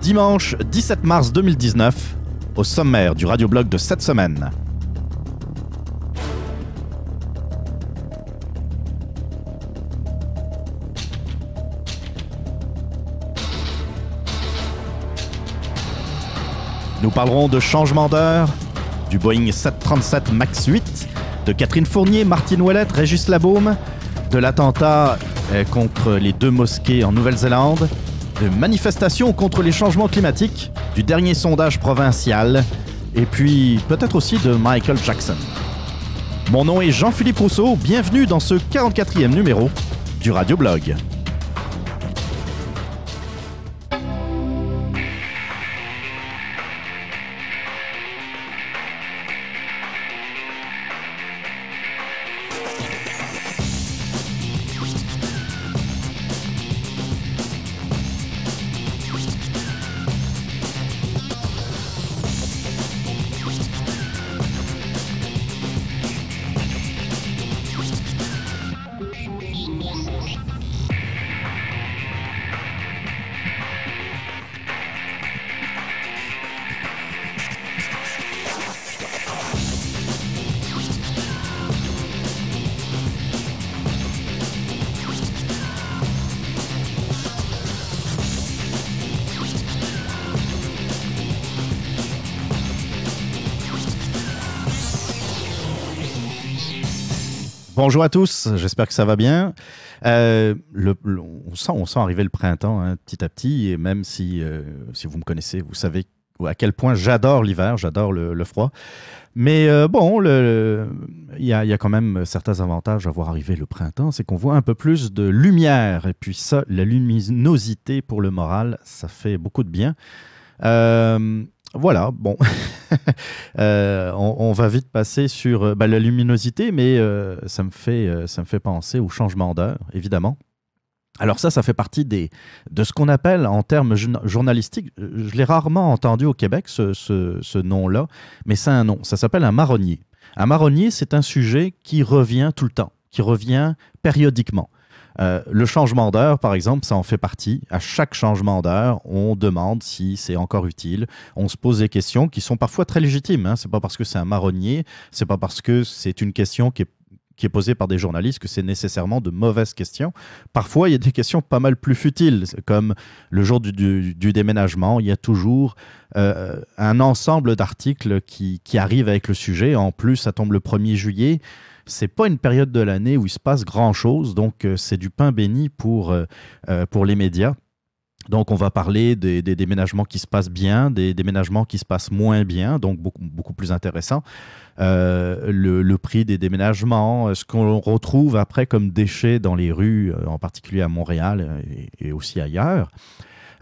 Dimanche 17 mars 2019, au sommaire du radioblog de cette semaine. Parlerons de changement d'heure, du Boeing 737 MAX 8, de Catherine Fournier, Martine Ouellette, Régis Labaume, de l'attentat euh, contre les deux mosquées en Nouvelle-Zélande, de manifestations contre les changements climatiques, du dernier sondage provincial, et puis peut-être aussi de Michael Jackson. Mon nom est Jean-Philippe Rousseau, bienvenue dans ce 44e numéro du Radio Bonjour à tous, j'espère que ça va bien. Euh, on, sent, arriver le printemps hein, petit à petit, et même si, euh, si vous me connaissez, vous savez à quel point j'adore l'hiver, j'adore le, froid. Mais euh, bon, il y, a, quand même certains avantages à voir arriver le printemps, c'est qu'on voit un peu plus de lumière, et puis ça, la luminosité pour le moral, ça fait beaucoup de bien. Voilà, bon. Euh, on, va vite passer sur euh, bah, la luminosité, mais euh, ça, me fait, ça me fait penser au changement d'heure, évidemment. Alors ça, ça fait partie des, de ce qu'on appelle en termes journalistiques, je l'ai rarement entendu au Québec, ce, nom-là, mais c'est un nom, ça s'appelle un marronnier. Un marronnier, c'est un sujet qui revient tout le temps, qui revient périodiquement. Euh, le changement d'heure, par exemple, ça en fait partie. À chaque changement d'heure, on demande si c'est encore utile. On se pose des questions qui sont parfois très légitimes. Hein. C'est pas parce que c'est un marronnier, c'est pas parce que c'est une question qui est posée par des journalistes que c'est nécessairement de mauvaises questions. Parfois, il y a des questions pas mal plus futiles, comme le jour du, déménagement, il y a toujours euh, un ensemble d'articles qui, qui arrivent avec le sujet. En plus, ça tombe le 1er juillet c'est pas une période de l'année où il se passe grand chose, donc euh, c'est du pain béni pour, euh, euh, pour les médias. Donc, on va parler des, déménagements qui se passent bien, des déménagements qui se passent moins bien, donc beaucoup, beaucoup plus intéressant. le, prix des déménagements, ce qu'on retrouve après comme déchets dans les rues, en particulier à Montréal et aussi ailleurs.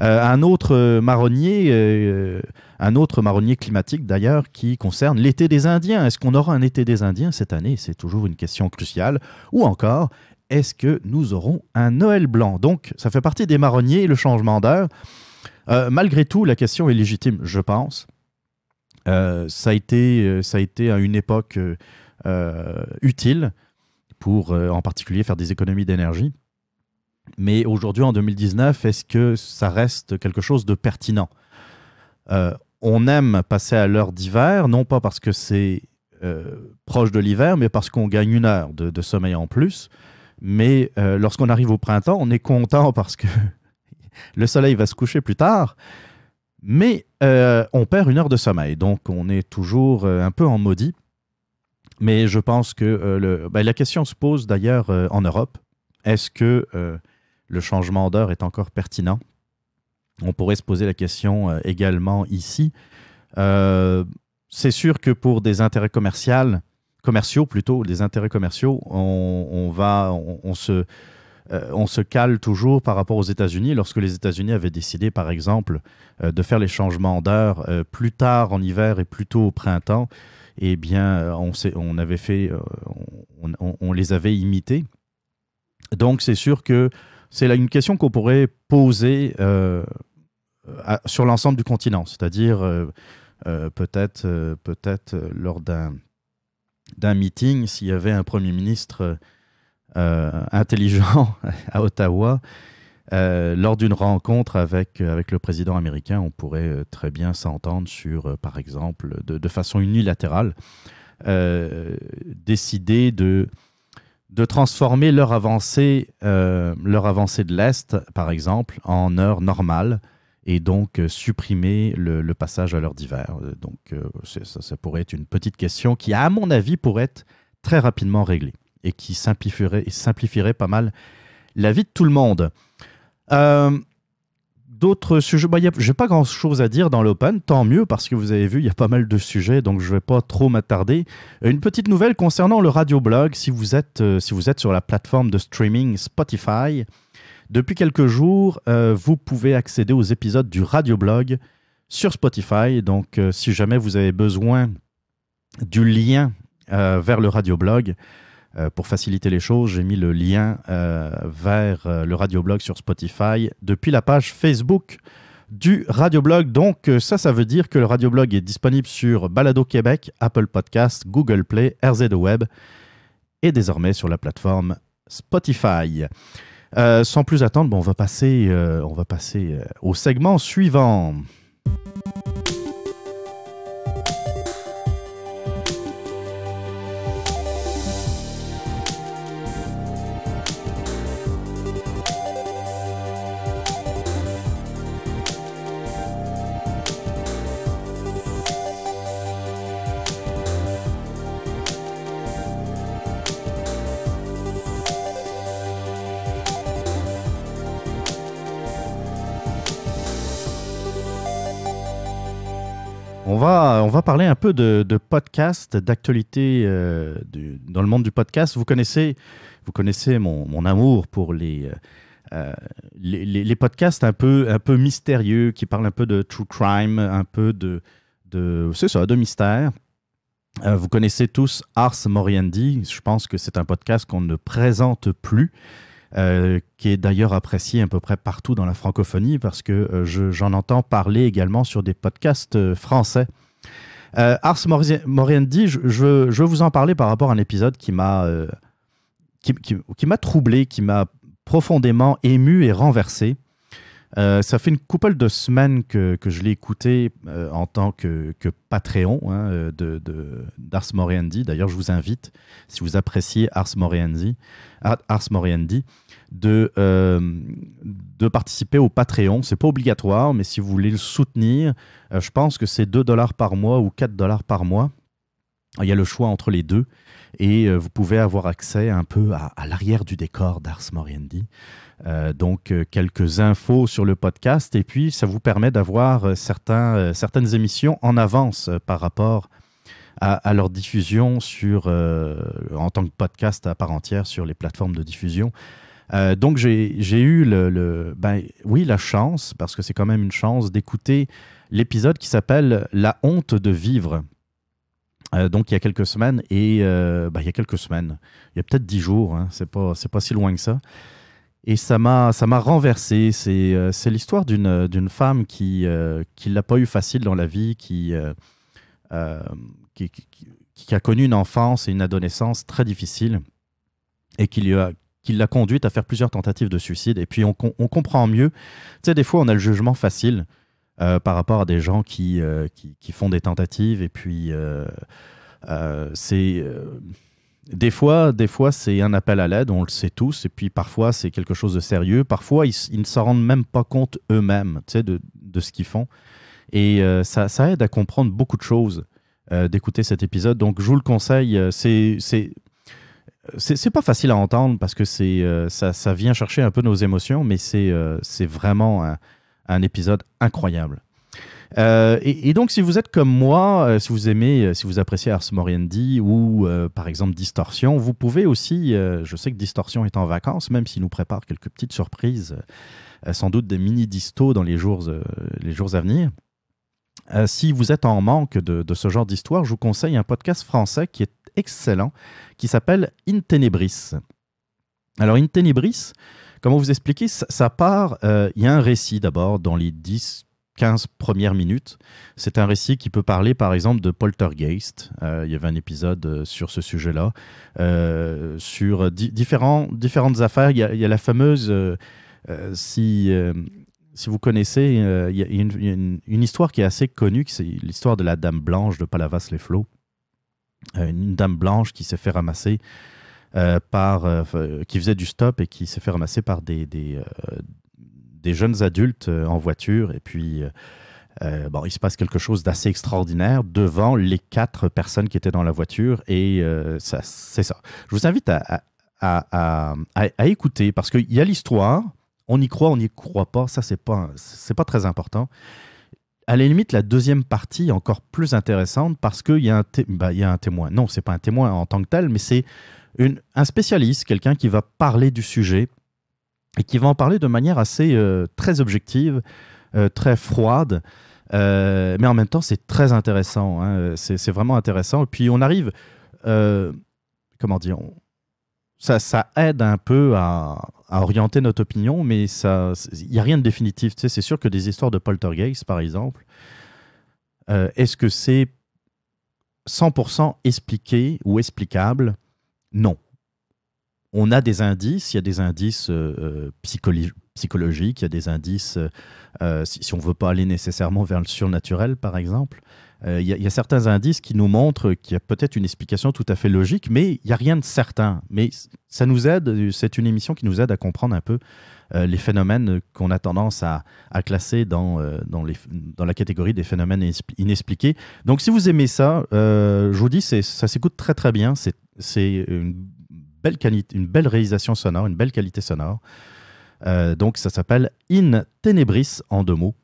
Euh, un autre marronnier, euh, un autre marronnier climatique d'ailleurs, qui concerne l'été des Indiens. Est-ce qu'on aura un été des Indiens cette année? C'est toujours une question cruciale. Ou encore, est-ce que nous aurons un Noël blanc? Donc, ça fait partie des marronniers, le changement d'heure. Euh, malgré tout, la question est légitime, je pense. ça, a été, ça a été à une époque utile pour, en particulier, faire des économies d'énergie. Mais aujourd'hui, en 2019, est-ce que ça reste quelque chose de pertinent? Euh, On aime passer à l'heure d'hiver, non pas parce que c'est euh, proche de l'hiver, mais parce qu'on gagne une heure de, sommeil en plus. Mais euh, lorsqu'on arrive au printemps, on est content parce que le soleil va se coucher plus tard. Mais on perd une heure de sommeil, donc on est toujours un peu en maudit. Mais je pense que ben, la question se pose d'ailleurs en Europe. Est-ce que le changement d'heure est encore pertinent. On pourrait se poser la question euh, également ici. Euh, c'est sûr que pour des intérêts commerciaux, plutôt, des intérêts commerciaux, on, va, on, se, euh, on se cale toujours par rapport aux États-Unis. Lorsque les États-Unis avaient décidé, par exemple, de faire les changements d'heure plus tard en hiver et plus tôt au printemps, eh bien, on, on avait fait, on les avait imités. Donc, c'est sûr que c'est une question qu'on pourrait poser euh, sur l'ensemble du continent, c'est-à-dire euh, peut-être peut-être lors d'un meeting, s'il y avait un Premier ministre intelligent à Ottawa, lors d'une rencontre avec, le président américain, on pourrait très bien s'entendre sur, par exemple, de, façon unilatérale, décider de de transformer leur avancée, euh, leur avancée de l'Est, par exemple, en heure normale et donc euh, supprimer le, passage à l'heure d'hiver. Euh, donc ça, pourrait être une petite question qui, à mon avis, pourrait être très rapidement réglée et qui simplifierait, simplifierait pas mal la vie de tout le monde d'autres sujets. Bah, je n'ai pas grand-chose à dire dans l'Open, tant mieux, parce que vous avez vu, il y a pas mal de sujets, donc je vais pas trop m'attarder. Une petite nouvelle concernant le radioblog, si vous êtes, euh, si vous êtes sur la plateforme de streaming Spotify, depuis quelques jours, euh, vous pouvez accéder aux épisodes du radioblog sur Spotify. Donc, euh, si jamais vous avez besoin du lien vers le radioblog, euh, pour faciliter les choses, j'ai mis le lien euh, vers euh, le radioblog sur Spotify depuis la page Facebook du radioblog. Donc ça, ça veut dire que le radioblog est disponible sur Balado Québec, Apple Podcast, Google Play, RZ Web et désormais sur la plateforme Spotify. sans plus attendre, bon, on va passer, on va passer au segment suivant. On va parler un peu de, podcast, d'actualité euh, dans le monde du podcast. Vous connaissez, vous connaissez mon, amour pour euh, euh, les, les, podcasts un peu, un peu mystérieux, qui parlent un peu de true crime, un peu de, de ça, de mystère. vous connaissez tous Ars Moriendi. Je pense que c'est un podcast qu'on ne présente plus. Qui est d'ailleurs apprécié à peu près partout dans la francophonie parce que j'en entends parler également sur des podcasts français. Euh, Ars Moriendi, je, je, veux vous en parler par rapport à un épisode qui m'a euh, qui, m'a troublé, qui m'a profondément ému et renversé. Euh, ça fait une couple de semaines que, que je l'ai écouté en tant que, que Patreon hein, de, d'Ars Moriendi. D'ailleurs, je vous invite, si vous appréciez Ars Moriendi, Ars Moriendi de, euh, de participer au Patreon. C'est pas obligatoire, mais si vous voulez le soutenir, euh, je pense que c'est 2 dollars par mois ou 4 dollars par mois. Il y a le choix entre les deux et euh, vous pouvez avoir accès un peu à, l'arrière du décor d'Ars Moriendi. donc quelques infos sur le podcast et puis ça vous permet d'avoir certaines émissions en avance par rapport à, à leur diffusion sur, en tant que podcast à part entière sur les plateformes de diffusion. Euh, donc j'ai eu le, ben, oui la chance parce que c'est quand même une chance d'écouter l'épisode qui s'appelle La honte de vivre. Euh, donc il y a quelques semaines et euh, ben, il y a quelques semaines, il y a peut-être dix jours, hein, c'est pas c'est pas si loin que ça. Et ça m'a ça m'a renversé. C'est l'histoire d'une d'une femme qui qui l'a pas eu facile dans la vie, qui qui, qui, a connu une enfance et une adolescence très difficile et qui lui a, qui l'a conduite à faire plusieurs tentatives de suicide. Et puis on, comprend mieux. Tu sais, des fois, on a le jugement facile euh, par rapport à des gens qui, euh, qui, font des tentatives. Et puis, euh, c'est. des fois, des fois c'est un appel à l'aide, on le sait tous, et puis parfois c'est quelque chose de sérieux. Parfois, ils, ne s'en rendent même pas compte eux-mêmes tu sais, de, de, ce qu'ils font. Et ça, ça, aide à comprendre beaucoup de choses d'écouter cet épisode. Donc, je vous le conseille. C'est c'est pas facile à entendre parce que euh, ça, vient chercher un peu nos émotions, mais c'est euh, vraiment un, épisode incroyable. Euh, et, donc, si vous êtes comme moi, si vous aimez, si vous appréciez Ars Moriendi ou par exemple Distorsion, vous pouvez aussi, je sais que Distorsion est en vacances, même s'il nous prépare quelques petites surprises, sans doute des mini-distos dans les jours, les jours à venir. si vous êtes en manque de, de ce genre d'histoire, je vous conseille un podcast français qui est excellent qui s'appelle In Tenebris. Alors, In Tenebris, comment vous expliquer ça, part, euh, il y a un récit d'abord dans les 10, 15 premières minutes. C'est un récit qui peut parler, par exemple, de poltergeist. il y avait un épisode sur ce sujet-là, sur différentes affaires. Il y, a, la fameuse, si, si vous connaissez, il y a, une, une, histoire qui est assez connue, c'est l'histoire de la Dame Blanche de Palavas-les-Flots. Une dame blanche qui s'est fait ramasser euh, par, euh, qui faisait du stop et qui s'est fait ramasser par des, des, euh, jeunes adultes en voiture. Et puis, bon, il se passe quelque chose d'assez extraordinaire devant les quatre personnes qui étaient dans la voiture. Et ça, c'est ça. Je vous invite à, à, à, à écouter parce qu'il y a l'histoire. On y croit, on n'y croit pas. Ça, c'est pas, c'est pas très important à la limite, la deuxième partie est encore plus intéressante parce qu'il y, a un bah, y a un témoin. Non, c'est pas un témoin en tant que tel, mais c'est un spécialiste, quelqu'un qui va parler du sujet et qui va en parler de manière assez euh, très objective, euh, très froide, euh, mais en même temps c'est très intéressant. Hein. c'est vraiment intéressant. Et puis on arrive, comment dire, ça, aide un peu à, orienter notre opinion, mais il n'y a rien de définitif. Tu sais, c'est sûr que des histoires de poltergeist, par exemple, est-ce que c'est 100% expliqué ou explicable? Non. On a des indices, il y a des indices euh, euh, psychologiques, il y a des indices, euh, si, on ne veut pas aller nécessairement vers le surnaturel, par exemple, il y, a certains indices qui nous montrent qu'il y a peut-être une explication tout à fait logique, mais il n'y a rien de certain. Mais ça nous aide, c'est une émission qui nous aide à comprendre un peu les phénomènes qu'on a tendance à, classer dans, dans, la catégorie des phénomènes inexpliqués. Donc si vous aimez ça, je vous dis, ça s'écoute très très bien, c'est une belle, une belle réalisation sonore, une belle qualité sonore. Euh, donc ça s'appelle In Tenebris en deux mots.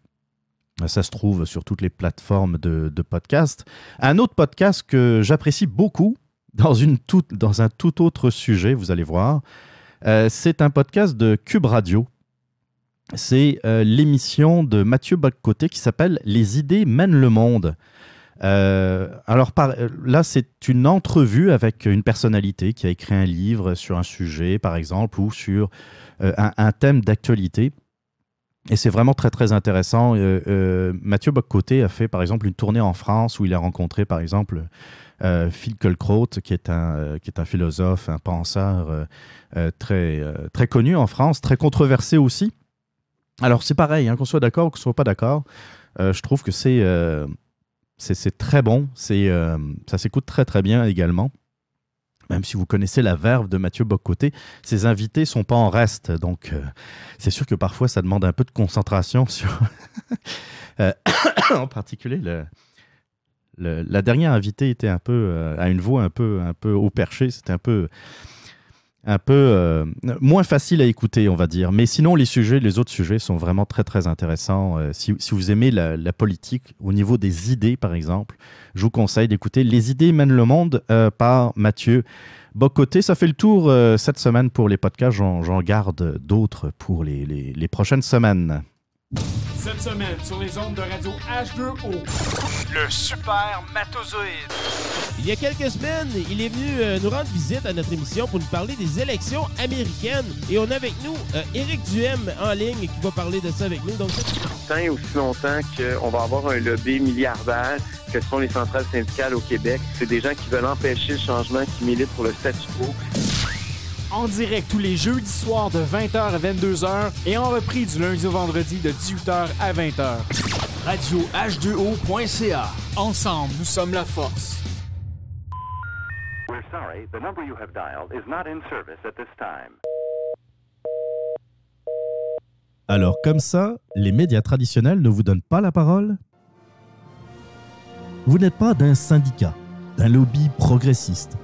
Ça se trouve sur toutes les plateformes de, podcast. Un autre podcast que j'apprécie beaucoup dans, un tout autre sujet, vous allez voir, euh, c'est un podcast de Cube Radio. C'est euh, l'émission de Mathieu Baccoté qui s'appelle Les idées mènent le monde. Euh, alors là, c'est une entrevue avec une personnalité qui a écrit un livre sur un sujet, par exemple, ou sur un, thème d'actualité. Et c'est vraiment très très intéressant. Euh, Mathieu Boccoté a fait par exemple une tournée en France où il a rencontré par exemple Phil Kelkraut, qui est un, qui est un philosophe, un penseur très, très connu en France, très controversé aussi. Alors c'est pareil, hein, qu'on soit d'accord ou qu'on soit pas d'accord, je trouve que c'est c'est très bon. C'est euh, ça s'écoute très très bien également. Même si vous connaissez la verve de Mathieu Boccoté, ses invités sont pas en reste. Donc, euh, c'est sûr que parfois, ça demande un peu de concentration sur. Euh, en particulier, la dernière invitée était un peu. à une voix un peu, un peu haut perché. C'était un peu un peu euh, moins facile à écouter, on va dire. Mais sinon, les sujets, les autres sujets sont vraiment très, très intéressants. Euh, si, vous aimez la, politique, au niveau des idées, par exemple, je vous conseille d'écouter Les idées mènent le monde euh, par Mathieu Bocoté. Ça fait le tour cette semaine pour les podcasts. J'en garde d'autres pour les, les prochaines semaines. Cette semaine, sur les ondes de radio H2O, le super matozoïde. Il y a quelques semaines, il est venu euh, nous rendre visite à notre émission pour nous parler des élections américaines. Et on a avec nous euh, Éric Duhem en ligne qui va parler de ça avec nous. Donc, Tant et aussi longtemps qu'on va avoir un lobby milliardaire que sont les centrales syndicales au Québec. C'est des gens qui veulent empêcher le changement, qui militent pour le statu quo en direct tous les jeudis soirs de 20h à 22h et en repris du lundi au vendredi de 18h à 20h. Radio H2O.ca. Ensemble, nous sommes la force. We're sorry, the number you have dialed is not in service at this time. Alors comme ça, les médias traditionnels ne vous donnent pas la parole? Vous n'êtes pas d'un syndicat, d'un lobby progressiste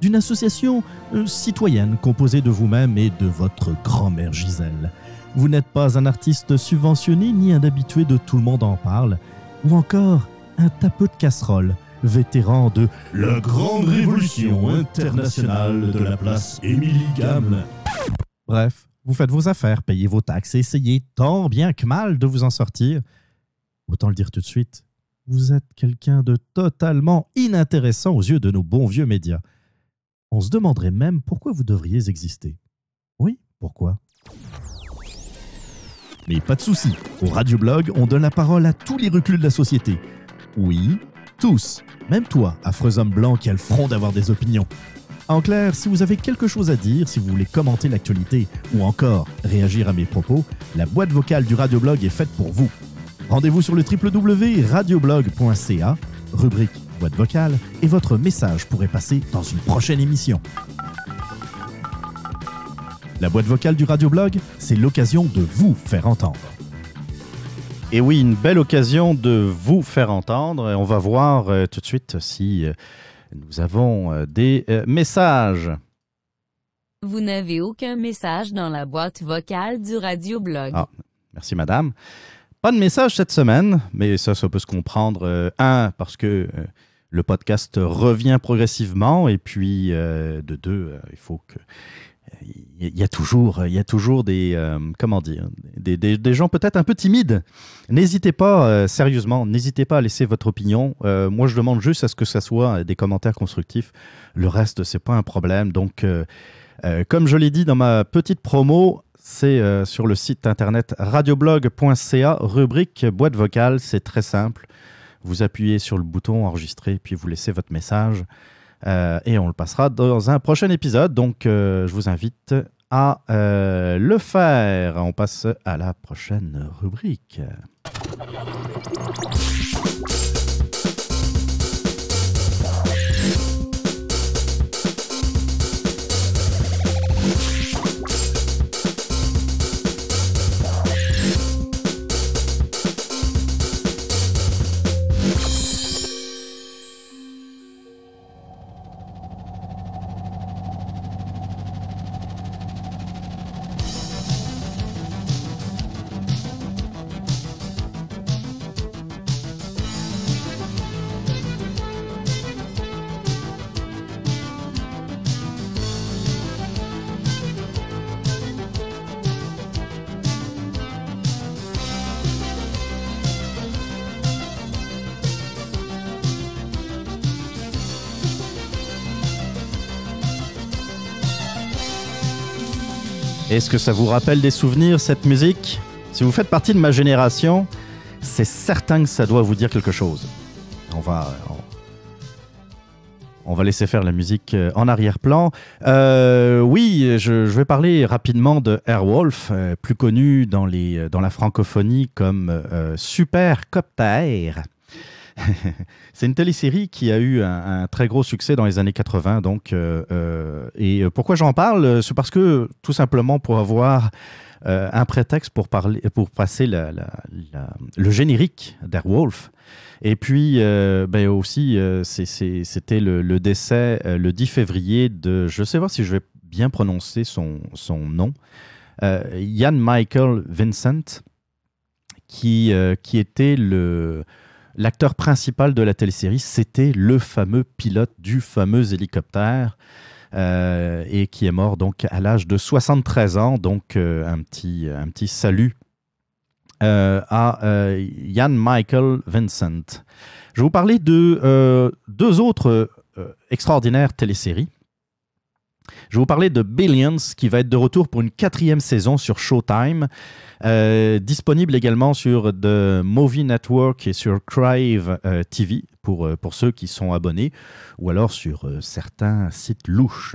d'une association euh, citoyenne composée de vous-même et de votre grand-mère Gisèle. Vous n'êtes pas un artiste subventionné ni un habitué de Tout le monde en parle, ou encore un tapeux de casserole, vétéran de la grande révolution internationale de la place Émilie Gamme. Bref, vous faites vos affaires, payez vos taxes essayez tant bien que mal de vous en sortir. Autant le dire tout de suite, vous êtes quelqu'un de totalement inintéressant aux yeux de nos bons vieux médias. On se demanderait même pourquoi vous devriez exister. Oui, pourquoi? Mais pas de souci, au Radioblog, on donne la parole à tous les reclus de la société. Oui, tous, même toi, affreux homme blanc qui a le front d'avoir des opinions. En clair, si vous avez quelque chose à dire, si vous voulez commenter l'actualité ou encore réagir à mes propos, la boîte vocale du Radioblog est faite pour vous. Rendez-vous sur le www.radioblog.ca, rubrique boîte vocale, et votre message pourrait passer dans une prochaine émission. La boîte vocale du Radioblog, c'est l'occasion de vous faire entendre. Et oui, une belle occasion de vous faire entendre. On va voir euh, tout de suite si euh, nous avons euh, des euh, messages. Vous n'avez aucun message dans la boîte vocale du radioblog. Ah. Merci, madame. Pas de message cette semaine, mais ça, ça peut se comprendre. euh, un, parce que euh, le podcast revient progressivement, et puis euh, de deux, euh, il faut que. Il y a toujours, il y a toujours des, euh, comment dire, des, gens peut-être un peu timides. N'hésitez pas, sérieusement, n'hésitez pas à laisser votre opinion. Moi, je demande juste à ce que ça soit des commentaires constructifs. Le reste, c'est pas un problème. Donc, comme je l'ai dit dans ma petite promo, c'est sur le site internet radioblog.ca, rubrique boîte vocale. C'est très simple. Vous appuyez sur le bouton enregistrer, puis vous laissez votre message. Euh, et on le passera dans un prochain épisode. Donc, euh, je vous invite à euh, le faire. On passe à la prochaine rubrique. Est-ce que ça vous rappelle des souvenirs, cette musique? Si vous faites partie de ma génération, c'est certain que ça doit vous dire quelque chose. On va, laisser faire la musique euh, en arrière-plan. Euh, oui, je, vais parler rapidement de Airwolf, euh, plus connu dans, la francophonie comme Super Copter. C'est une télésérie qui a eu un, très gros succès dans les années 80. Donc, euh, euh, et pourquoi j'en parle? C'est parce que tout simplement pour avoir euh, un prétexte pour, parler, pour passer le générique d'Airwolf. Et puis euh, ben aussi, euh, c'était le, décès euh, le 10 février de, je sais pas si je vais bien prononcer son, son nom, Ian Michael Vincent, qui, euh, qui était le l'acteur principal de la télésérie, c'était le fameux pilote du fameux hélicoptère euh, et qui est mort donc à l'âge de 73 ans. Donc euh, un, petit, salut euh, à Ian Michael Vincent. Je vais vous parler de deux autres extraordinaires téléséries. Je vais vous parler de Billions, qui va être de retour pour une quatrième saison sur Showtime, euh, disponible également sur The Movie Network et sur Crave euh, TV, pour, euh, pour ceux qui sont abonnés, ou alors sur euh, certains sites louches.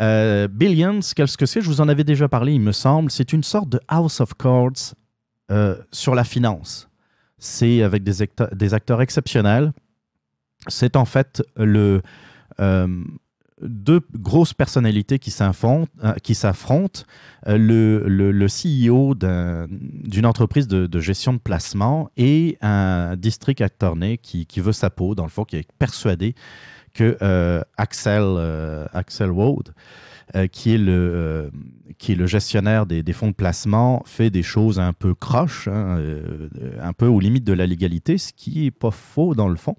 Billions, qu'est-ce que c'est? Je vous en avais déjà parlé, il me semble. C'est une sorte de House of Cards sur la finance. C'est avec des, acteurs, exceptionnels. C'est en fait le deux grosses personnalités qui s'affrontent, euh, s'affrontent euh, le, le, CEO d'une entreprise de, gestion de placement et un district attorney qui, qui, veut sa peau, dans le fond, qui est persuadé que euh, Axel, euh, euh, qui, est le, gestionnaire des, fonds de placement, fait des choses un peu croches, hein, un peu aux limites de la légalité, ce qui n'est pas faux dans le fond.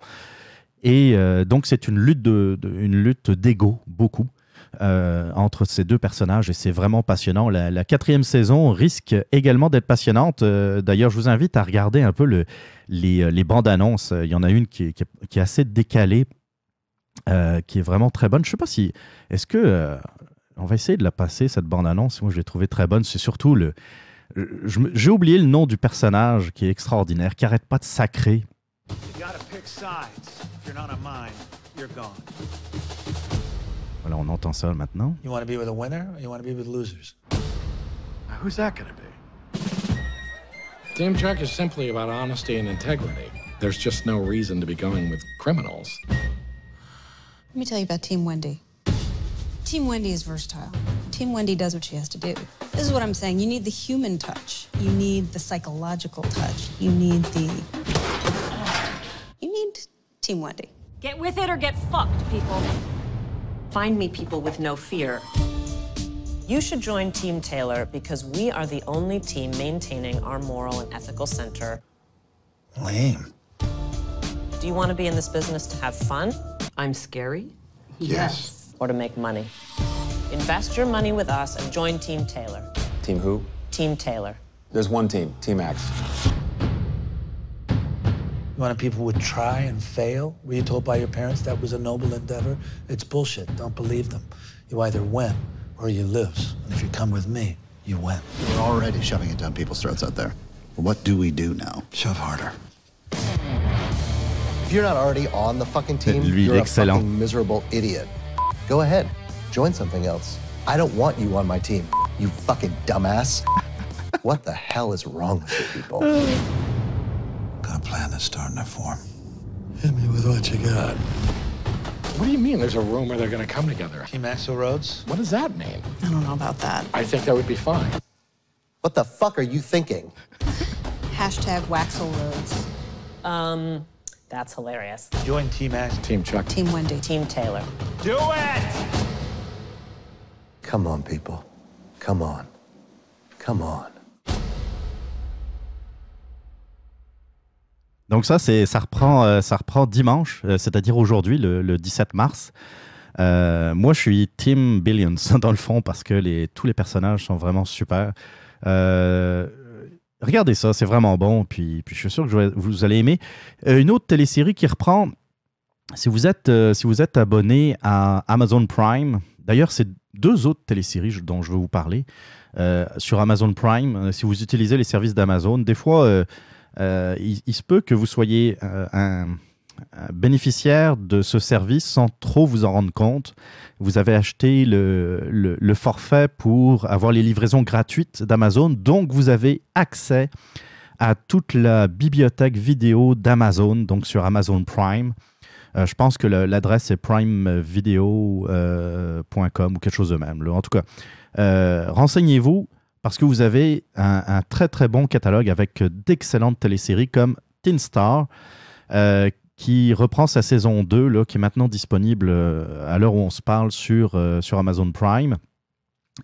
Et euh, donc, c'est une lutte de, d'ego, beaucoup, euh, entre ces deux personnages, et c'est vraiment passionnant. La, quatrième saison risque également d'être passionnante. Euh, D'ailleurs, je vous invite à regarder un peu le, les, les, bandes annonces. Il y en a une qui est, assez décalée, qui est vraiment très bonne. Je ne sais pas si... Est-ce que... on va essayer de la passer, cette bande annonce? Moi, je l'ai trouvée très bonne. C'est surtout le J'ai oublié le nom du personnage qui est extraordinaire, qui arrête pas de sacrer. You gotta pick sides. If you're not on mine, you're gone. Voilà, on entend ça maintenant. You want to be with a winner or you want to be with losers? Now, Who's that gonna be? Team Chuck is simply about honesty and integrity. There's just no reason to be going with criminals. Let me tell you about Team Wendy. Team Wendy is versatile. Team Wendy does what she has to do. This is what I'm saying. You need the human touch. You need the psychological touch. You need the. You need Team Wendy. Get with it or get fucked, people. Find me people with no fear. You should join Team Taylor because we are the only team maintaining our moral and ethical center. Lame. Do you want to be in this business to have fun? I'm scary? Yes. Or to make money? Invest your money with us and join Team Taylor. Team who? Team Taylor. There's one team, Team X. You wanted people would try and fail? Were you told by your parents that was a noble endeavor? It's bullshit. Don't believe them. You either win or you lose. And if you come with me, you win. We're already shoving it down people's throats out there. What do we do now? Shove harder. If you're not already on the fucking team, Lui, you're est a excellent. fucking miserable idiot. Go ahead, join something else. I don't want you on my team, you fucking dumbass. what the hell is wrong with you people? Got a plan that's starting to form. Hit me with what you got. What do you mean there's a rumor they're going to come together? Team Axel Rhodes? What does that mean? I don't know about that. I think that would be fine. What the fuck are you thinking? Hashtag Waxel Roads. Um, that's hilarious. Join Team Axel. Team Chuck. Team Wendy. Team Taylor. Do it! Come on, people. Come on. Come on. Donc ça, c'est, ça, reprend, euh, ça reprend dimanche, euh, c'est-à-dire aujourd'hui, le, le 17 mars. Euh, moi, je suis Team Billions, dans le fond, parce que tous les personnages sont vraiment super. Regardez ça, c'est vraiment bon, puis, puis je suis sûr que vous allez aimer. Une autre télésérie qui reprend, si vous êtes, si vous êtes abonné à Amazon Prime, d'ailleurs, c'est deux autres téléséries dont je veux vous parler. Sur Amazon Prime, si vous utilisez les services d'Amazon, des fois, il, il se peut que vous soyez euh, un, bénéficiaire de ce service sans trop vous en rendre compte. Vous avez acheté le, forfait pour avoir les livraisons gratuites d'Amazon, donc vous avez accès à toute la bibliothèque vidéo d'Amazon, donc sur Amazon Prime. Euh, je pense que l'adresse est primevideo.com ou quelque chose de même. En tout cas, euh, renseignez-vous parce que vous avez un, très très bon catalogue avec d'excellentes téléséries comme Teen Star, euh, qui reprend sa saison 2, là, qui est maintenant disponible euh, à l'heure où on se parle sur, euh, sur Amazon Prime.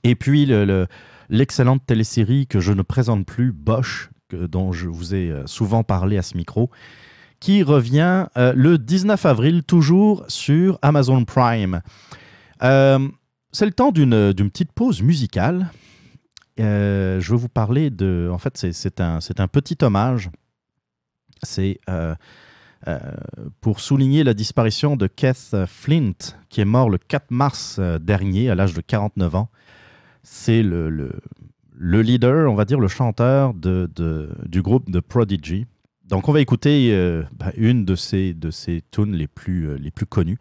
Et puis le- le- l'excellente télésérie que je ne présente plus, Bosch, que- dont je vous ai souvent parlé à ce micro, qui revient le 19 avril, toujours sur Amazon Prime. C'est le temps d'une petite pause musicale. Euh, je vais vous parler de. En fait, c'est- un, un petit hommage. C'est euh, euh, pour souligner la disparition de Keith Flint, qui est mort le 4 mars dernier, à l'âge de 49 ans. C'est le, le, le leader, on va dire le chanteur de, de- du groupe de Prodigy. Donc, on va écouter bah, une de ses, de tunes les plus, les plus connues,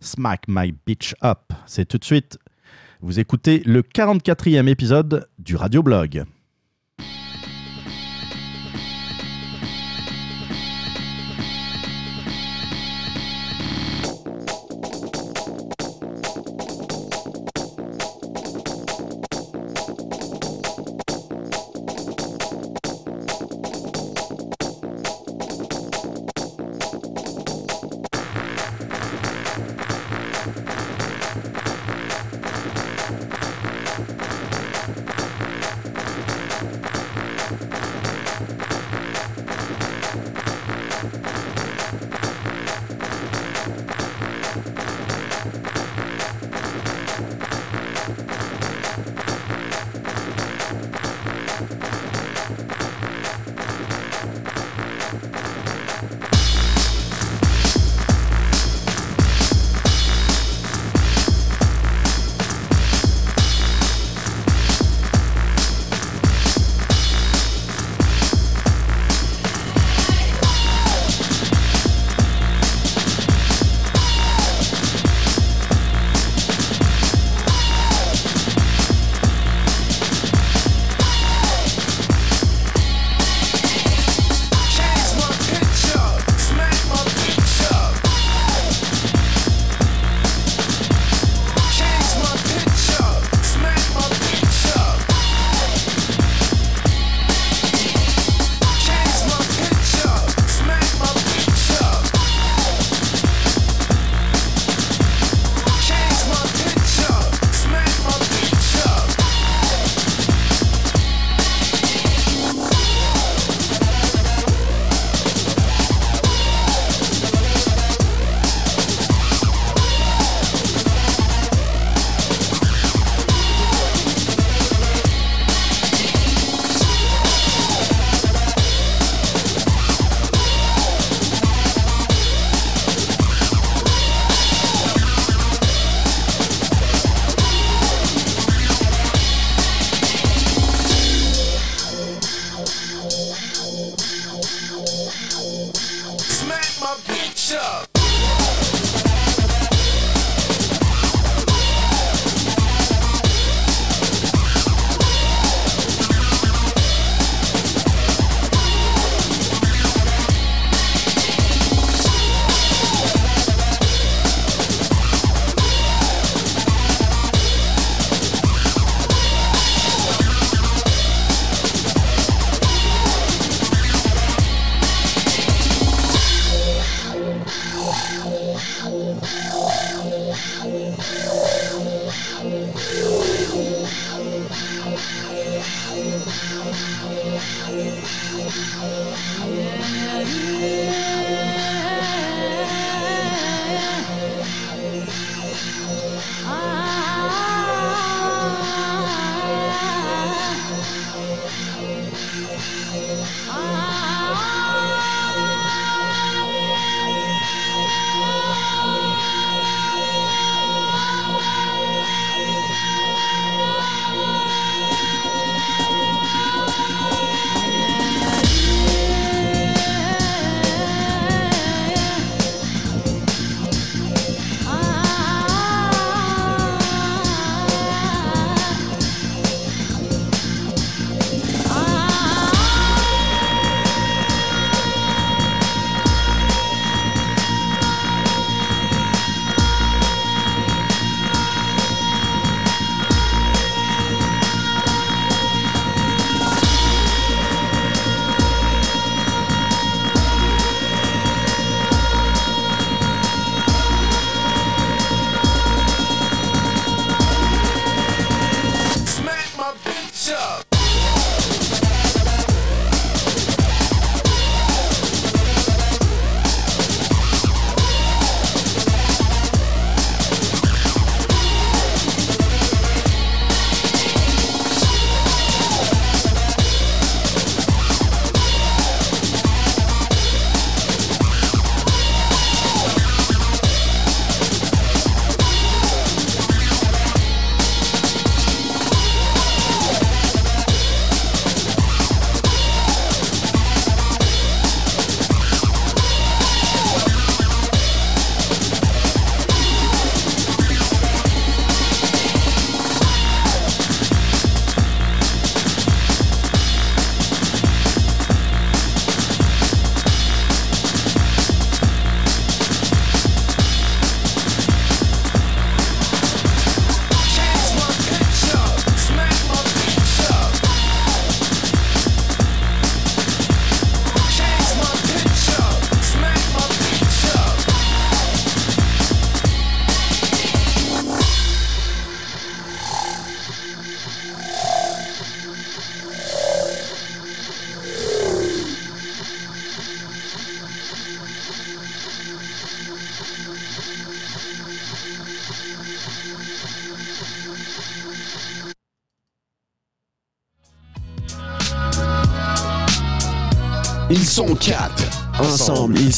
Smack My Bitch Up. C'est tout de suite. Vous écoutez le 44e épisode du Radio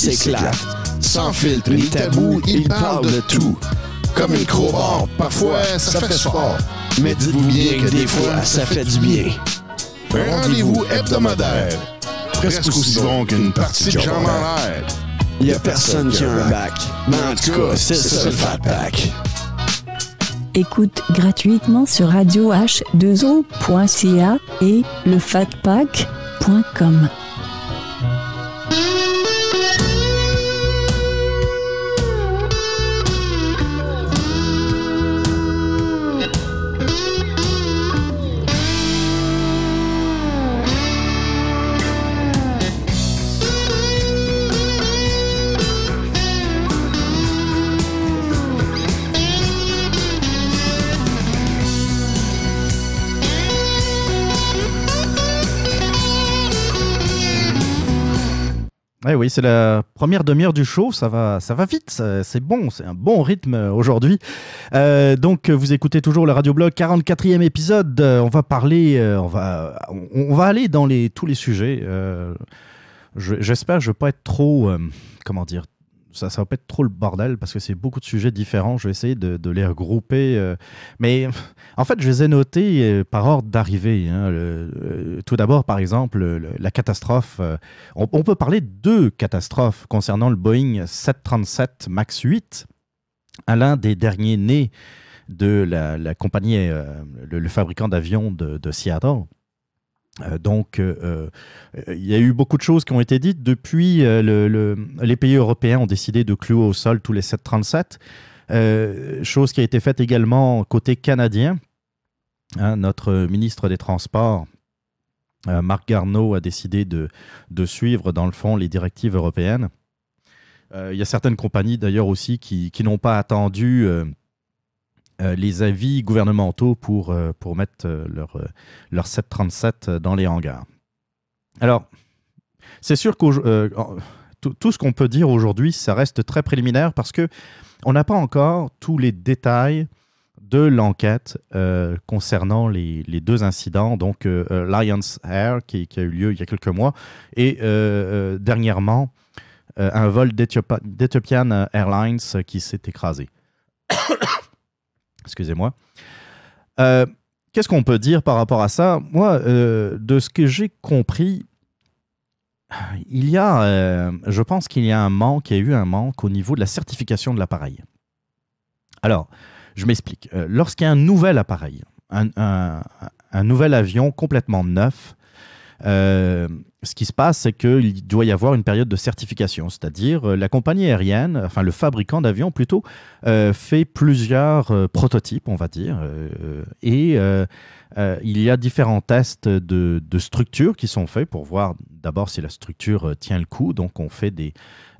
S'éclatent. Sans filtre ni tabou, ils parlent de tout. Comme une crowbar, parfois ça fait fort. Mais dites-vous bien que des fois, ça fait du bien. Un rendez-vous hebdomadaire. Presque aussi long qu'une partie de jambes en l'air. Y a personne qui a un bac. Mais en tout cas, c'est ça le fat pack. Écoute gratuitement sur radio h2o.ca et lefatpack.com. Eh oui, c'est la première demi-heure du show, ça va, ça va vite, c'est bon, c'est un bon rythme euh, aujourd'hui. Euh, donc, euh, vous écoutez toujours le Radio-Blog, 44e épisode. On va parler, on, va, on, va aller dans les, tous les sujets. Euh, je- J'espère que je ne vais pas être trop, comment dire, ça, ça va pas être trop le bordel parce que c'est beaucoup de sujets différents. Je vais essayer de, les regrouper. euh, mais en fait, je les ai notés euh, par ordre d'arrivée. hein. Euh, tout d'abord, par exemple, le- la catastrophe. on, peut parler de deux catastrophes concernant le Boeing 737 MAX 8, à l'un des derniers nés de la, compagnie, le, fabricant d'avions de Seattle. Euh, donc, euh, euh, il y a eu beaucoup de choses qui ont été dites. Depuis, le- le- les pays européens ont décidé de clouer au sol tous les 737. Euh, chose qui a été faite également côté canadien. Hein, notre ministre des Transports, Marc Garneau, a décidé de, suivre, dans le fond, les directives européennes. Il y a certaines compagnies, d'ailleurs, aussi, qui, n'ont pas attendu les avis gouvernementaux pour, euh, pour mettre euh, leur, euh, leur 737 dans les hangars. Alors, c'est sûr que tout, ce qu'on peut dire aujourd'hui, ça reste très préliminaire parce que on n'a pas encore tous les détails de l'enquête euh, concernant les, les deux incidents, donc euh, euh, Lions Air qui, a eu lieu il y a quelques mois et euh, euh, dernièrement euh, un vol d'Ethiopian Airlines qui s'est écrasé. Excusez-moi. Euh, Qu'est-ce qu'on peut dire par rapport à ça? Moi, euh, de ce que j'ai compris, il y a, euh, je pense qu'il y a un manque, il y a eu un manque au niveau de la certification de l'appareil. Alors, je m'explique. Lorsqu'il y a un nouvel appareil, un nouvel avion complètement neuf, euh, ce qui se passe, c'est qu'il doit y avoir une période de certification, c'est-à-dire euh, la compagnie aérienne, enfin le fabricant d'avions plutôt, euh, fait plusieurs prototypes, on va dire, et il y a différents tests de, de structure qui sont faits pour voir d'abord si la structure tient le coup. Donc on fait des,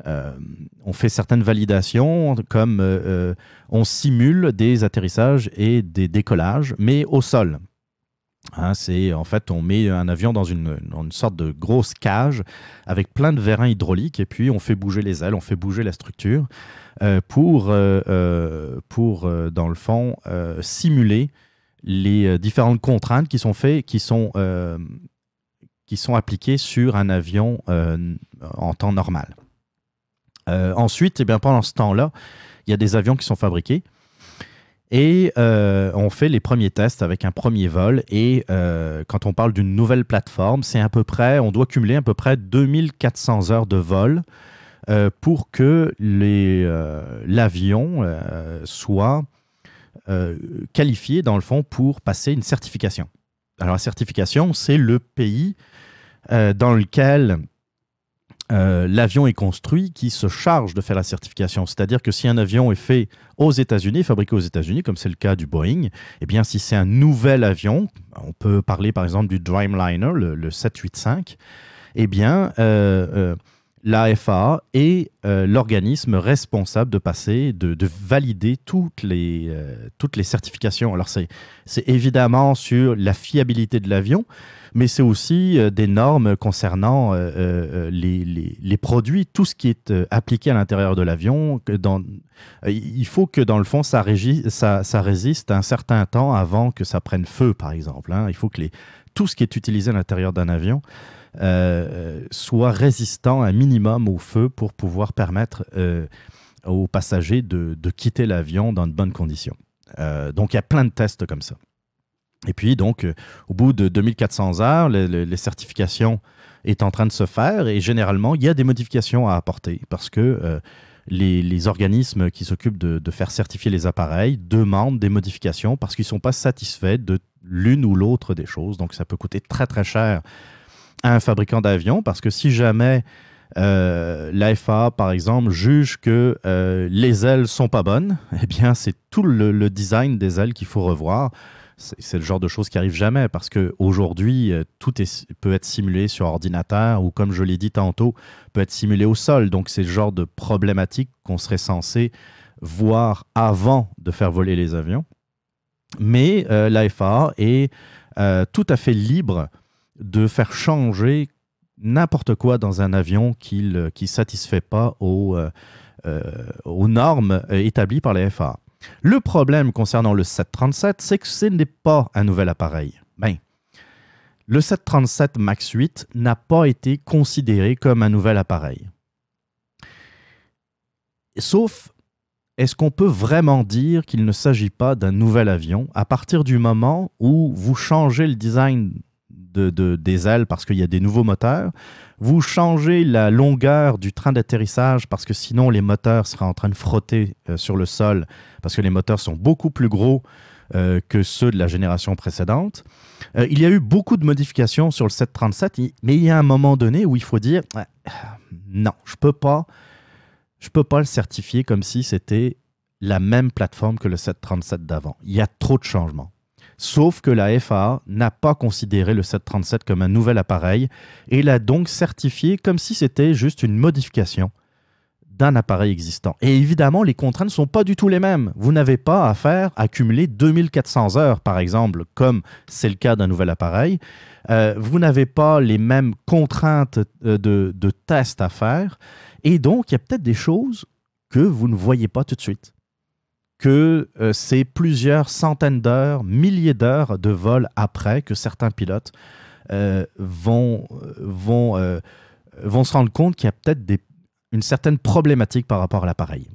on fait certaines validations comme on simule des atterrissages et des décollages, mais au sol. Hein, c'est en fait on met un avion dans une, sorte de grosse cage avec plein de vérins hydrauliques et puis on fait bouger les ailes, on fait bouger la structure euh, pour, euh, euh, pour dans le fond simuler les différentes contraintes qui sont faites, qui sont qui sont appliquées sur un avion en temps normal. Ensuite, eh bien, pendant ce temps-là, il y a des avions qui sont fabriqués. Et euh, on fait les premiers tests avec un premier vol. Et euh, quand on parle d'une nouvelle plateforme, c'est à peu près, on doit cumuler à peu près 2400 heures de vol euh, pour que l'avion soit qualifié, dans le fond, pour passer une certification. Alors, la certification, c'est le pays dans lequel euh, l'avion est construit qui se charge de faire la certification. C'est-à-dire que si un avion est fait aux États-Unis, fabriqué aux États-Unis, comme c'est le cas du Boeing, eh bien, si c'est un nouvel avion, on peut parler par exemple du Dreamliner, le, le 785, eh bien, euh, euh, la FAA est euh, l'organisme responsable de passer, de, de valider toutes les, euh, toutes les certifications. Alors, c'est évidemment sur la fiabilité de l'avion, mais c'est aussi euh, des normes concernant les, produits, tout ce qui est appliqué à l'intérieur de l'avion. Il faut que, dans le fond, ça, résiste un certain temps avant que ça prenne feu, par exemple. hein. Il faut que tout ce qui est utilisé à l'intérieur d'un avion euh, soit résistant un minimum au feu pour pouvoir permettre euh, aux passagers de, quitter l'avion dans de bonnes conditions. Euh, donc, il y a plein de tests comme ça. Et puis, donc, au bout de 2400 heures, le- le- les certifications est en train de se faire et généralement, il y a des modifications à apporter parce que les, les organismes qui s'occupent de, de faire certifier les appareils demandent des modifications parce qu'ils ne sont pas satisfaits de l'une ou l'autre des choses. Donc, ça peut coûter très, très cher un fabricant d'avions parce que si jamais euh, l'AFA, par exemple, juge que euh, les ailes sont pas bonnes, eh bien, c'est tout le, design des ailes qu'il faut revoir. C'est le genre de choses qui arrive jamais parce qu'aujourd'hui, tout est, peut être simulé sur ordinateur ou, comme je l'ai dit tantôt, peut être simulé au sol. Donc, c'est le genre de problématique qu'on serait censé voir avant de faire voler les avions. Mais euh, l'AFA est euh, tout à fait libre de faire changer n'importe quoi dans un avion qui ne satisfait pas aux, euh, euh, normes euh, établies par la FAA. Le problème concernant le 737, c'est que ce n'est pas un nouvel appareil. Ben, le 737 MAX 8 n'a pas été considéré comme un nouvel appareil. sauf, est-ce qu'on peut vraiment dire qu'il ne s'agit pas d'un nouvel avion à partir du moment où vous changez le design de, de- des ailes parce qu'il y a des nouveaux moteurs, vous changez la longueur du train d'atterrissage parce que sinon les moteurs seraient en train de frotter euh, sur le sol parce que les moteurs sont beaucoup plus gros euh, que ceux de la génération précédente. Euh, il y a eu beaucoup de modifications sur le 737, i- mais il y a un moment donné où il faut dire non, je peux pas, je peux pas le certifier comme si c'était la même plateforme que le 737 d'avant. Il y a trop de changements. Sauf que la FAA n'a pas considéré le 737 comme un nouvel appareil et l'a donc certifié comme si c'était juste une modification d'un appareil existant. Et évidemment, les contraintes ne sont pas du tout les mêmes. Vous n'avez pas à faire accumuler 2400 heures, par exemple, comme c'est le cas d'un nouvel appareil. Euh, vous n'avez pas les mêmes contraintes euh, de, de tests à faire. Et donc, il y a peut-être des choses que vous ne voyez pas tout de suite. Que euh, c'est plusieurs centaines d'heures, milliers d'heures de vol après que certains pilotes euh, vont, vont, euh, vont se rendre compte qu'il y a peut-être une certaine problématique par rapport à l'appareil.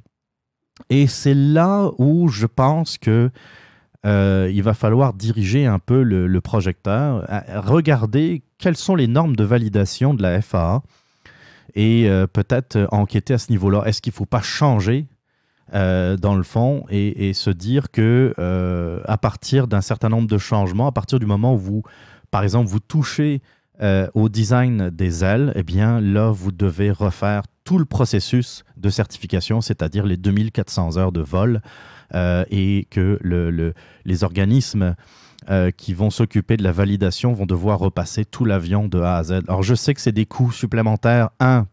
Et c'est là où je pense que il va falloir diriger un peu le, le projecteur, regarder quelles sont les normes de validation de la FAA et peut-être enquêter à ce niveau-là. Est-ce qu'il ne faut pas changer euh, dans le fond et, se dire que euh, à partir d'un certain nombre de changements, à partir du moment où vous, par exemple, vous touchez euh, au design des ailes, eh bien là, vous devez refaire tout le processus de certification, c'est-à-dire les 2400 heures de vol, et que le- le- les organismes qui vont s'occuper de la validation vont devoir repasser tout l'avion de A à Z. Alors je sais que c'est des coûts supplémentaires, un,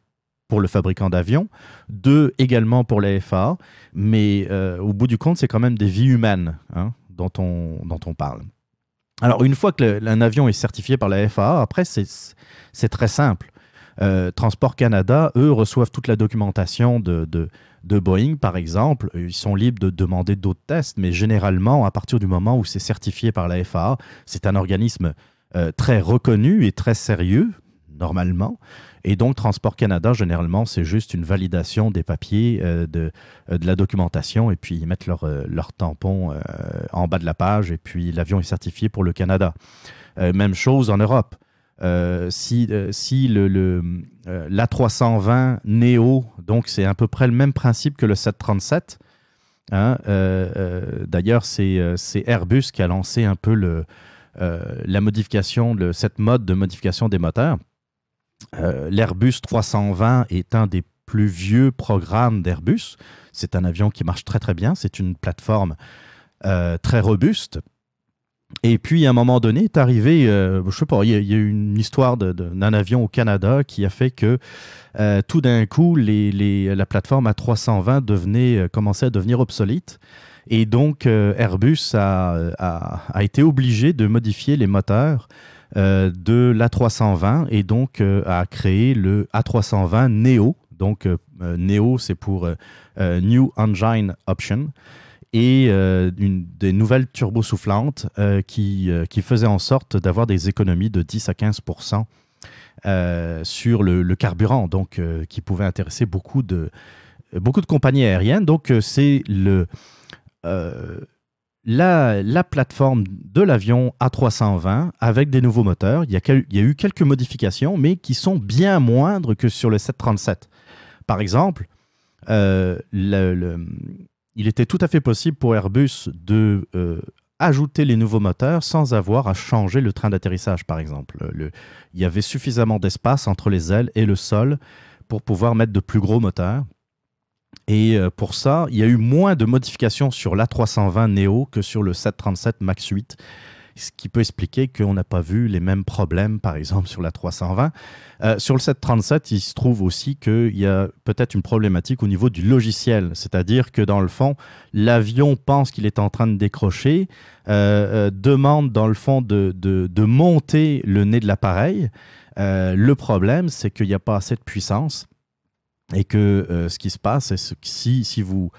pour le fabricant d'avion, deux, également pour la FAA, mais euh, au bout du compte, c'est quand même des vies humaines hein, dont, on, dont on parle. Alors, une fois que le- un avion est certifié par la FAA, après, c'est très simple. Euh, Transport Canada, eux, reçoivent toute la documentation de, de, de Boeing, par exemple. Ils sont libres de demander d'autres tests, mais généralement, à partir du moment où c'est certifié par la FAA, c'est un organisme euh, très reconnu et très sérieux, normalement. Et donc, Transport Canada, généralement, c'est juste une validation des papiers, euh, de, euh, de la documentation, et puis ils mettent leur, euh, leur tampon en bas de la page, et puis l'avion est certifié pour le Canada. Même chose en Europe. Si si le, le, euh, l'A320 Neo, donc c'est à peu près le même principe que le 737. hein, D'ailleurs, c'est, Airbus qui a lancé un peu le, la modification, le, cette mode de modification des moteurs. Euh, L'Airbus 320 est un des plus vieux programmes d'Airbus. C'est un avion qui marche très très bien. C'est une plateforme euh, très robuste. Et puis, à un moment donné, est arrivé, euh, je sais pas, il y, a- eu une histoire d'un avion au Canada qui a fait que euh, tout d'un coup, la plateforme A320 devenait, commençait à devenir obsolète. Et donc, Airbus a, été obligé de modifier les moteurs de l'A320 et donc euh, a créé le A320 Neo. Donc, euh, euh, Neo, c'est pour euh, euh, New Engine Option et euh, des nouvelles turbosoufflantes euh, qui, euh, qui faisaient en sorte d'avoir des économies de 10 à 15 euh, sur le, le carburant, donc euh, qui pouvait intéresser beaucoup de, beaucoup de compagnies aériennes. Donc euh, c'est le, euh, la, la plateforme de l'avion A320 avec des nouveaux moteurs. Il y, a eu quelques modifications, mais qui sont bien moindres que sur le 737. Par exemple, euh, il était tout à fait possible pour Airbus de euh, ajouter les nouveaux moteurs sans avoir à changer le train d'atterrissage, par exemple. Le- il y avait suffisamment d'espace entre les ailes et le sol pour pouvoir mettre de plus gros moteurs. Et euh, pour ça, il y a eu moins de modifications sur l'A320 Neo que sur le 737 MAX 8, ce qui peut expliquer qu'on n'a pas vu les mêmes problèmes, par exemple, sur la 320. Euh, sur le 737, il se trouve aussi qu'il y a peut-être une problématique au niveau du logiciel, c'est-à-dire que dans le fond, l'avion pense qu'il est en train de décrocher, euh, demande dans le fond de, de- de monter le nez de l'appareil. Le problème, c'est qu'il n'y a pas assez de puissance et que euh, ce qui se passe, c'est ce que si, vous,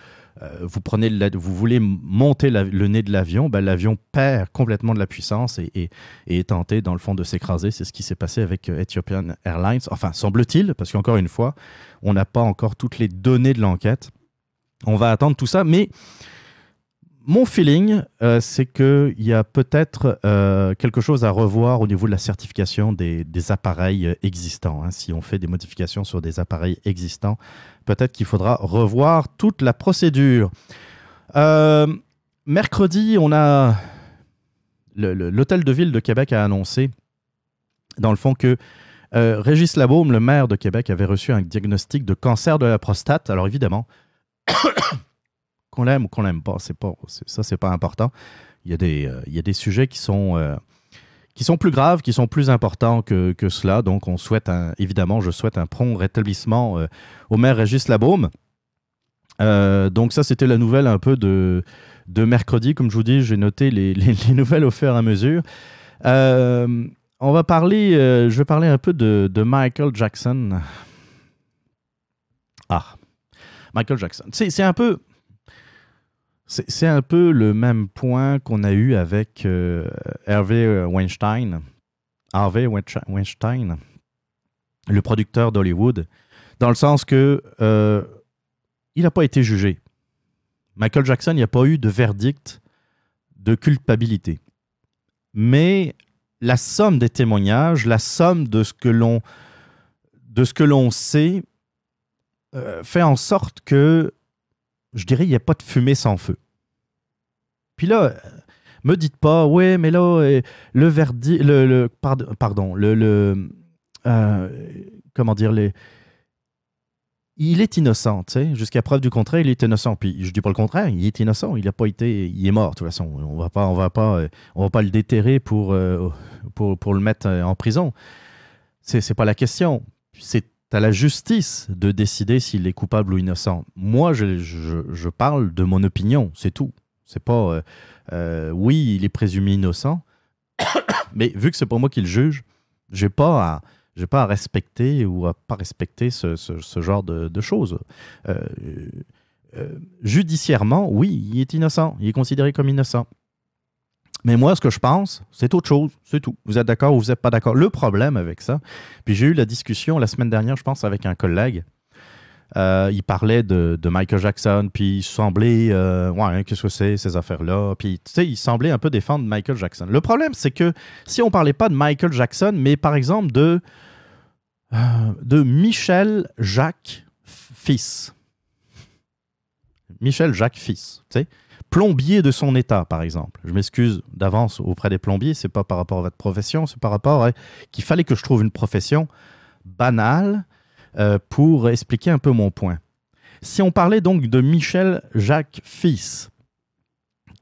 euh, vous, prenez vous voulez monter le nez de l'avion, ben, l'avion perd complètement de la puissance et est tenté, dans le fond, de s'écraser. C'est ce qui s'est passé avec euh, Ethiopian Airlines. Enfin, semble-t-il, parce qu'encore une fois, on n'a pas encore toutes les données de l'enquête. On va attendre tout ça, mais mon feeling, euh, c'est qu'il y a peut-être euh, quelque chose à revoir au niveau de la certification des, appareils existants. hein. Si on fait des modifications sur des appareils existants, peut-être qu'il faudra revoir toute la procédure. Euh, mercredi, on a l'hôtel de ville de Québec a annoncé, dans le fond, que Régis Labaume, le maire de Québec, avait reçu un diagnostic de cancer de la prostate. Alors évidemment, qu'on l'aime ou qu'on l'aime pas, c'est pas, ça c'est pas important. Il y a des, euh, il y a des sujets qui sont, euh, qui sont plus graves, qui sont plus importants que, que cela. Donc on souhaite, évidemment, je souhaite un prompt rétablissement euh, au maire Régis Labaume. Donc ça c'était la nouvelle un peu de, de mercredi. Comme je vous dis, j'ai noté les, les- les nouvelles au fur et à mesure. On va parler, je vais parler un peu de, de Michael Jackson. Ah, Michael Jackson. C'est un peu, c'est un peu le même point qu'on a eu avec euh, Hervé Weinstein, Harvey Weinstein- le producteur d'Hollywood, dans le sens que euh, il n'a pas été jugé. Michael Jackson, il n'y a pas eu de verdict de culpabilité. Mais la somme des témoignages, la somme de ce que l'on de ce que l'on sait euh, fait en sorte que, je dirais, il n'y a pas de fumée sans feu. Puis là, me dites pas, ouais, mais là, euh, le verdict, le, pardon, le, euh, comment dire, les, il est innocent, tu sais, jusqu'à preuve du contraire, il est innocent. Puis je dis pas le contraire, il est innocent, il a pas été, il est mort de toute façon. On va pas, on va pas, euh, on va pas le déterrer pour, pour, pour le mettre en prison. C'est pas la question. C'est à la justice de décider s'il est coupable ou innocent. Moi, je, parle de mon opinion, c'est tout. C'est pas, euh, euh, oui, il est présumé innocent, mais vu que c'est pas moi qui le juge, j'ai pas à, pas à respecter ou à pas respecter ce, genre de, choses. Euh, judiciairement, oui, il est innocent, il est considéré comme innocent. Mais moi, ce que je pense, c'est autre chose, c'est tout. Vous êtes d'accord ou vous n'êtes pas d'accord. Le problème avec ça, puis j'ai eu la discussion la semaine dernière, je pense, avec un collègue. Euh, il parlait de, Michael Jackson, puis il semblait, euh, ouais, qu'est-ce que c'est ces affaires-là, puis tu sais, il semblait un peu défendre Michael Jackson. Le problème, c'est que si on parlait pas de Michael Jackson, mais par exemple de euh, de Michel Jacques fils, Michel Jacques fils, tu sais, plombier de son état, par exemple. Je m'excuse d'avance auprès des plombiers, c'est pas par rapport à votre profession, c'est par rapport à qu'il fallait que je trouve une profession banale euh, pour expliquer un peu mon point. Si on parlait donc de Michel Jacques fils,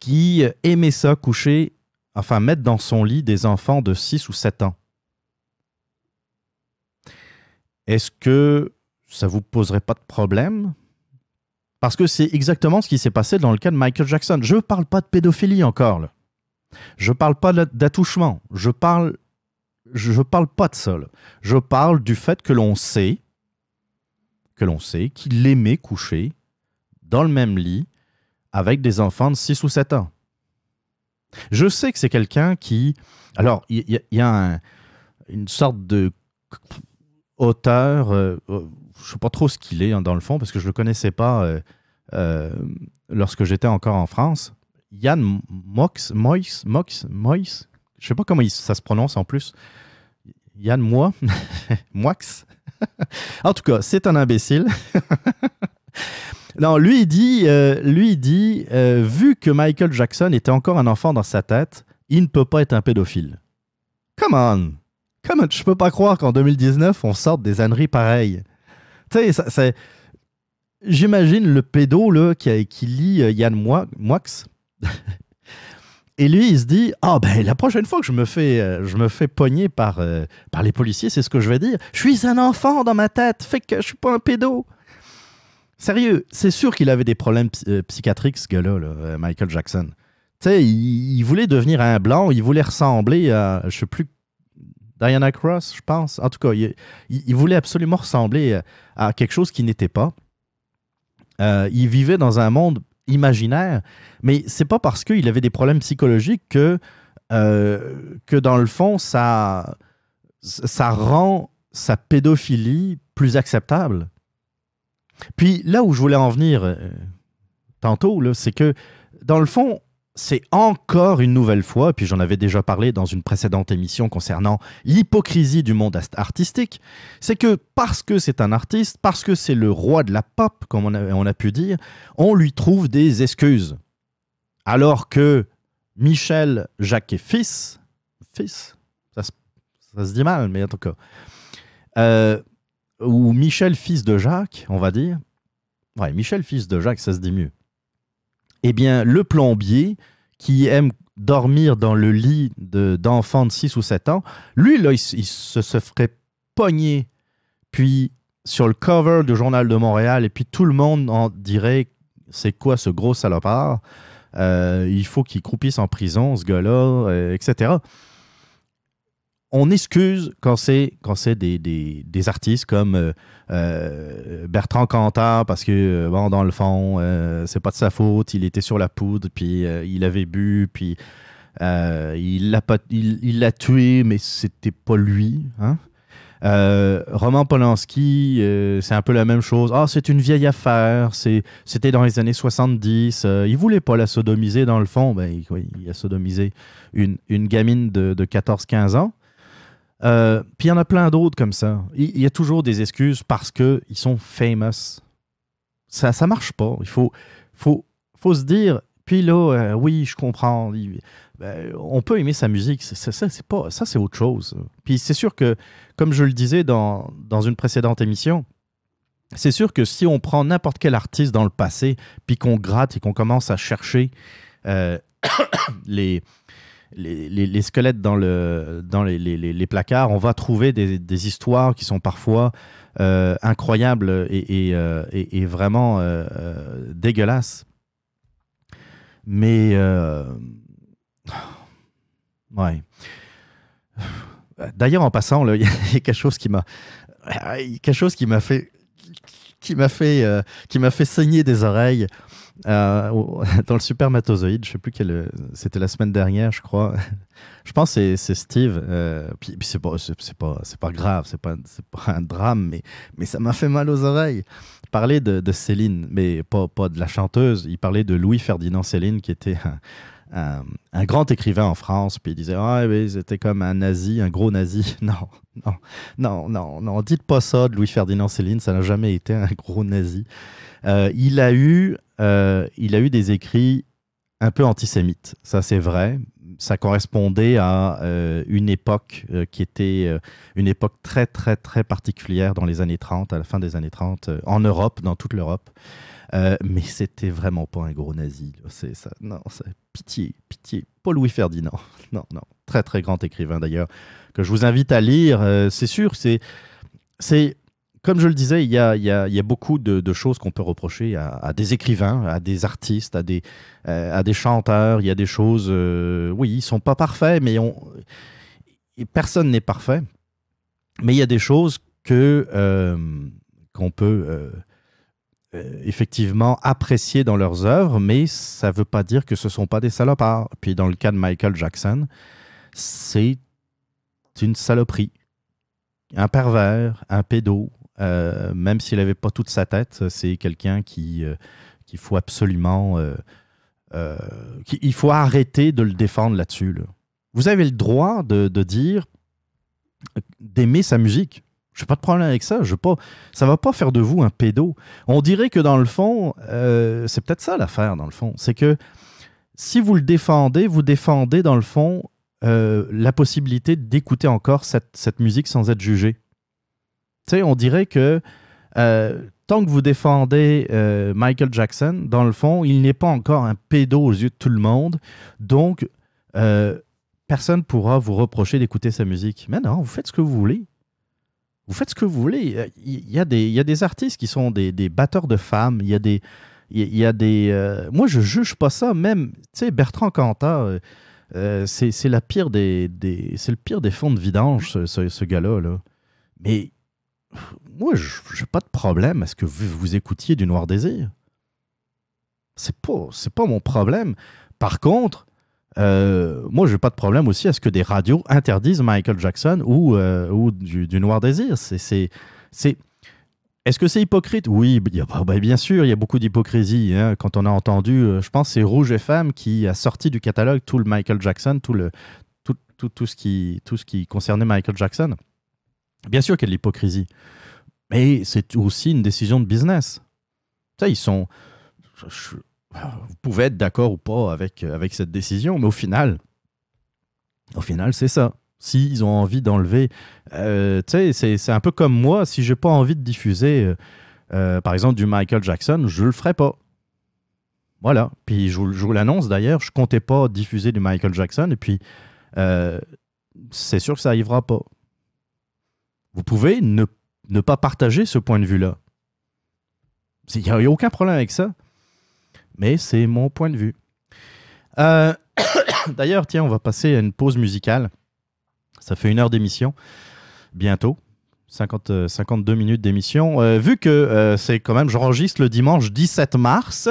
qui aimait ça coucher, enfin mettre dans son lit des enfants de 6 ou 7 ans, est-ce que ça vous poserait pas de problème Parce que c'est exactement ce qui s'est passé dans le cas de Michael Jackson. Je ne parle pas de pédophilie encore. Je parle pas d'attouchement. Je parle, je parle pas de ça. Je parle du fait que l'on sait, que l'on sait qu'il aimait coucher dans le même lit avec des enfants de 6 ou 7 ans. Je sais que c'est quelqu'un qui... Alors, il y, a- une sorte de auteur, euh, je sais pas trop ce qu'il est hein, dans le fond, parce que je le connaissais pas euh, euh, lorsque j'étais encore en France. Yann Mox, Moix, Mox, Moix, je sais pas comment ça se prononce en plus. Yann Moi, Moix. en tout cas, c'est un imbécile. non, lui, il dit, euh, lui, dit vu que Michael Jackson était encore un enfant dans sa tête, il ne peut pas être un pédophile. Come on! Come on! Je peux pas croire qu'en 2019, on sorte des âneries pareilles. Tu. J'imagine le pédo là, qui, qui lit euh, Yann Moix. Et lui, il se dit Ah, ben, la prochaine fois que je me fais, euh, je me fais pogner par, euh, par les policiers, c'est ce que je vais dire. Je suis un enfant dans ma tête, fait que je suis pas un pédo. Sérieux, c'est sûr qu'il avait des problèmes psy- psychiatriques, ce gars-là, là, Michael Jackson. Tu sais, il, il voulait devenir un blanc, il voulait ressembler à, je sais plus, Diana Cross, je pense. En tout cas, il, voulait absolument ressembler à, à quelque chose qui n'était pas. Euh, il vivait dans un monde imaginaire, mais c'est pas parce qu'il avait des problèmes psychologiques que, euh, que dans le fond, ça, ça rend sa pédophilie plus acceptable. Puis là où je voulais en venir, euh, tantôt, c'est que, dans le fond, c'est encore une nouvelle fois, puis j'en avais déjà parlé dans une précédente émission concernant l'hypocrisie du monde artistique, c'est que parce que c'est un artiste, parce que c'est le roi de la pop, comme on a, pu dire, on lui trouve des excuses. Alors que Michel Jacques fils, fils, ça se, ça se dit mal, mais en tout cas, euh, ou Michel fils de Jacques, on va dire, ouais, Michel fils de Jacques, ça se dit mieux eh bien, le plombier qui aime dormir dans le lit de- d'enfants de, 6 ou 7 ans, lui, là, il, se, ferait pogner, puis sur le cover du Journal de Montréal, et puis tout le monde en dirait c'est quoi ce gros salopard? Euh, Il faut qu'il croupisse en prison, ce gars-là, etc. On excuse quand c'est quand c'est des, des- des artistes comme euh, euh, Bertrand Cantat parce que euh, bon dans le fond euh, c'est pas de sa faute il était sur la poudre puis il avait bu puis il l'a pas il l'a tué mais c'était pas lui hein Roman Polanski, c'est un peu la même chose. Ah, c'est une vieille affaire. C'était dans les années 70. Euh, il voulait pas la sodomiser dans le fond. Ben, il a sodomisé une, une gamine de, de 14-15 ans. Euh, puis il y en a plein d'autres comme ça. Il, y a toujours des excuses parce qu'ils sont famous. Ça ça marche pas. Il faut, faut, faut se dire, puis là, euh, oui, je comprends. Ben, on peut aimer sa musique. Ça, c'est pas, ça, c'est autre chose. Puis c'est sûr que, comme je le disais dans, dans une précédente émission, c'est sûr que si on prend n'importe quel artiste dans le passé, puis qu'on gratte et qu'on commence à chercher euh, les, les, squelettes dans, le, dans les, placards, on va trouver des, histoires qui sont parfois euh, incroyables et, euh, vraiment euh, dégueulasses. Mais, ouais. D'ailleurs, en passant, il y a quelque chose qui m'a, quelque chose qui m'a fait, qui m'a fait, qui m'a fait saigner des oreilles dans le supermatozoïde. Je sais plus quel, c'était la semaine dernière, je crois. Je pense que c'est- Steve. euh, puis puis c'est pas, c'est pas, pas grave, c'est pas, pas un drame, mais, mais ça m'a fait mal aux oreilles. Il parlait de, Céline, mais pas, pas de la chanteuse. Il parlait de Louis Ferdinand Céline, qui était un, grand écrivain en France. Puis il disait Ah, oui, c'était comme un nazi, un gros nazi. Non, non, non, non, non, dites pas ça de Louis Ferdinand Céline, ça n'a jamais été un gros nazi. Euh, il, a eu, euh, il a eu des écrits un peu antisémites, ça c'est vrai. Ça correspondait à euh, une époque qui était une époque très, très, très particulière dans les années 30, à la fin des années 30, euh, en Europe, dans toute l'Europe. Mais c'était vraiment pas un gros nazi. C'est ça. Non, c'est pitié, pitié. Pas Louis Ferdinand. Non, non. Très, très grand écrivain d'ailleurs, que je vous invite à lire. C'est sûr, c'est. c'est comme je le disais, il y a, beaucoup de, choses qu'on peut reprocher à, des écrivains, à des artistes, à des, euh, chanteurs. Il y a des choses, euh, oui, ils sont pas parfaits, mais personne n'est parfait. Mais il y a des choses que euh, qu'on peut effectivement apprécier dans leurs œuvres, mais ça ne veut pas dire que ce ne sont pas des salopards. Puis dans le cas de Michael Jackson, c'est une saloperie. Un pervers, un pédo, euh, même s'il n'avait pas toute sa tête, c'est quelqu'un qui euh, faut absolument... euh, il faut arrêter de le défendre là-dessus. là. Vous avez le droit de, dire d'aimer sa musique. Je n'ai pas de problème avec ça. Je pas, ça va pas faire de vous un pédo. On dirait que dans le fond, c'est peut-être ça l'affaire, dans le fond. C'est que si vous le défendez, vous défendez, dans le fond, la possibilité d'écouter encore cette musique sans être jugé. On dirait que euh, tant que vous défendez euh, Michael Jackson, dans le fond, il n'est pas encore un pédo aux yeux de tout le monde. Donc, euh, personne ne pourra vous reprocher d'écouter sa musique. Mais non, vous faites ce que vous voulez. Vous faites ce que vous voulez. Euh, Il y a des, il y a des artistes qui sont des, batteurs de femmes. Il y a des. Il y a- des euh, moi, je juge pas ça. Même, tu sais, Bertrand Cantat, euh, euh, c'est la pire des, des c'est le pire des fonds de vidange, ce, ce- ce gars-là. Là. Mais moi, je n'ai pas de problème à ce que vous, vous écoutiez du Noir Désir. C'est pas, c'est pas mon problème. Par contre, euh, moi, j'ai pas de problème aussi à ce que des radios interdisent Michael Jackson ou, euh, ou du, du Noir Désir. C'est, c'est, c'est, Est-ce que c'est hypocrite? Oui, bah, bien sûr, il y a beaucoup d'hypocrisie. hein. Quand on a entendu, euh, je pense, c'est Rouge FM qui a sorti du catalogue tout le Michael Jackson, tout, le, tout, tout, tout ce, qui, tout ce qui concernait Michael Jackson. Bien sûr qu'il y a l'hypocrisie, mais c'est aussi une décision de business. Ça, ils sont. vous pouvez être d'accord ou pas avec, cette décision, mais au final, au final, c'est ça. S'ils ont envie d'enlever. euh, tu c'est- un peu comme moi, si j'ai pas envie de diffuser, euh, euh, par exemple, du Michael Jackson, je le ferai pas. Voilà. Puis je vous, l'annonce d'ailleurs, je comptais pas diffuser du Michael Jackson, et puis c'est sûr que ça arrivera pas. Vous pouvez ne, pas partager ce point de vue-là. Il n'y a, aucun problème avec ça. Mais c'est mon point de vue. Euh, D'ailleurs, tiens, on va passer à une pause musicale. Ça fait une heure d'émission, bientôt. 50, euh, 52 minutes d'émission. Euh, vu que euh, c'est quand même, j'enregistre le dimanche 17 mars.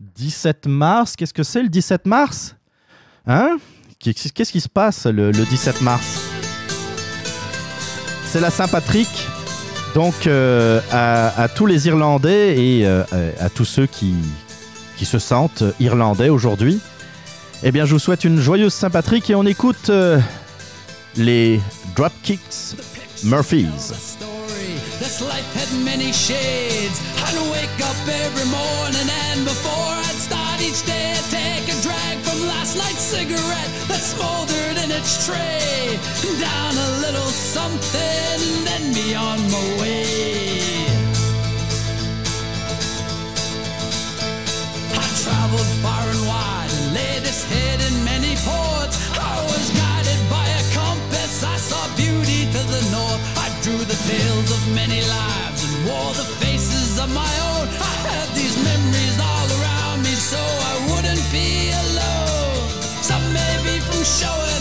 17 mars, qu'est-ce que c'est le 17 mars? Hein? Qu'est- Qu'est-ce qui se passe le 17 mars? C'est la Saint-Patrick. Donc, euh, à, tous les Irlandais et euh, à, tous ceux qui, se sentent irlandais aujourd'hui, eh bien, je vous souhaite une joyeuse Saint-Patrick et on écoute euh, les Dropkicks Murphys. From last night's cigarette that smoldered in its tray. Down a little something and then be on my way. I traveled far and wide and laid this head in many ports. I was guided by a compass. I saw beauty to the north. I drew the tales of many lives and wore the faces of my own. I had these memories all around me so I wouldn't be alone show it.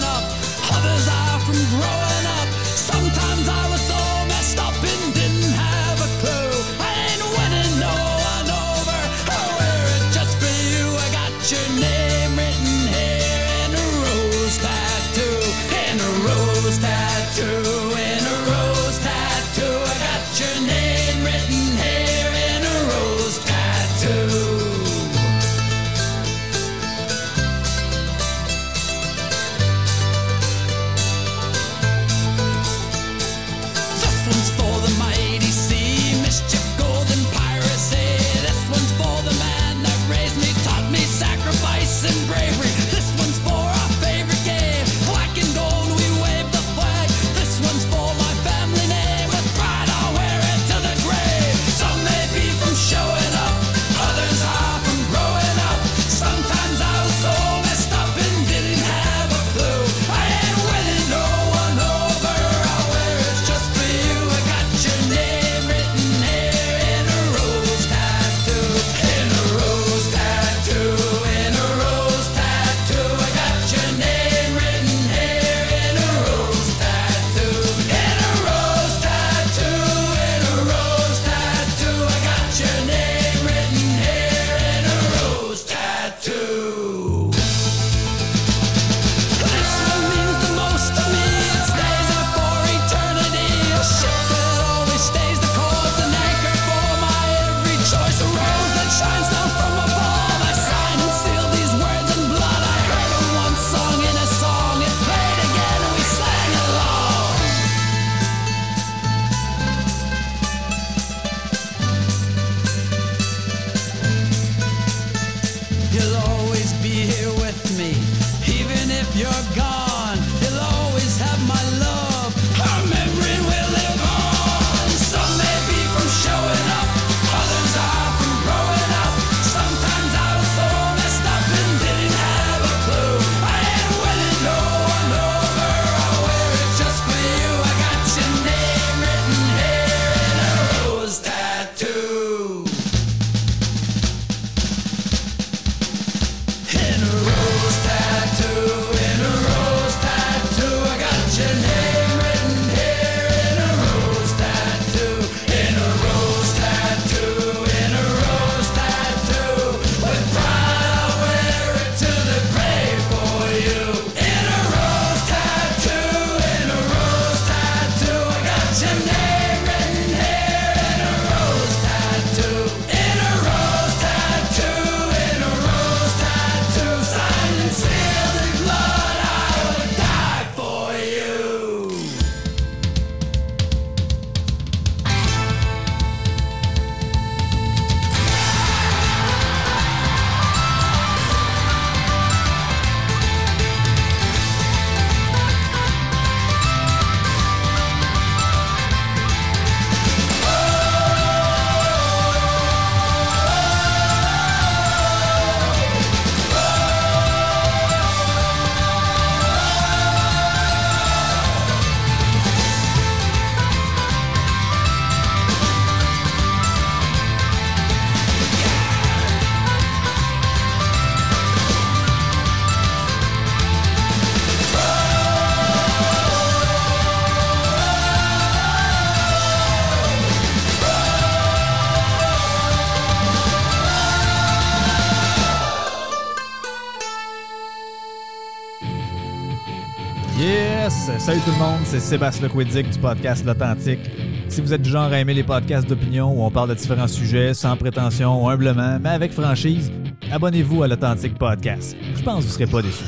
Salut tout le monde, c'est Sébastien Lequidic du podcast L'Authentique. Si vous êtes du genre à aimer les podcasts d'opinion où on parle de différents sujets sans prétention, humblement, mais avec franchise, abonnez-vous à l'Authentique Podcast. Je pense que vous ne serez pas déçus.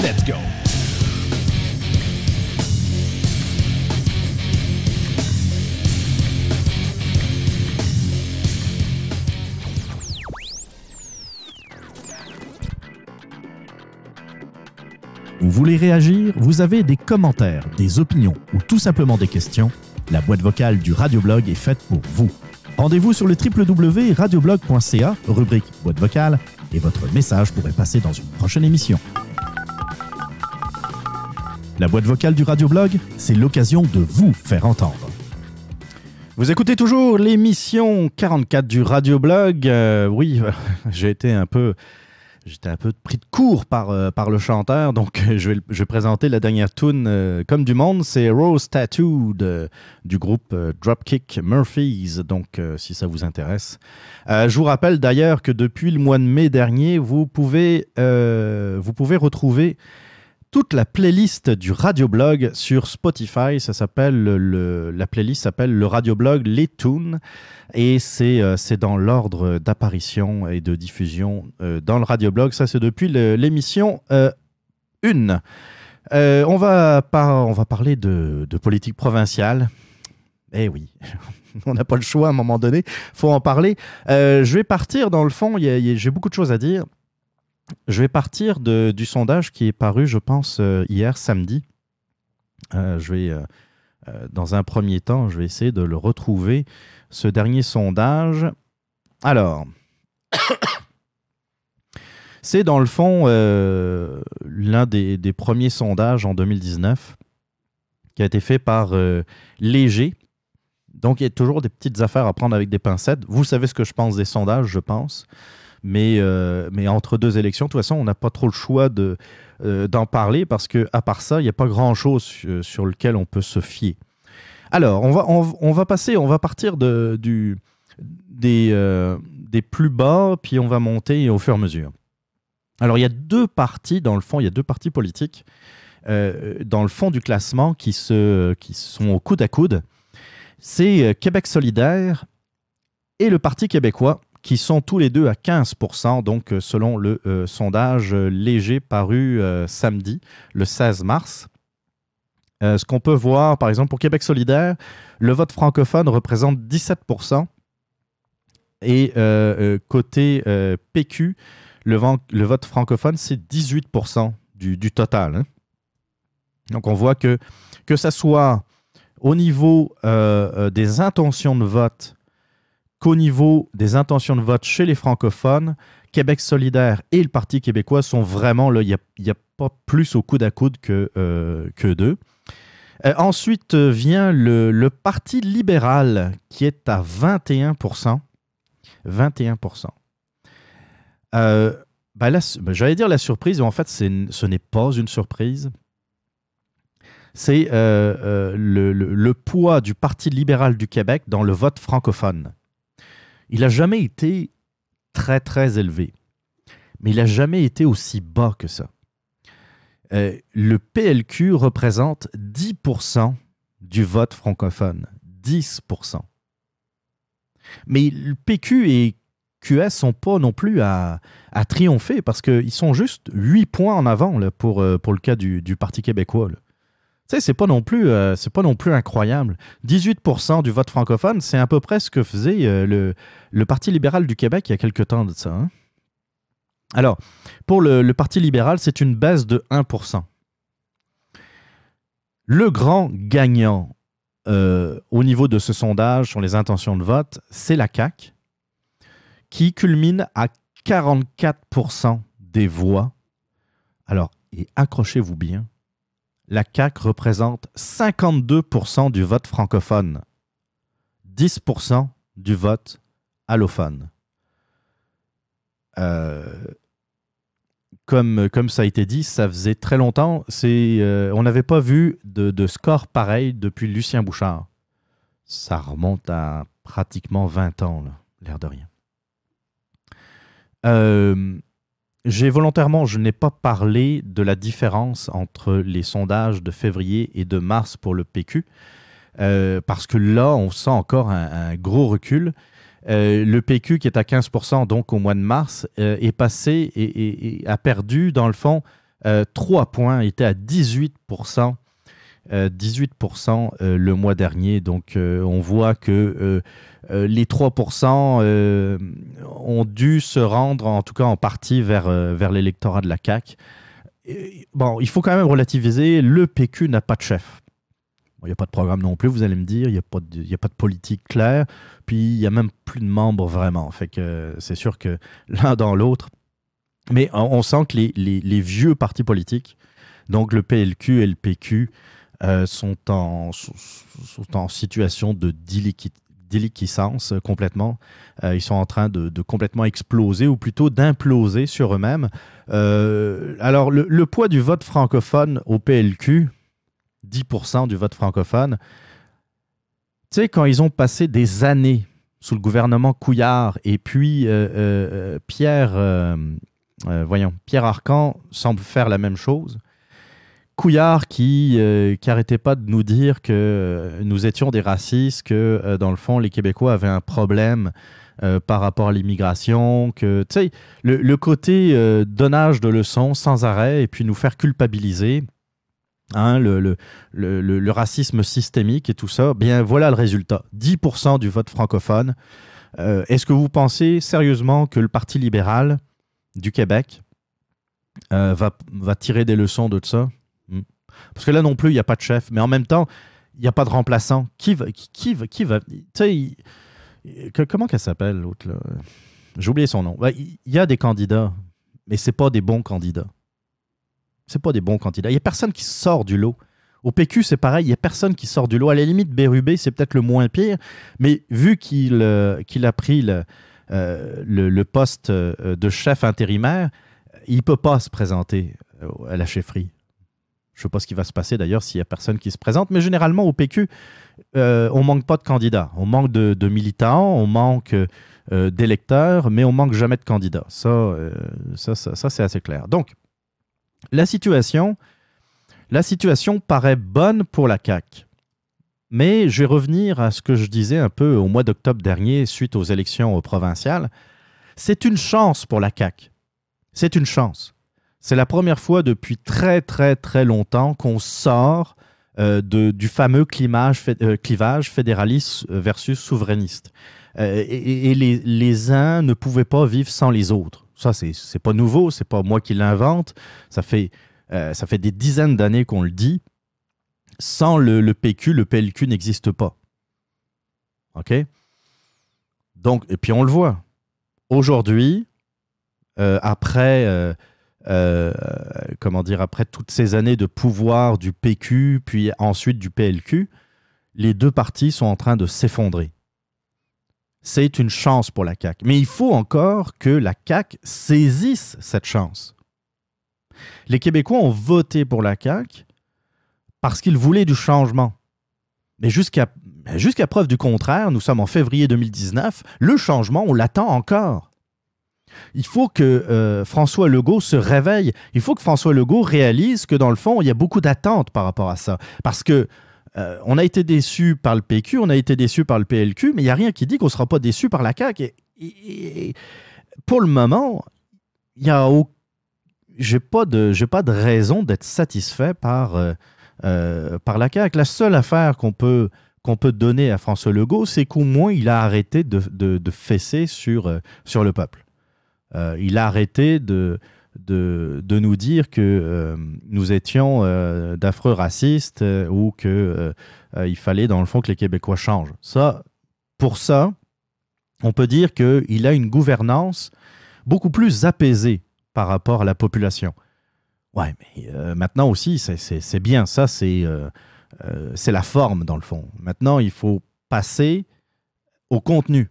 Let's go! Vous voulez réagir Vous avez des commentaires, des opinions ou tout simplement des questions La boîte vocale du Radioblog est faite pour vous. Rendez-vous sur le www.radioblog.ca, rubrique boîte vocale, et votre message pourrait passer dans une prochaine émission. La boîte vocale du Radioblog, c'est l'occasion de vous faire entendre. Vous écoutez toujours l'émission 44 du Radioblog. Euh, oui, j'ai été un peu J'étais un peu pris de court par, euh, par le chanteur, donc je vais, je vais présenter la dernière tune euh, comme du monde. C'est Rose Tattoo du groupe euh, Dropkick Murphys, donc euh, si ça vous intéresse. Euh, je vous rappelle d'ailleurs que depuis le mois de mai dernier, vous pouvez, euh, vous pouvez retrouver toute la playlist du radioblog sur Spotify. Ça s'appelle le, la playlist s'appelle le radioblog Les Tunes et c'est euh, dans l'ordre d'apparition et de diffusion euh, dans le radioblog. Ça c'est depuis l'émission 1. on, va par- on va parler de, politique provinciale. Eh oui, on n'a pas le choix à un moment donné, faut en parler. Euh, je vais partir dans le fond, j'ai beaucoup de choses à dire. Je vais partir du sondage qui est paru, je pense, euh, hier samedi. Euh, je vais, euh, dans un premier temps, je vais essayer de le retrouver, ce dernier sondage. Alors, c'est dans le fond l'un des, des premiers sondages en 2019 qui a été fait par Léger. Donc, il y a toujours des petites affaires à prendre avec des pincettes. Vous savez ce que je pense des sondages, je pense. Mais, euh, mais entre deux élections, de toute façon, on n'a pas trop le choix de, euh, d'en parler parce que à part ça, il n'y a pas grand-chose sur, sur lequel on peut se fier. Alors, on va, on, va passer, on va partir de, du, des, euh, des plus bas, puis on va monter au fur et à mesure. Alors, il y a deux partis, dans le fond, il y a deux partis politiques euh, dans le fond du classement qui, se, qui sont au coude à coude. C'est euh, Québec solidaire et le Parti québécois, qui sont tous les deux à 15% donc euh, selon le euh, sondage euh, léger paru samedi, le 16 mars. Ce qu'on peut voir, par exemple, pour Québec solidaire, le vote francophone représente 17% et côté PQ, le, vote francophone, c'est 18 du, du total. hein. Donc on voit que que ça soit au niveau des intentions de vote qu'au niveau des intentions de vote chez les francophones, Québec solidaire et le Parti québécois sont vraiment là, il n'y a, pas plus au coude à coude que, euh, que d'eux. Euh, ensuite vient le, le Parti libéral qui est à 21% 21% Euh, ben ben, J'allais dire la surprise, mais en fait, ce n'est pas une surprise. C'est euh, le- le poids du Parti libéral du Québec dans le vote francophone. Il n'a jamais été très, très élevé, mais il n'a jamais été aussi bas que ça. Euh, le PLQ représente 10% du vote francophone. 10%. Mais le PQ et QS sont pas non plus à, triompher parce qu'ils sont juste 8 points en avant euh, pour le cas du, Parti québécois. Sais, c'est pas non plus euh, c'est pas non plus incroyable. 18% du vote francophone, c'est à peu près ce que faisait euh, le, le Parti libéral du Québec il y a quelque temps de ça. hein. Alors, pour le, le Parti libéral, c'est une baisse de 1%. Le grand gagnant euh, au niveau de ce sondage sur les intentions de vote, c'est la CAQ, qui culmine à 44% des voix. Alors, et accrochez-vous bien, la CAQ représente 52% du vote francophone, 10% du vote allophone. Euh, comme, ça a été dit, ça faisait très longtemps. Euh, on n'avait pas vu de, de score pareil depuis Lucien Bouchard. Ça remonte à pratiquement 20 ans, l'air de rien. Euh, j'ai volontairement, je n'ai pas parlé de la différence entre les sondages de février et de mars pour le PQ, euh, parce que là, on sent encore un, gros recul. Euh, le PQ qui est à 15% donc au mois de mars euh, est passé et, a perdu dans le fond euh, 3 points, était à 18%. Euh, 18% euh, le mois dernier. Donc, euh, on voit que euh, euh, les 3% euh, ont dû se rendre, en tout cas en partie, vers, euh, vers l'électorat de la CAQ. Bon, il faut quand même relativiser, le PQ n'a pas de chef. Il n'y a pas de programme non plus, vous allez me dire, il n'y a, pas de- politique claire, puis il n'y a même plus de membres vraiment. Fait que euh, c'est sûr que l'un dans l'autre. Mais on, sent que les- les vieux partis politiques, donc le PLQ et le PQ, euh, sont, en, sont, en situation de déliquescence complètement. Euh, ils sont en train de, de complètement exploser, ou plutôt d'imploser sur eux-mêmes. Euh, alors, le, le poids du vote francophone au PLQ, 10% du vote francophone, tu sais, quand ils ont passé des années sous le gouvernement Couillard et puis Pierre, voyons, Pierre Arcan semble faire la même chose. Couillard qui euh, qui arrêtait pas de nous dire que euh, nous étions des racistes, que euh, dans le fond les Québécois avaient un problème euh, par rapport à l'immigration, que tu sais le, côté donnage de leçons sans arrêt et puis nous faire culpabiliser. Hein, le, racisme systémique et tout ça, bien voilà le résultat. 10% du vote francophone. Est-ce que vous pensez sérieusement que le Parti libéral du Québec va, va tirer des leçons de ça? Hmm. Parce que là non plus, il n'y a pas de chef, mais en même temps, il n'y a pas de remplaçant. Qui va... Qui, va, qui va tu sais, comment qu'elle s'appelle l'autre J'ai oublié son nom. Il y a des candidats, mais c'est pas des bons candidats. C'est pas des bons candidats. Il n'y a personne qui sort du lot. Au PQ, c'est pareil, il n'y a personne qui sort du lot. À la limite, Bérubé, c'est peut-être le moins pire, mais vu qu'il euh, a pris le, euh, le, le poste euh, de chef intérimaire, il ne peut pas se présenter euh, à la chefferie. Je ne sais pas ce qui va se passer d'ailleurs s'il n'y a personne qui se présente, mais généralement au PQ, euh, on manque pas de candidats. On manque de, militants, on manque euh, d'électeurs, mais on manque jamais de candidats. Ça, euh, ça, ça, ça, c'est assez clair. Donc, la situation, la situation paraît bonne pour la CAQ. Mais je vais revenir à ce que je disais un peu au mois d'octobre dernier, suite aux élections provinciales. C'est une chance pour la CAQ. C'est une chance. C'est la première fois depuis très, très, très longtemps qu'on sort euh, de, du fameux euh, clivage fédéraliste versus souverainiste. Euh, et les, les uns ne pouvaient pas vivre sans les autres. Ça, c'est pas nouveau, c'est pas moi qui l'invente. Ça fait, euh, ça fait des dizaines d'années qu'on le dit. Sans le, PQ, le PLQ n'existe pas. OK? Donc, et puis on le voit. Aujourd'hui, euh, après, euh, comment dire, après toutes ces années de pouvoir du PQ, puis ensuite du PLQ, les deux partis sont en train de s'effondrer. C'est une chance pour la CAQ. Mais il faut encore que la CAQ saisisse cette chance. Les Québécois ont voté pour la CAQ parce qu'ils voulaient du changement. Mais jusqu'à jusqu'à preuve du contraire, nous sommes en février 2019, le changement, on l'attend encore. Il faut que euh, François Legault se réveille. Il faut que François Legault réalise que dans le fond, il y a beaucoup d'attentes par rapport à ça. Parce que euh, on a été déçu par le PQ, on a été déçu par le PLQ, mais il n'y a rien qui dit qu'on ne sera pas déçu par la CAQ. Et, pour le moment, il y a j'ai pas de pas de raison d'être satisfait par euh, par la CAQ. La seule affaire qu'on peut peut donner à François Legault, c'est qu'au moins il a arrêté de, de, de fesser sur, sur le peuple. Euh, il a arrêté de, de, de nous dire que euh, nous étions euh, d'affreux racistes ou qu'il il fallait, dans le fond, que les Québécois changent. Ça, pour ça, on peut dire qu'il a une gouvernance beaucoup plus apaisée par rapport à la population. Ouais, mais maintenant aussi, c'est- bien. Ça, c'est la forme, dans le fond. Maintenant, il faut passer au contenu.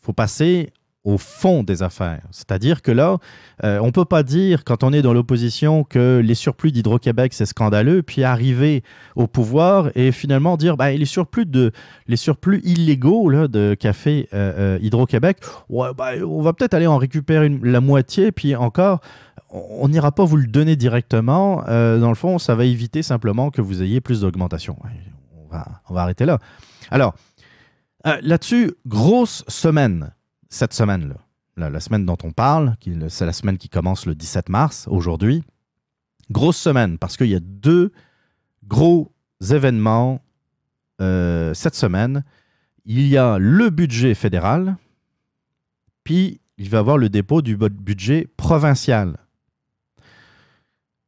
Il faut passer au fond des affaires. C'est-à-dire que là, euh, on ne peut pas dire, quand on est dans l'opposition, que les surplus d'Hydro-Québec, c'est scandaleux, puis arriver au pouvoir et finalement dire bah, les, surplus de, les surplus illégaux là, de café euh, euh, Hydro-Québec, ouais, bah, on va peut-être aller en récupérer la moitié, puis encore, on n'ira pas vous le donner directement. Dans le fond, ça va éviter simplement que vous ayez plus d'augmentation. On va, on va arrêter là. Alors, là-dessus, grosse semaine, cette semaine-là. La, semaine dont on parle, c'est la semaine qui commence le 17 mars, aujourd'hui. Grosse semaine, parce qu'il y a deux gros événements euh, cette semaine. Il y a le budget fédéral, puis il va y avoir le dépôt du bu- budget provincial.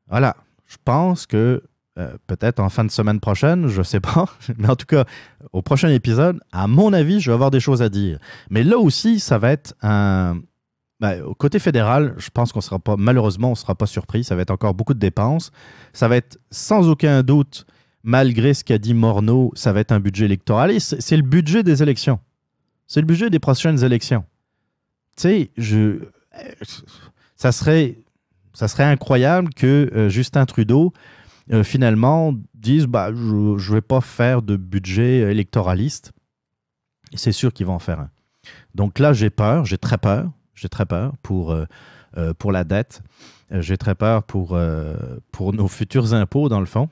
Voilà, je pense que euh, peut-être en fin de semaine prochaine, je sais pas, mais en tout cas, au prochain épisode, à mon avis, je vais avoir des choses à dire. Mais là aussi, ça va être un. ben, au côté fédéral, je pense qu'on sera pas, malheureusement, on ne sera pas surpris. Ça va être encore beaucoup de dépenses. Ça va être sans aucun doute, malgré ce qu'a dit Morneau, ça va être un budget électoral. Et c'est le budget des élections. C'est le budget des prochaines élections. Tu sais, je. Ça serait, ça serait incroyable que euh, Justin Trudeau euh, finalement disent bah, je ne vais pas faire de budget électoraliste. C'est sûr qu'ils vont en faire un. Donc là, j'ai peur, j'ai très peur, j'ai très peur pour, euh, euh, pour la dette. Euh, j'ai très peur pour, pour nos futurs impôts, dans le fond.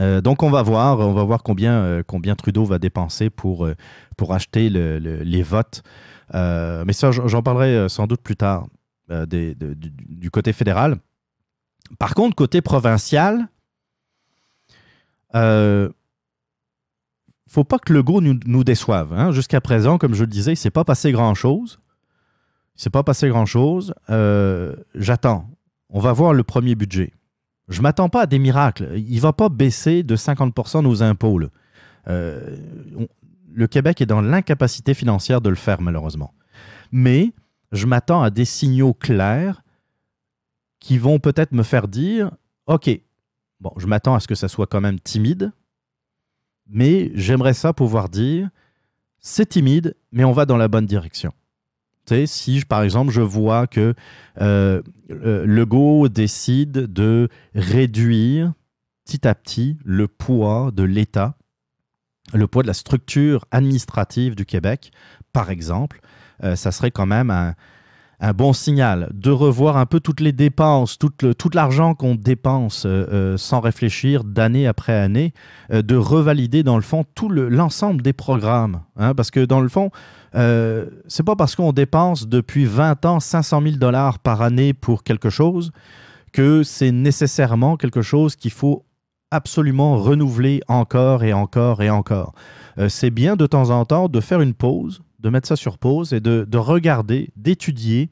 Donc on va voir, on va voir combien, combien Trudeau va dépenser pour, pour acheter le- le- les votes. Mais ça, j'en parlerai sans doute plus tard du côté fédéral. Par contre, côté provincial, euh, faut pas que le go nous, nous déçoive. hein. Jusqu'à présent, comme je le disais, il s'est pas passé grand-chose. Il s'est pas passé grand-chose. Euh, J'attends. On va voir le premier budget. Je m'attends pas à des miracles. Il va pas baisser de 50% nos impôts. Euh, le Québec est dans l'incapacité financière de le faire, malheureusement. Mais je m'attends à des signaux clairs qui vont peut-être me faire dire OK, bon, je m'attends à ce que ça soit quand même timide, mais j'aimerais ça pouvoir dire c'est timide, mais on va dans la bonne direction. Tu sais, si je- par exemple je vois que euh, le Legault décide de réduire petit à petit le poids de l'État, le poids de la structure administrative du Québec, par exemple, euh, ça serait quand même un, un bon signal de revoir un peu toutes les dépenses, tout, le- tout l'argent qu'on dépense euh, euh, sans réfléchir d'année après année, euh, de revalider dans le fond tout le- l'ensemble des programmes. hein, parce que dans le fond, euh, c'est pas parce qu'on dépense depuis 20 ans 500 000 dollars par année pour quelque chose que c'est nécessairement quelque chose qu'il faut absolument renouveler encore et encore et encore. C'est bien de temps en temps de faire une pause, de mettre ça sur pause et de, de regarder, d'étudier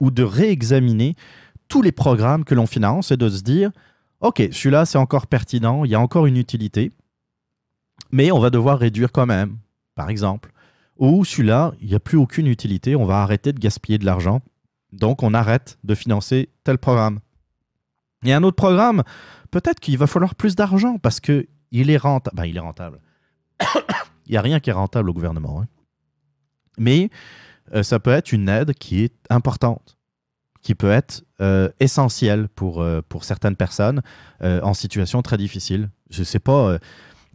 ou de réexaminer tous les programmes que l'on finance et de se dire, OK, celui-là, c'est encore pertinent, il y a encore une utilité, mais on va devoir réduire quand même, par exemple. Ou celui-là, il n'y a plus aucune utilité, on va arrêter de gaspiller de l'argent, donc on arrête de financer tel programme. Il y a un autre programme, peut-être qu'il va falloir plus d'argent parce que il est rentable. Ben, il est rentable. il n'y a rien qui est rentable au gouvernement. hein. Mais euh, ça peut être une aide qui est importante, qui peut être euh, essentielle pour, euh, pour certaines personnes en situation très difficile. Je sais pas.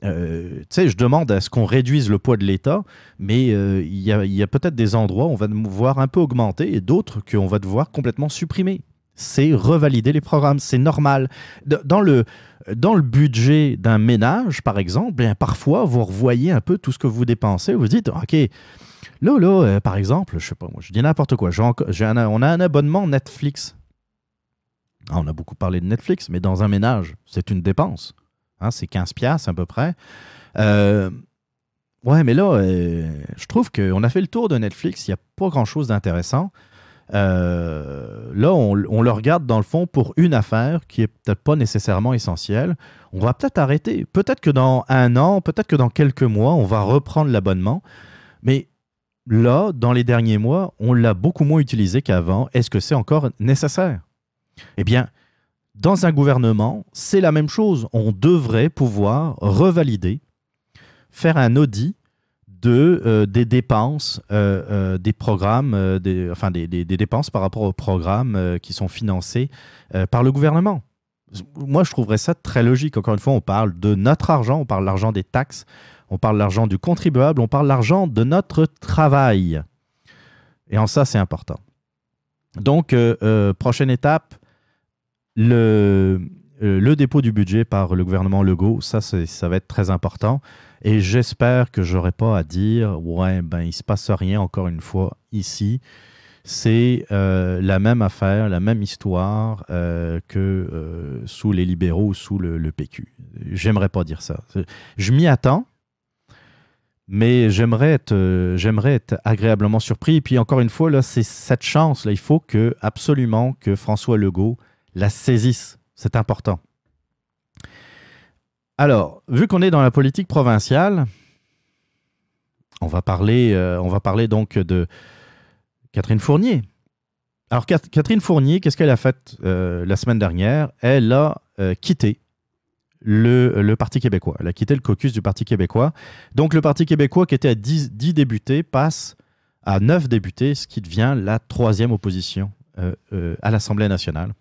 tu sais, je demande à ce qu'on réduise le poids de l'État, mais il y a, y a peut-être des endroits où on va devoir un peu augmenter et d'autres qu'on va devoir complètement supprimer. C'est revalider les programmes, c'est normal. Dans le, dans le budget d'un ménage, par exemple, bien, parfois, vous revoyez un peu tout ce que vous dépensez. Vous dites, OK, là, euh, par exemple, je sais pas, moi, je dis n'importe quoi. On a un abonnement Netflix. Ah, on a beaucoup parlé de Netflix, mais dans un ménage, c'est une dépense. Hein, c'est 15 piastres à peu près. Euh, ouais, mais là, euh, je trouve qu'on a fait le tour de Netflix. Il n'y a pas grand-chose d'intéressant. Là, on, on le regarde dans le fond pour une affaire qui est peut-être pas nécessairement essentielle. On va peut-être arrêter. Peut-être que dans un an, peut-être que dans quelques mois, on va reprendre l'abonnement. Mais là, dans les derniers mois, on l'a beaucoup moins utilisé qu'avant. Est-ce que c'est encore nécessaire? Eh bien, dans un gouvernement, c'est la même chose. On devrait pouvoir revalider, faire un audit de, euh, des dépenses, euh, euh, des programmes, enfin des, des- dépenses par rapport aux programmes qui sont financés par le gouvernement. Moi, je trouverais ça très logique. Encore une fois, on parle de notre argent, on parle de l'argent des taxes, on parle de l'argent du contribuable, on parle de l'argent de notre travail. Et en ça, c'est important. Donc, euh, euh, prochaine étape, le, euh, le dépôt du budget par le gouvernement Legault, ça, ça va être très important. Et j'espère que j'aurai pas à dire, ouais, ben, il se passe rien encore une fois ici. C'est la même affaire, la même histoire que sous les libéraux ou sous le, le PQ. J'aimerais pas dire ça. Je m'y attends, mais j'aimerais être, euh, j'aimerais être agréablement surpris. Et puis encore une fois, là, c'est cette chance. Il faut que absolument que François Legault la saisisse. C'est important. Alors, vu qu'on est dans la politique provinciale, on va parler, euh, on va parler donc de Catherine Fournier. Alors, Cat- Catherine Fournier, qu'est-ce qu'elle a fait euh, la semaine dernière? Elle a quitté le, Parti québécois. Elle a quitté le caucus du Parti québécois. Donc, le Parti québécois, qui était à 10, 10 députés, passe à 9 députés, ce qui devient la troisième opposition euh, euh, à l'Assemblée nationale.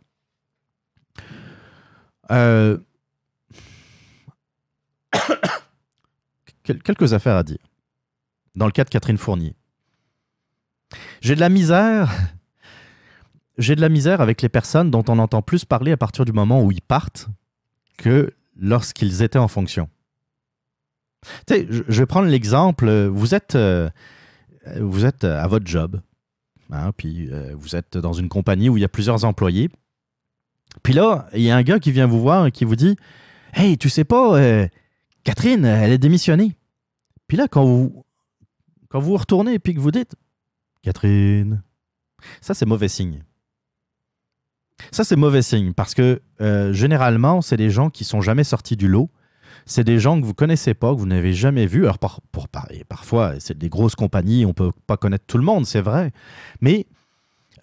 Euh, quel- quelques affaires à dire. Dans le cas de Catherine Fournier. J'ai de la misère. J'ai de la misère avec les personnes dont on entend plus parler à partir du moment où ils partent que lorsqu'ils étaient en fonction. Tu sais, je vais prendre l'exemple. euh, Vous êtes, euh, vous êtes à votre job, hein, puis euh, vous êtes dans une compagnie où il y a plusieurs employés. Puis là, il y a un gars qui vient vous voir et qui vous dit Hey, tu sais pas, euh, Catherine, elle est démissionnée. Puis là, quand vous, quand vous retournez et puis que vous dites Catherine, ça c'est mauvais signe. Ça c'est mauvais signe parce que euh, généralement, c'est des gens qui sont jamais sortis du lot. C'est des gens que vous connaissez pas, que vous n'avez jamais vus. Alors pour, parfois, c'est des grosses compagnies, on peut pas connaître tout le monde, c'est vrai. Mais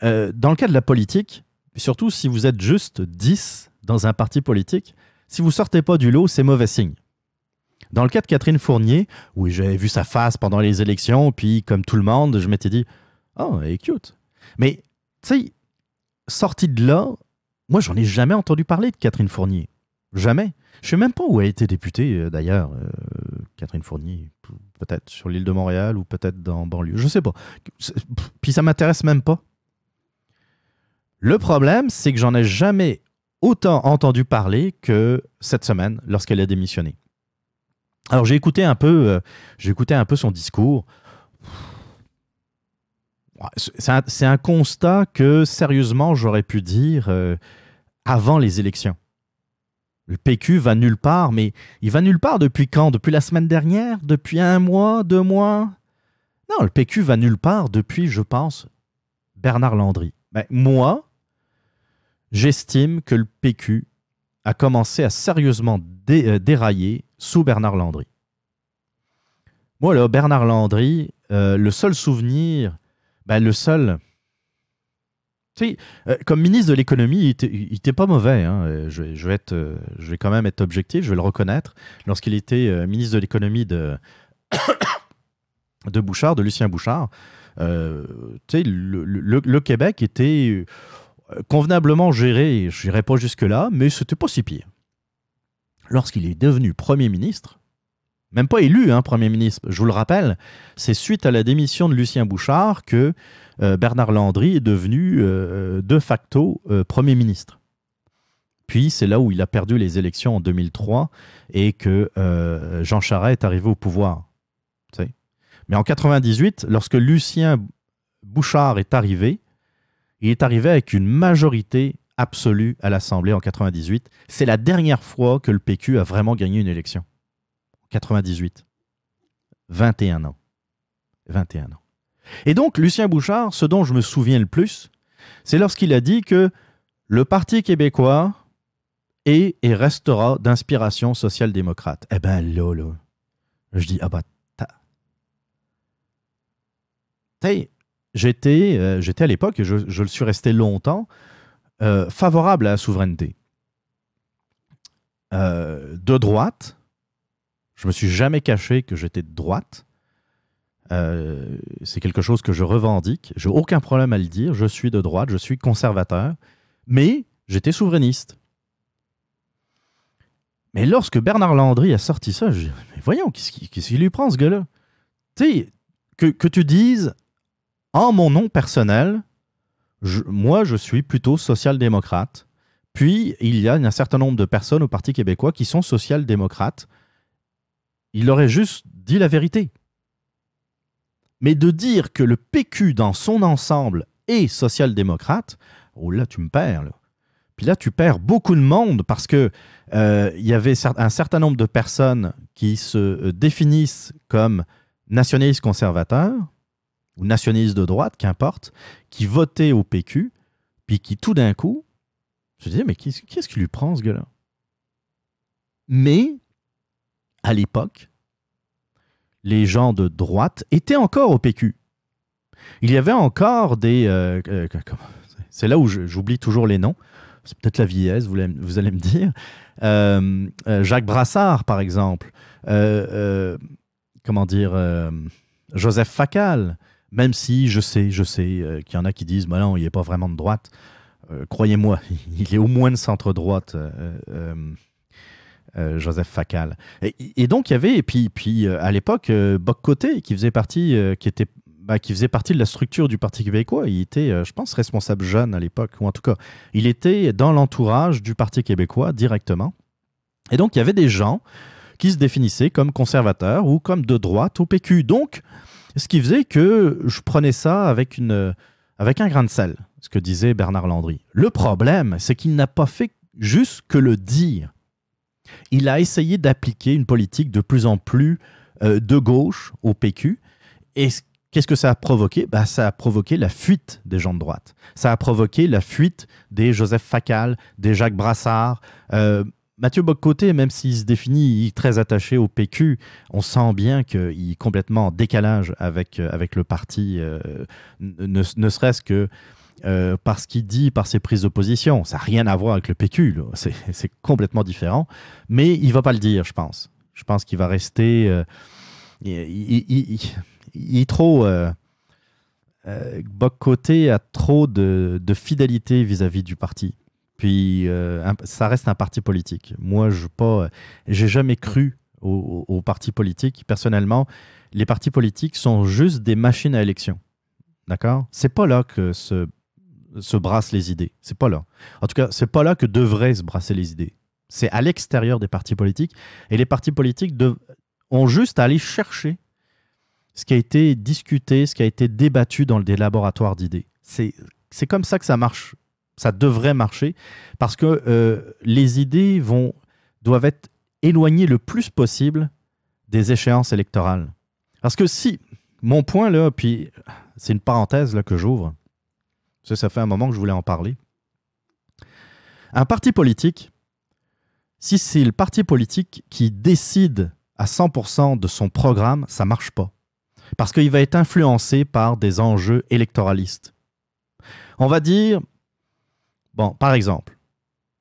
euh, dans le cas de la politique, surtout si vous êtes juste 10 dans un parti politique, si vous sortez pas du lot, c'est mauvais signe. Dans le cas de Catherine Fournier, oui, j'avais vu sa face pendant les élections, puis comme tout le monde, je m'étais dit, oh, elle est cute. Mais, tu sais, sortie de là, moi, j'en ai jamais entendu parler de Catherine Fournier. Jamais. Je sais même pas où elle a été députée, euh, d'ailleurs, euh, Catherine Fournier. Peut-être sur l'île de Montréal ou peut-être dans banlieue. Je sais pas. Puis ça m'intéresse même pas. Le problème, c'est que j'en ai jamais autant entendu parler que cette semaine lorsqu'elle a démissionné. Alors j'ai écouté un peu, euh, j'ai écouté un peu son discours. C'est un, constat que sérieusement j'aurais pu dire euh, avant les élections. Le PQ va nulle part, mais il va nulle part depuis quand? Depuis la semaine dernière? Depuis un mois? Deux mois? Non, le PQ va nulle part depuis, je pense, Bernard Landry. Moi, j'estime que le PQ a commencé à sérieusement euh, dérailler sous Bernard Landry. Moi, là, Bernard Landry, euh, le seul souvenir, ben, le seul. Tu sais, euh, comme ministre de l'économie, il était, pas mauvais. hein. Euh, Je, vais- euh, je vais quand même être objectif, je vais le reconnaître. Lorsqu'il était ministre de l'économie de, de Bouchard, de Lucien Bouchard, le, le- Québec était convenablement géré. Je n'irai pas jusque-là, mais c'était pas si pire. Lorsqu'il est devenu Premier ministre, même pas élu, hein, Premier ministre, je vous le rappelle, c'est suite à la démission de Lucien Bouchard que euh, Bernard Landry est devenu euh, de facto euh, Premier ministre. Puis c'est là où il a perdu les élections en 2003 et que euh, Jean Charest est arrivé au pouvoir. Mais en 98, lorsque Lucien Bouchard est arrivé, il est arrivé avec une majorité absolue à l'Assemblée en 98. C'est la dernière fois que le PQ a vraiment gagné une élection. 98. 21 ans. 21 ans. Et donc, Lucien Bouchard, ce dont je me souviens le plus, c'est lorsqu'il a dit que le Parti québécois est et restera d'inspiration social-démocrate. Eh ben là, je dis, ah bah, ta- j'étais, euh, j'étais à l'époque, et je, je le suis resté longtemps, euh, favorable à la souveraineté. Euh, de droite, je me suis jamais caché que j'étais de droite. Euh, c'est quelque chose que je revendique. J'ai aucun problème à le dire. Je suis de droite, je suis conservateur, mais j'étais souverainiste. Mais lorsque Bernard Landry a sorti ça, je dis, mais voyons, qu'est-ce qui, qu'est-ce qui lui prend ce gars-là? Tu sais, que, tu dises, en mon nom personnel, moi, je suis plutôt social-démocrate. Puis, il y a un certain nombre de personnes au Parti québécois qui sont social-démocrates. Il aurait juste dit la vérité. Mais de dire que le PQ dans son ensemble est social-démocrate, oh là, tu me perds. Puis là, tu perds beaucoup de monde parce que euh, il y avait un certain nombre de personnes qui se euh, définissent comme nationalistes conservateurs ou nationalistes de droite, qu'importe, qui votaient au PQ, puis qui tout d'un coup, je disais, mais qu'est-ce qui lui prend ce gars-là? Mais, à l'époque, les gens de droite étaient encore au PQ. Il y avait encore des... euh, euh, c'est là où j'oublie toujours les noms. C'est peut-être la vieillesse, vous, vous allez me dire. Euh, Jacques Brassard, par exemple. Comment dire Joseph Facal. Même si je sais, je sais qu'il y en a qui disent, bah non, il n'est pas vraiment de droite. Croyez-moi, il est au moins de centre-droite. Euh, Joseph Facal. Et, donc, il y avait, et puis, puis euh, à l'époque, euh, Boc Côté, qui faisait partie, qui était, bah, qui faisait partie de la structure du Parti québécois. Il était, je pense, responsable jeune à l'époque, ou en tout cas, il était dans l'entourage du Parti québécois directement. Et donc, il y avait des gens qui se définissaient comme conservateurs ou comme de droite au PQ. Donc, ce qui faisait que je prenais ça avec, une, avec un grain de sel, ce que disait Bernard Landry. Le problème, c'est qu'il n'a pas fait juste que le dire il a essayé d'appliquer une politique de plus en plus euh, de gauche au PQ. Et qu'est-ce que ça a provoqué? Bah, Ça a provoqué la fuite des gens de droite. Ça a provoqué la fuite des Joseph Facal, des Jacques Brassard. Euh, Mathieu Boccoté, même s'il se définit très attaché au PQ, on sent bien qu'il est complètement en décalage avec, euh, avec le parti, ne serait-ce que euh, par ce qu'il dit, par ses prises de position. Ça n'a rien à voir avec le PQ, c'est complètement différent. Mais il va pas le dire, je pense. Je pense qu'il va rester... euh, il, est trop... Euh, euh, Bock-Côté a trop de, fidélité vis-à-vis du parti. Puis ça reste un parti politique. Moi, je pas, j'ai jamais cru au, au- au parti politique. Personnellement, les partis politiques sont juste des machines à élection. D'accord? C'est pas là que se, se brassent les idées. C'est pas là. En tout cas, c'est pas là que devraient se brasser les idées. C'est à l'extérieur des partis politiques. Et les partis politiques ont juste à aller chercher ce qui a été discuté, ce qui a été débattu dans des laboratoires d'idées. C'est c'est comme ça que ça marche. Ça devrait marcher parce que euh, les idées vont, doivent être éloignées le plus possible des échéances électorales. Parce que si, mon point là, puis c'est une parenthèse là que j'ouvre, ça, fait un moment que je voulais en parler. Un parti politique, si c'est le parti politique qui décide à 100% de son programme, ça marche pas. Parce qu'il va être influencé par des enjeux électoralistes. On va dire, bon, par exemple,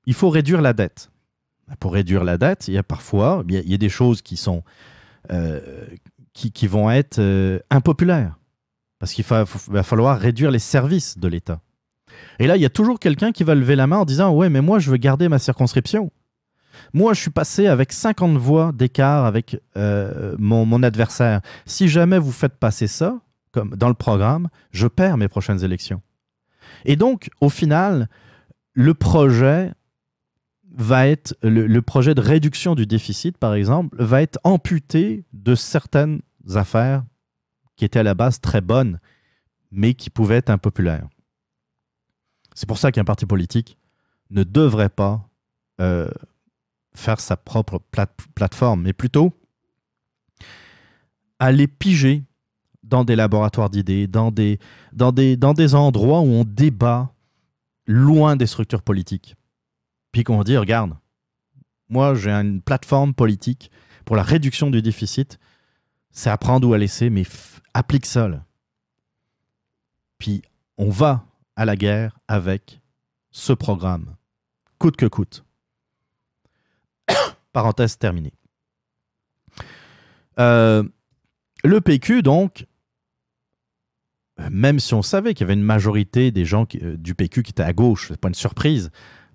il faut réduire la dette. Pour réduire la dette, il y a parfois, des choses qui sont, euh, qui, qui vont être euh, impopulaires. Parce qu'il va falloir réduire les services de l'État. Et là, il y a toujours quelqu'un qui va lever la main en disant Ouais, mais moi, je veux garder ma circonscription. Moi, je suis passé avec 50 voix d'écart avec euh, mon, adversaire. Si jamais vous faites passer ça, comme dans le programme, je perds mes prochaines élections. Et donc, au final, le projet va être le projet de réduction du déficit, par exemple, va être amputé de certaines affaires qui étaient à la base très bonnes, mais qui pouvaient être impopulaires. C'est pour ça qu'un parti politique ne devrait pas euh, faire sa propre plate- plateforme, mais plutôt aller piger dans des laboratoires d'idées, dans des, dans, des, dans des endroits où on débat loin des structures politiques. Puis qu'on dit, regarde, moi j'ai une plateforme politique pour la réduction du déficit, c'est à prendre ou à laisser, mais applique ça. là. Puis on va à la guerre avec ce programme, coûte que coûte. Parenthèse terminée. Euh, le PQ, donc, même si on savait qu'il y avait une majorité des gens euh, du PQ qui étaient à gauche, c'est pas une surprise,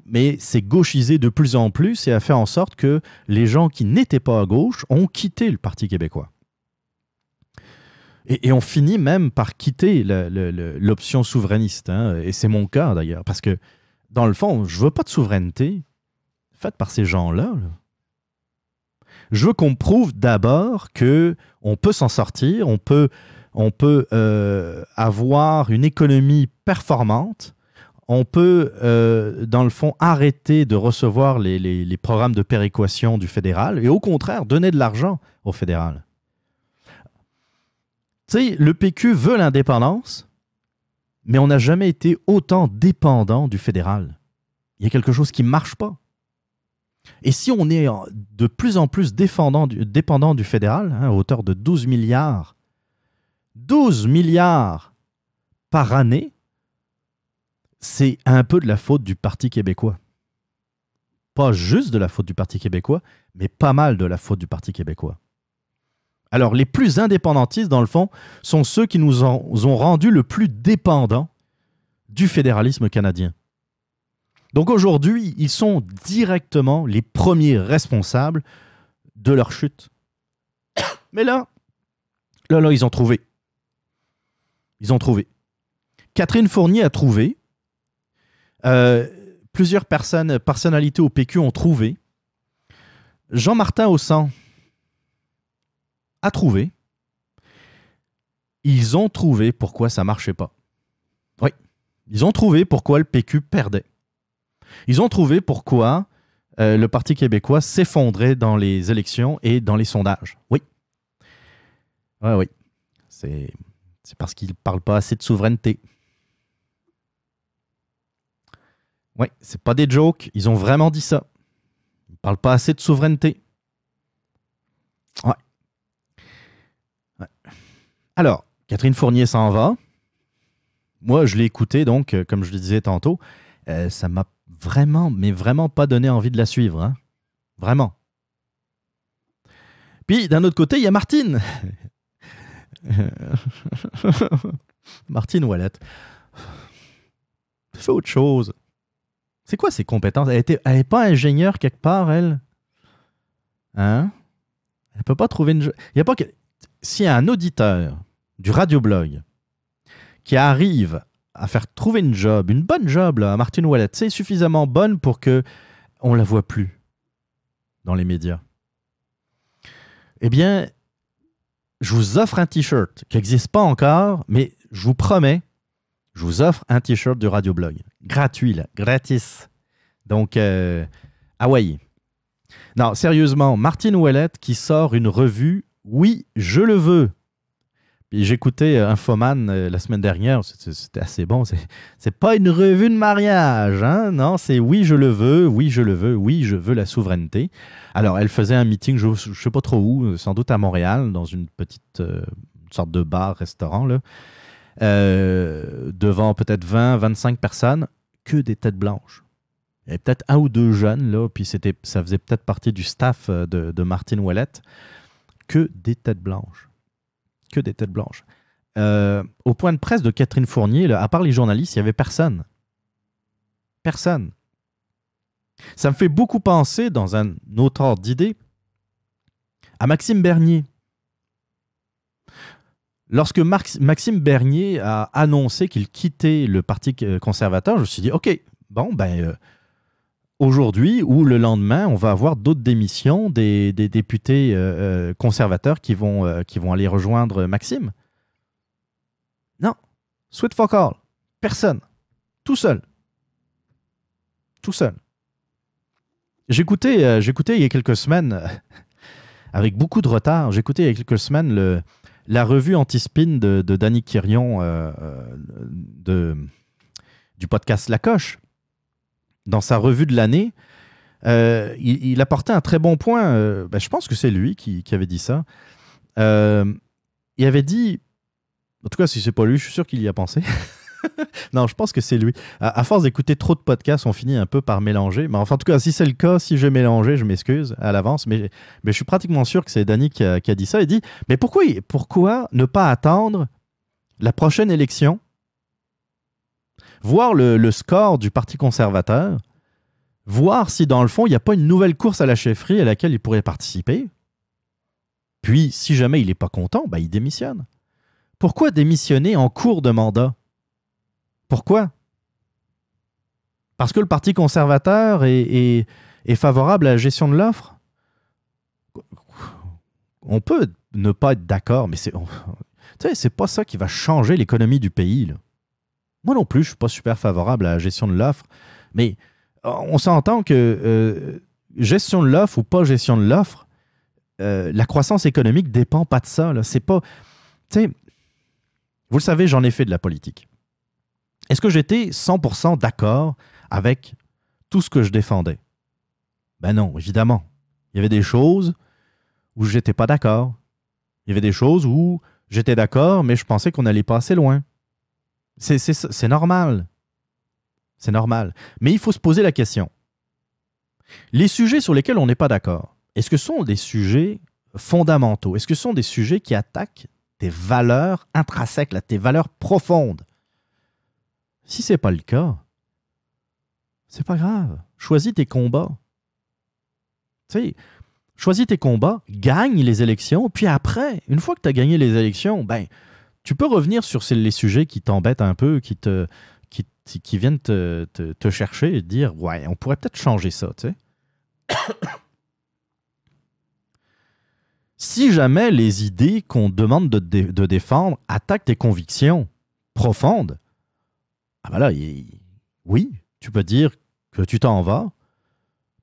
mais c'est gauchisé de plus en plus et a fait en sorte que les gens qui n'étaient pas à gauche ont quitté le Parti québécois. Et, on finit même par quitter l'option souverainiste. hein, et c'est mon cas d'ailleurs, parce que dans le fond, je veux pas de souveraineté faite par ces gens-là. là. Je veux qu'on prouve d'abord que on peut s'en sortir, on peut, on peut euh, avoir une économie performante, on peut, euh, dans le fond, arrêter de recevoir les programmes de péréquation du fédéral et au contraire, donner de l'argent au fédéral. Tu sais, le PQ veut l'indépendance, mais on n'a jamais été autant dépendant du fédéral. Il y a quelque chose qui ne marche pas. Et si on est de plus en plus dépendant du fédéral, hein, à hauteur de 12 milliards, 12 milliards par année, c'est un peu de la faute du Parti québécois. Pas juste de la faute du Parti québécois, mais pas mal de la faute du Parti québécois. Alors, les plus indépendantistes, dans le fond, sont ceux qui nous ont, rendus le plus dépendants du fédéralisme canadien. Donc aujourd'hui, ils sont directement les premiers responsables de leur chute. Mais là, là, là, ils ont trouvé. Ils ont trouvé. Catherine Fournier a trouvé. Euh, plusieurs personnes, personnalités au PQ ont trouvé. Jean-Martin Haussan a trouvé. Ils ont trouvé pourquoi ça marchait pas. Oui. Ils ont trouvé pourquoi le PQ perdait. Ils ont trouvé pourquoi euh, le Parti québécois s'effondrait dans les élections et dans les sondages. Oui. Oui, oui. C'est, parce qu'ils ne parlent pas assez de souveraineté. Oui, c'est pas des jokes. Ils ont vraiment dit ça. Ils ne parlent pas assez de souveraineté. Ouais. Ouais. Alors, Catherine Fournier s'en va. Moi, je l'ai écouté, donc, euh, comme je le disais tantôt, euh, ça m'a vraiment, mais vraiment pas donné envie de la suivre. hein. Vraiment. Puis, d'un autre côté, il y a Martine. Martine Ouellette. Fais autre chose. C'est quoi ses compétences? Elle n'est pas ingénieure quelque part, elle? Hein? Elle peut pas trouver une... Il y a pas que... S'il un auditeur du radioblog qui arrive à faire trouver une job, une bonne job à Martine Ouellette, c'est suffisamment bonne pour que on la voit plus dans les médias. Eh bien, je vous offre un t-shirt qui n'existe pas encore, mais je vous promets, je vous offre un t-shirt du radioblog. Gratuit, là, gratis. Donc, euh, Hawaii. Non, sérieusement, Martine Ouellette qui sort une revue, oui, je le veux. J'écoutais euh, Infoman euh, la semaine dernière, c'était assez bon. C'est- pas une revue de mariage, hein? Non, c'est oui, je le veux, oui, je le veux, oui, je veux la souveraineté. Alors, elle faisait un meeting, je, je sais pas trop où, euh, sans doute à Montréal, dans une petite sorte de bar, restaurant, là, devant peut-être 20, 25 personnes, que des têtes blanches. Avait peut-être un ou deux jeunes, là, puis ça faisait peut-être partie du staff de, de Martine Ouellette, que des têtes blanches que des têtes blanches. Euh, au point de presse de Catherine Fournier, à part les journalistes, il n'y avait personne. Personne. Ça me fait beaucoup penser, dans un autre ordre d'idée, à Maxime Bernier. Lorsque Maxime Bernier a annoncé qu'il quittait le Parti euh, conservateur, je me suis dit, OK, bon, ben, euh, aujourd'hui ou le lendemain, on va avoir d'autres démissions des, députés euh, euh, conservateurs qui vont, euh, qui vont aller rejoindre Maxime. Non. Sweet fuck all. Personne. Tout seul. Tout seul. J'écoutais, il y a quelques semaines, avec beaucoup de retard, j'écoutais il y a quelques semaines la revue anti-spin de, Danny Quirion de, du podcast La Coche dans sa revue de l'année, euh, il, il apportait un très bon point. euh, ben, je pense que c'est lui qui, avait dit ça. Euh, il avait dit, en tout cas, si c'est pas lui, je suis sûr qu'il y a pensé. non, je pense que c'est lui. À, force d'écouter trop de podcasts, on finit un peu par mélanger. Mais enfin, en tout cas, si c'est le cas, si j'ai mélangé, je m'excuse à l'avance. Mais, mais je suis pratiquement sûr que c'est Danny qui a, qui a dit ça. Il dit, mais pourquoi, pourquoi ne pas attendre la prochaine élection, voir le, score du Parti conservateur, voir si dans le fond, il n'y a pas une nouvelle course à la chefferie à laquelle il pourrait participer. Puis, si jamais il n'est pas content, ben, il démissionne. Pourquoi démissionner en cours de mandat? Pourquoi? Parce que le Parti conservateur est, favorable à la gestion de l'offre? On peut ne pas être d'accord, mais c'est. c'est pas ça qui va changer l'économie du pays. Moi non plus, je suis pas super favorable à la gestion de l'offre, mais euh, on s'entend que euh, gestion de l'offre ou pas gestion de l'offre, euh, la croissance économique dépend pas de ça. C'est pas. Tu sais, vous le savez, j'en ai fait de la politique. Est-ce que j'étais 100% d'accord avec tout ce que je défendais? Ben non, évidemment. Il y avait des choses où j'étais pas d'accord. Il y avait des choses où j'étais d'accord, mais je pensais qu'on allait pas assez loin. C'est- normal. C'est normal. Mais il faut se poser la question. Les sujets sur lesquels on n'est pas d'accord, est-ce que ce sont des sujets fondamentaux? Est-ce que ce sont des sujets qui attaquent tes valeurs intrinsèques, tes valeurs profondes? Si c'est pas le cas, c'est pas grave. Choisis tes combats. Tu sais, choisis tes combats, gagne les élections, puis après, une fois que tu as gagné les élections, ben, tu peux revenir sur les sujets qui t'embêtent un peu, qui te qui, qui viennent te, te- chercher et te dire ouais, on pourrait peut-être changer ça, tu sais. si jamais les idées qu'on demande de, dé- de défendre attaquent tes convictions profondes, ah ben là, oui, tu peux dire que tu t'en vas,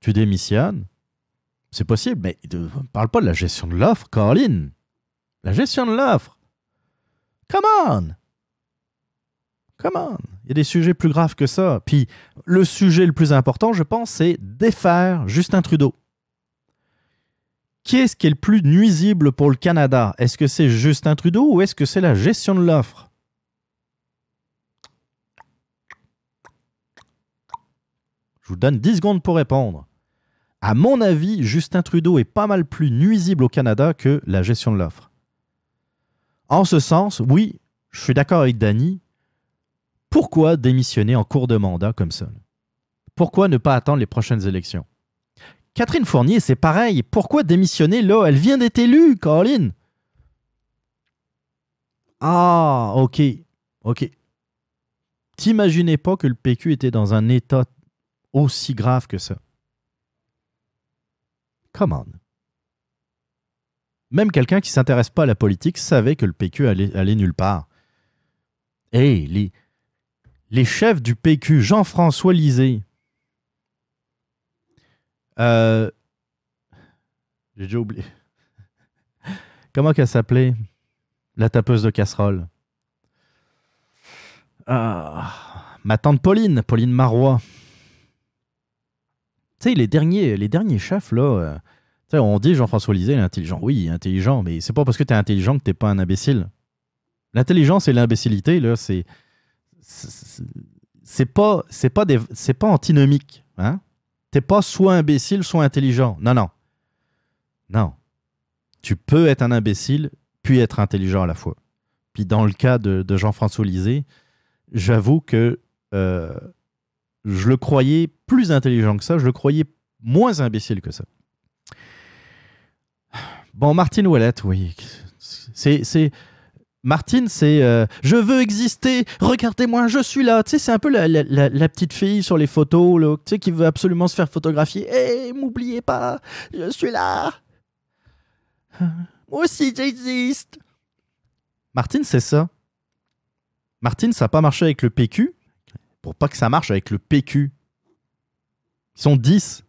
tu démissionnes, c'est possible, mais ne parle pas de la gestion de l'offre, Caroline. La gestion de l'offre. Come on! Come on! Il y a des sujets plus graves que ça. Puis le sujet le plus important, je pense, c'est défaire Justin Trudeau. Qui est-ce qui est le plus nuisible pour le Canada? Est-ce que c'est Justin Trudeau ou est-ce que c'est la gestion de l'offre? Je vous donne 10 secondes pour répondre. À mon avis, Justin Trudeau est pas mal plus nuisible au Canada que la gestion de l'offre. En ce sens, oui, je suis d'accord avec Danny. Pourquoi démissionner en cours de mandat comme ça? Pourquoi ne pas attendre les prochaines élections? Catherine Fournier, c'est pareil. Pourquoi démissionner? Là? Elle vient d'être élue, Caroline. Ah, ok. Ok. T'imaginais pas que le PQ était dans un état aussi grave que ça? Come on. Même quelqu'un qui s'intéresse pas à la politique savait que le PQ allait, nulle part. Hé, les, les chefs du PQ, Jean-François Lisée. Euh, J'ai déjà oublié. Comment qu'elle s'appelait? La tapeuse de casserole. Ah, ma tante Pauline, Pauline Marois. Tu sais, les derniers, les derniers chefs, là, euh, on dit Jean-François Lisée, il est intelligent. Oui, il est intelligent, mais c'est pas parce que tu es intelligent que t'es pas un imbécile. L'intelligence et l'imbécilité, là, c'est. c'est- pas, c'est pas, c'est pas antinomique. Hein? T'es pas soit imbécile, soit intelligent. Non, non. Non. Tu peux être un imbécile, puis être intelligent à la fois. Puis dans le cas de, de Jean-François Lisée, j'avoue que euh, je le croyais plus intelligent que ça, je le croyais moins imbécile que ça. Bon, Martine Ouellette, oui. C'est. Martine, c'est euh, Je veux exister, regardez-moi, je suis là. Tu sais, c'est un peu la, petite fille sur les photos, là, tu sais, qui veut absolument se faire photographier. Hé, m'oubliez pas, je suis là. Moi aussi, j'existe. Martine, c'est ça. Martine, ça n'a pas marché avec le PQ. Pour pas que ça marche avec le PQ. Ils sont 10.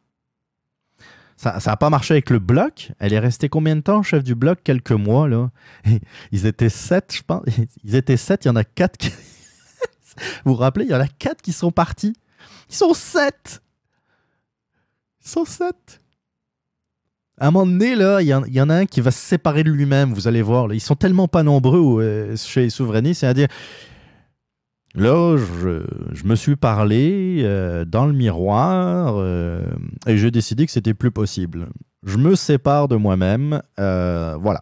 Ça n'a pas marché avec le bloc. Elle est restée combien de temps chef du bloc? Quelques mois, là. Ils étaient 7, je pense. Ils étaient 7, il y en a 4 qui... vous vous rappelez, il y en a 4 qui sont partis. Ils sont 7 Ils sont 7 À un moment donné, là, il y, en, a un qui va se séparer de lui-même, vous allez voir. là. Ils sont tellement pas nombreux euh, chez les souverainistes, c'est-à-dire... Là, je, me suis parlé euh, dans le miroir euh, et j'ai décidé que c'était plus possible. Je me sépare de moi-même. euh, voilà.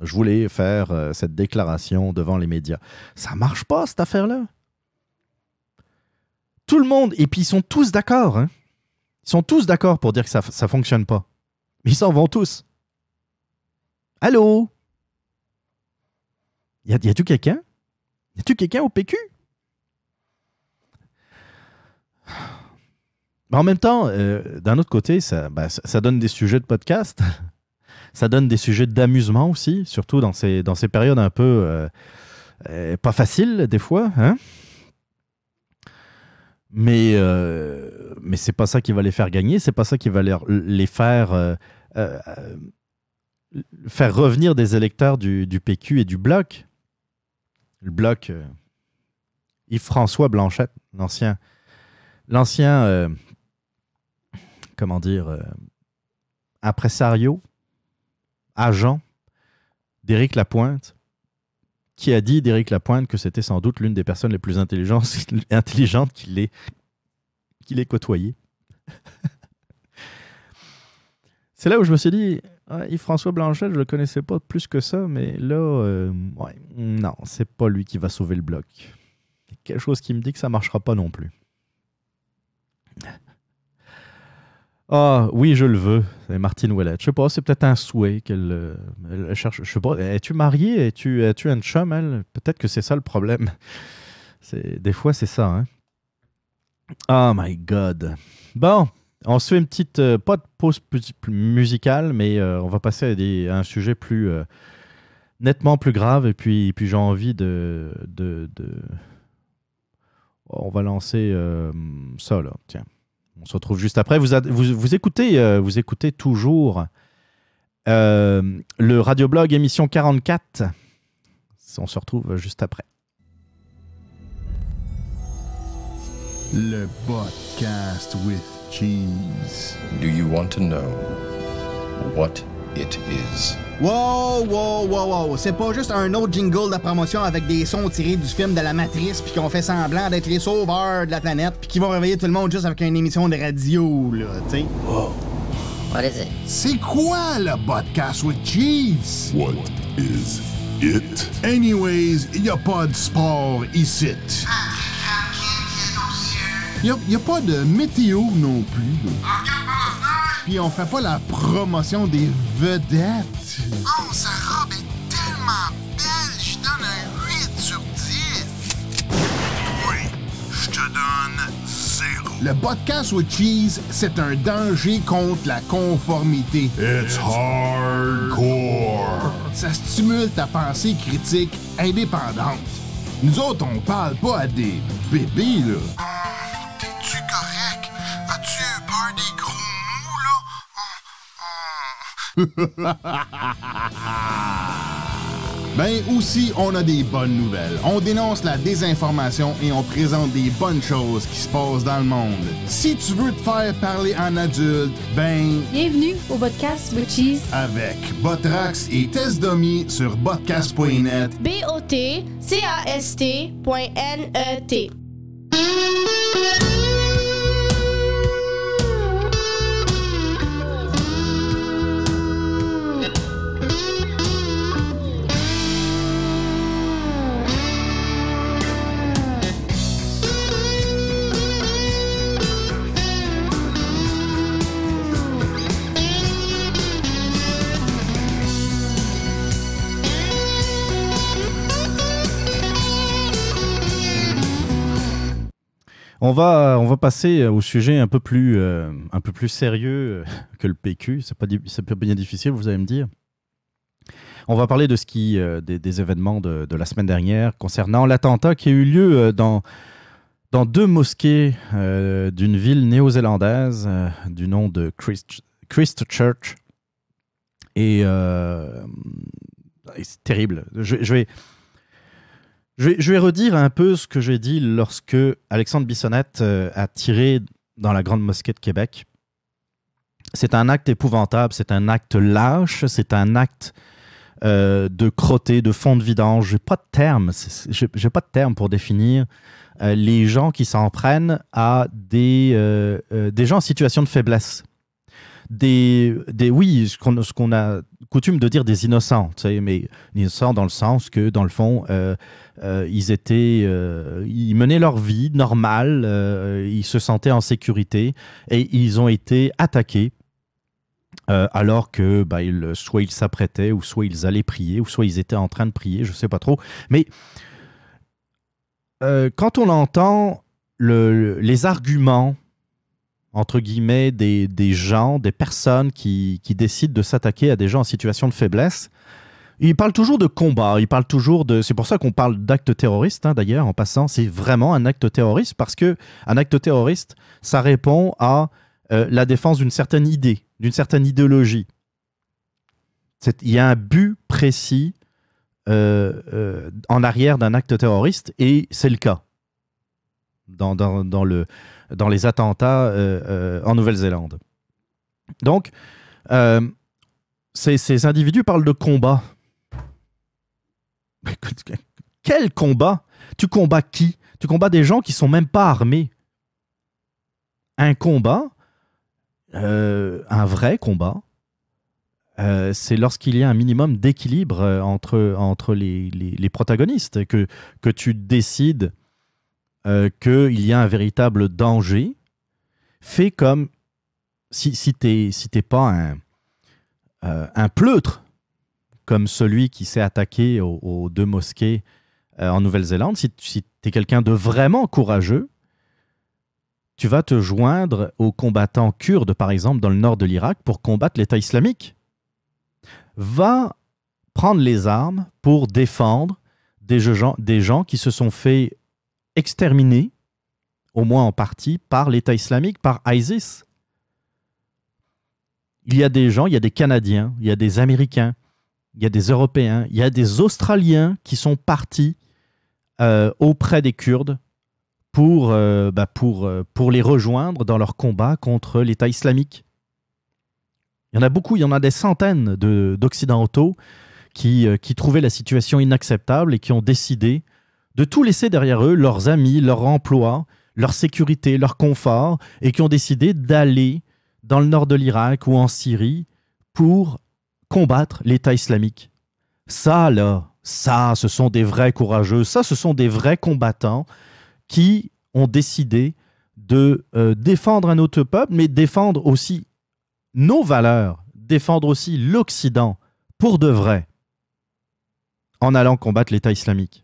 Je voulais faire cette déclaration devant les médias. Ça marche pas, cette affaire-là? Tout le monde, et puis ils sont tous d'accord. hein. Ils sont tous d'accord pour dire que ça ne fonctionne pas. Ils s'en vont tous. Allô? Y a-tu quelqu'un? Y a-tu quelqu'un au PQ? Mais en même temps, euh, d'un autre côté, ça, ben, ça, donne des sujets de podcast. ça donne des sujets d'amusement aussi, surtout dans ces, dans ces périodes un peu euh, euh, pas faciles, des fois. Hein? Mais, euh, mais c'est pas ça qui va les faire gagner, c'est pas ça qui va les, les faire, faire revenir des électeurs du, PQ et du Bloc. Le Bloc, Yves-François Blanchette, l'ancien, l'ancien, comment dire, euh, impresario, agent d'Éric Lapointe, qui a dit d'Éric Lapointe que c'était sans doute l'une des personnes les plus intelligentes, qu'il ait, qu'il ait côtoyées. C'est là où je me suis dit, Yves-François Blanchet, je le connaissais pas plus que ça, mais là, euh, ouais, non, c'est pas lui qui va sauver le bloc. Quelque chose qui me dit que ça marchera pas non plus. Ah, oui, je le veux. C'est Martine Ouellette. Je sais pas, c'est peut-être un souhait qu'elle euh, cherche. Je sais pas, es-tu mariée? Es-tu es un chum, elle? Peut-être que c'est ça le problème. Des fois, c'est ça, hein? Oh my God. Bon, on se fait une petite, euh, pas de pause musicale, mais euh, on va passer à, un sujet plus, nettement plus grave. Et puis, puis j'ai envie de, de, On va lancer ça, là. Tiens. On se retrouve juste après. Vous, a- vous, vous écoutez, euh, vous écoutez toujours euh, le radioblog émission 44. On se retrouve juste après. Le podcast with cheese. Do you want to know what it is? Wow, wow, wow, wow. C'est pas juste un autre jingle de promotion avec des sons tirés du film de la Matrice puis qu'on fait semblant d'être les sauveurs de la planète puis qui vont réveiller tout le monde juste avec une émission de radio, là, tu sais. What is it? C'est quoi le podcast with cheese? What is it? Anyways, y a pas de sport ici. Y a, y a pas de météo non plus. là. Puis on fait pas la promotion des vedettes. Oh, sa robe est tellement belle, je donne un 8 sur 10. Oui, je te donne zéro. Le podcast with cheese, c'est un danger contre la conformité. It's hardcore. Ça stimule ta pensée critique indépendante. Nous autres, on parle pas à des bébés, là. T'es-tu correct? As-tu peur des gros Ben aussi, on a des bonnes nouvelles. On dénonce la désinformation et on présente des bonnes choses qui se passent dans le monde. Si tu veux te faire parler en adulte, ben Bienvenue au podcast with Cheese. avec Botrax et Test Dummy sur podcast.net. B-O-T-C-A-S-T.N-E-T. On va, on va passer au sujet un peu plus, euh, un peu plus sérieux euh, que le PQ. C'est pas, pas bien difficile, vous allez me dire. On va parler de ce qui, euh, des, événements de, la semaine dernière concernant l'attentat qui a eu lieu dans, dans deux mosquées d'une ville néo-zélandaise du nom de Christ, Christchurch. Et, c'est terrible. Je vais, je vais, redire un peu ce que j'ai dit lorsque Alexandre Bissonnette euh, a tiré dans la Grande Mosquée de Québec. C'est un acte épouvantable, c'est un acte lâche, c'est un acte euh, de crotté, de fond de vidange. J'ai pas de terme, j'ai pas de terme pour définir euh, les gens qui s'en prennent à des, gens en situation de faiblesse. Des, des oui, ce qu'on a coutume de dire des innocents, mais innocents dans le sens que, dans le fond, euh, euh, ils étaient, euh, ils menaient leur vie normale, ils se sentaient en sécurité et ils ont été attaqués alors que bah, soit ils s'apprêtaient, ou soit ils allaient prier, ou soit ils étaient en train de prier, je ne sais pas trop. Mais quand on entend le- les arguments, entre guillemets, des, des gens, des personnes qui, qui décident de s'attaquer à des gens en situation de faiblesse, ils parlent toujours de combat, ils parlent toujours de... C'est pour ça qu'on parle d'acte terroriste, hein, d'ailleurs, en passant. C'est vraiment un acte terroriste parce que un acte terroriste, ça répond à euh, la défense d'une certaine idée, d'une certaine idéologie. Il y a un but précis euh, euh, en arrière d'un acte terroriste et c'est le cas dans, dans- dans le, dans les attentats euh, euh, en Nouvelle-Zélande. Donc, euh, ces, ces individus parlent de combat. Quel combat? Tu combats qui? Tu combats des gens qui sont même pas armés. Un combat, un vrai combat, c'est lorsqu'il y a un minimum d'équilibre entre, entre les, les- les protagonistes, que, que tu décides euh, qu'il y a un véritable danger, fais comme si, si tu n'es si pas un, euh, un pleutre, comme celui qui s'est attaqué aux, deux mosquées euh, en Nouvelle-Zélande, si, tu es quelqu'un de vraiment courageux, tu vas te joindre aux combattants kurdes, par exemple, dans le nord de l'Irak, pour combattre l'État islamique. Va prendre les armes pour défendre des gens, des gens qui se sont fait exterminer, au moins en partie, par l'État islamique, par ISIS. Il y a des gens, il y a des Canadiens, il y a des Américains, il y a des Européens, il y a des Australiens qui sont partis euh, auprès des Kurdes pour, euh, bah, pour, euh, pour les rejoindre dans leur combat contre l'État islamique. Il y en a beaucoup, il y en a des centaines de- d'Occidentaux qui, qui trouvaient la situation inacceptable et qui ont décidé de tout laisser derrière eux, leurs amis, leur emploi, leur sécurité, leur confort, et qui ont décidé d'aller dans le nord de l'Irak ou en Syrie pour combattre l'État islamique. Ça, là, ça, ce sont des vrais courageux, ça, ce sont des vrais combattants qui ont décidé de euh, défendre un autre peuple, mais défendre aussi nos valeurs, défendre aussi l'Occident pour de vrai, en allant combattre l'État islamique.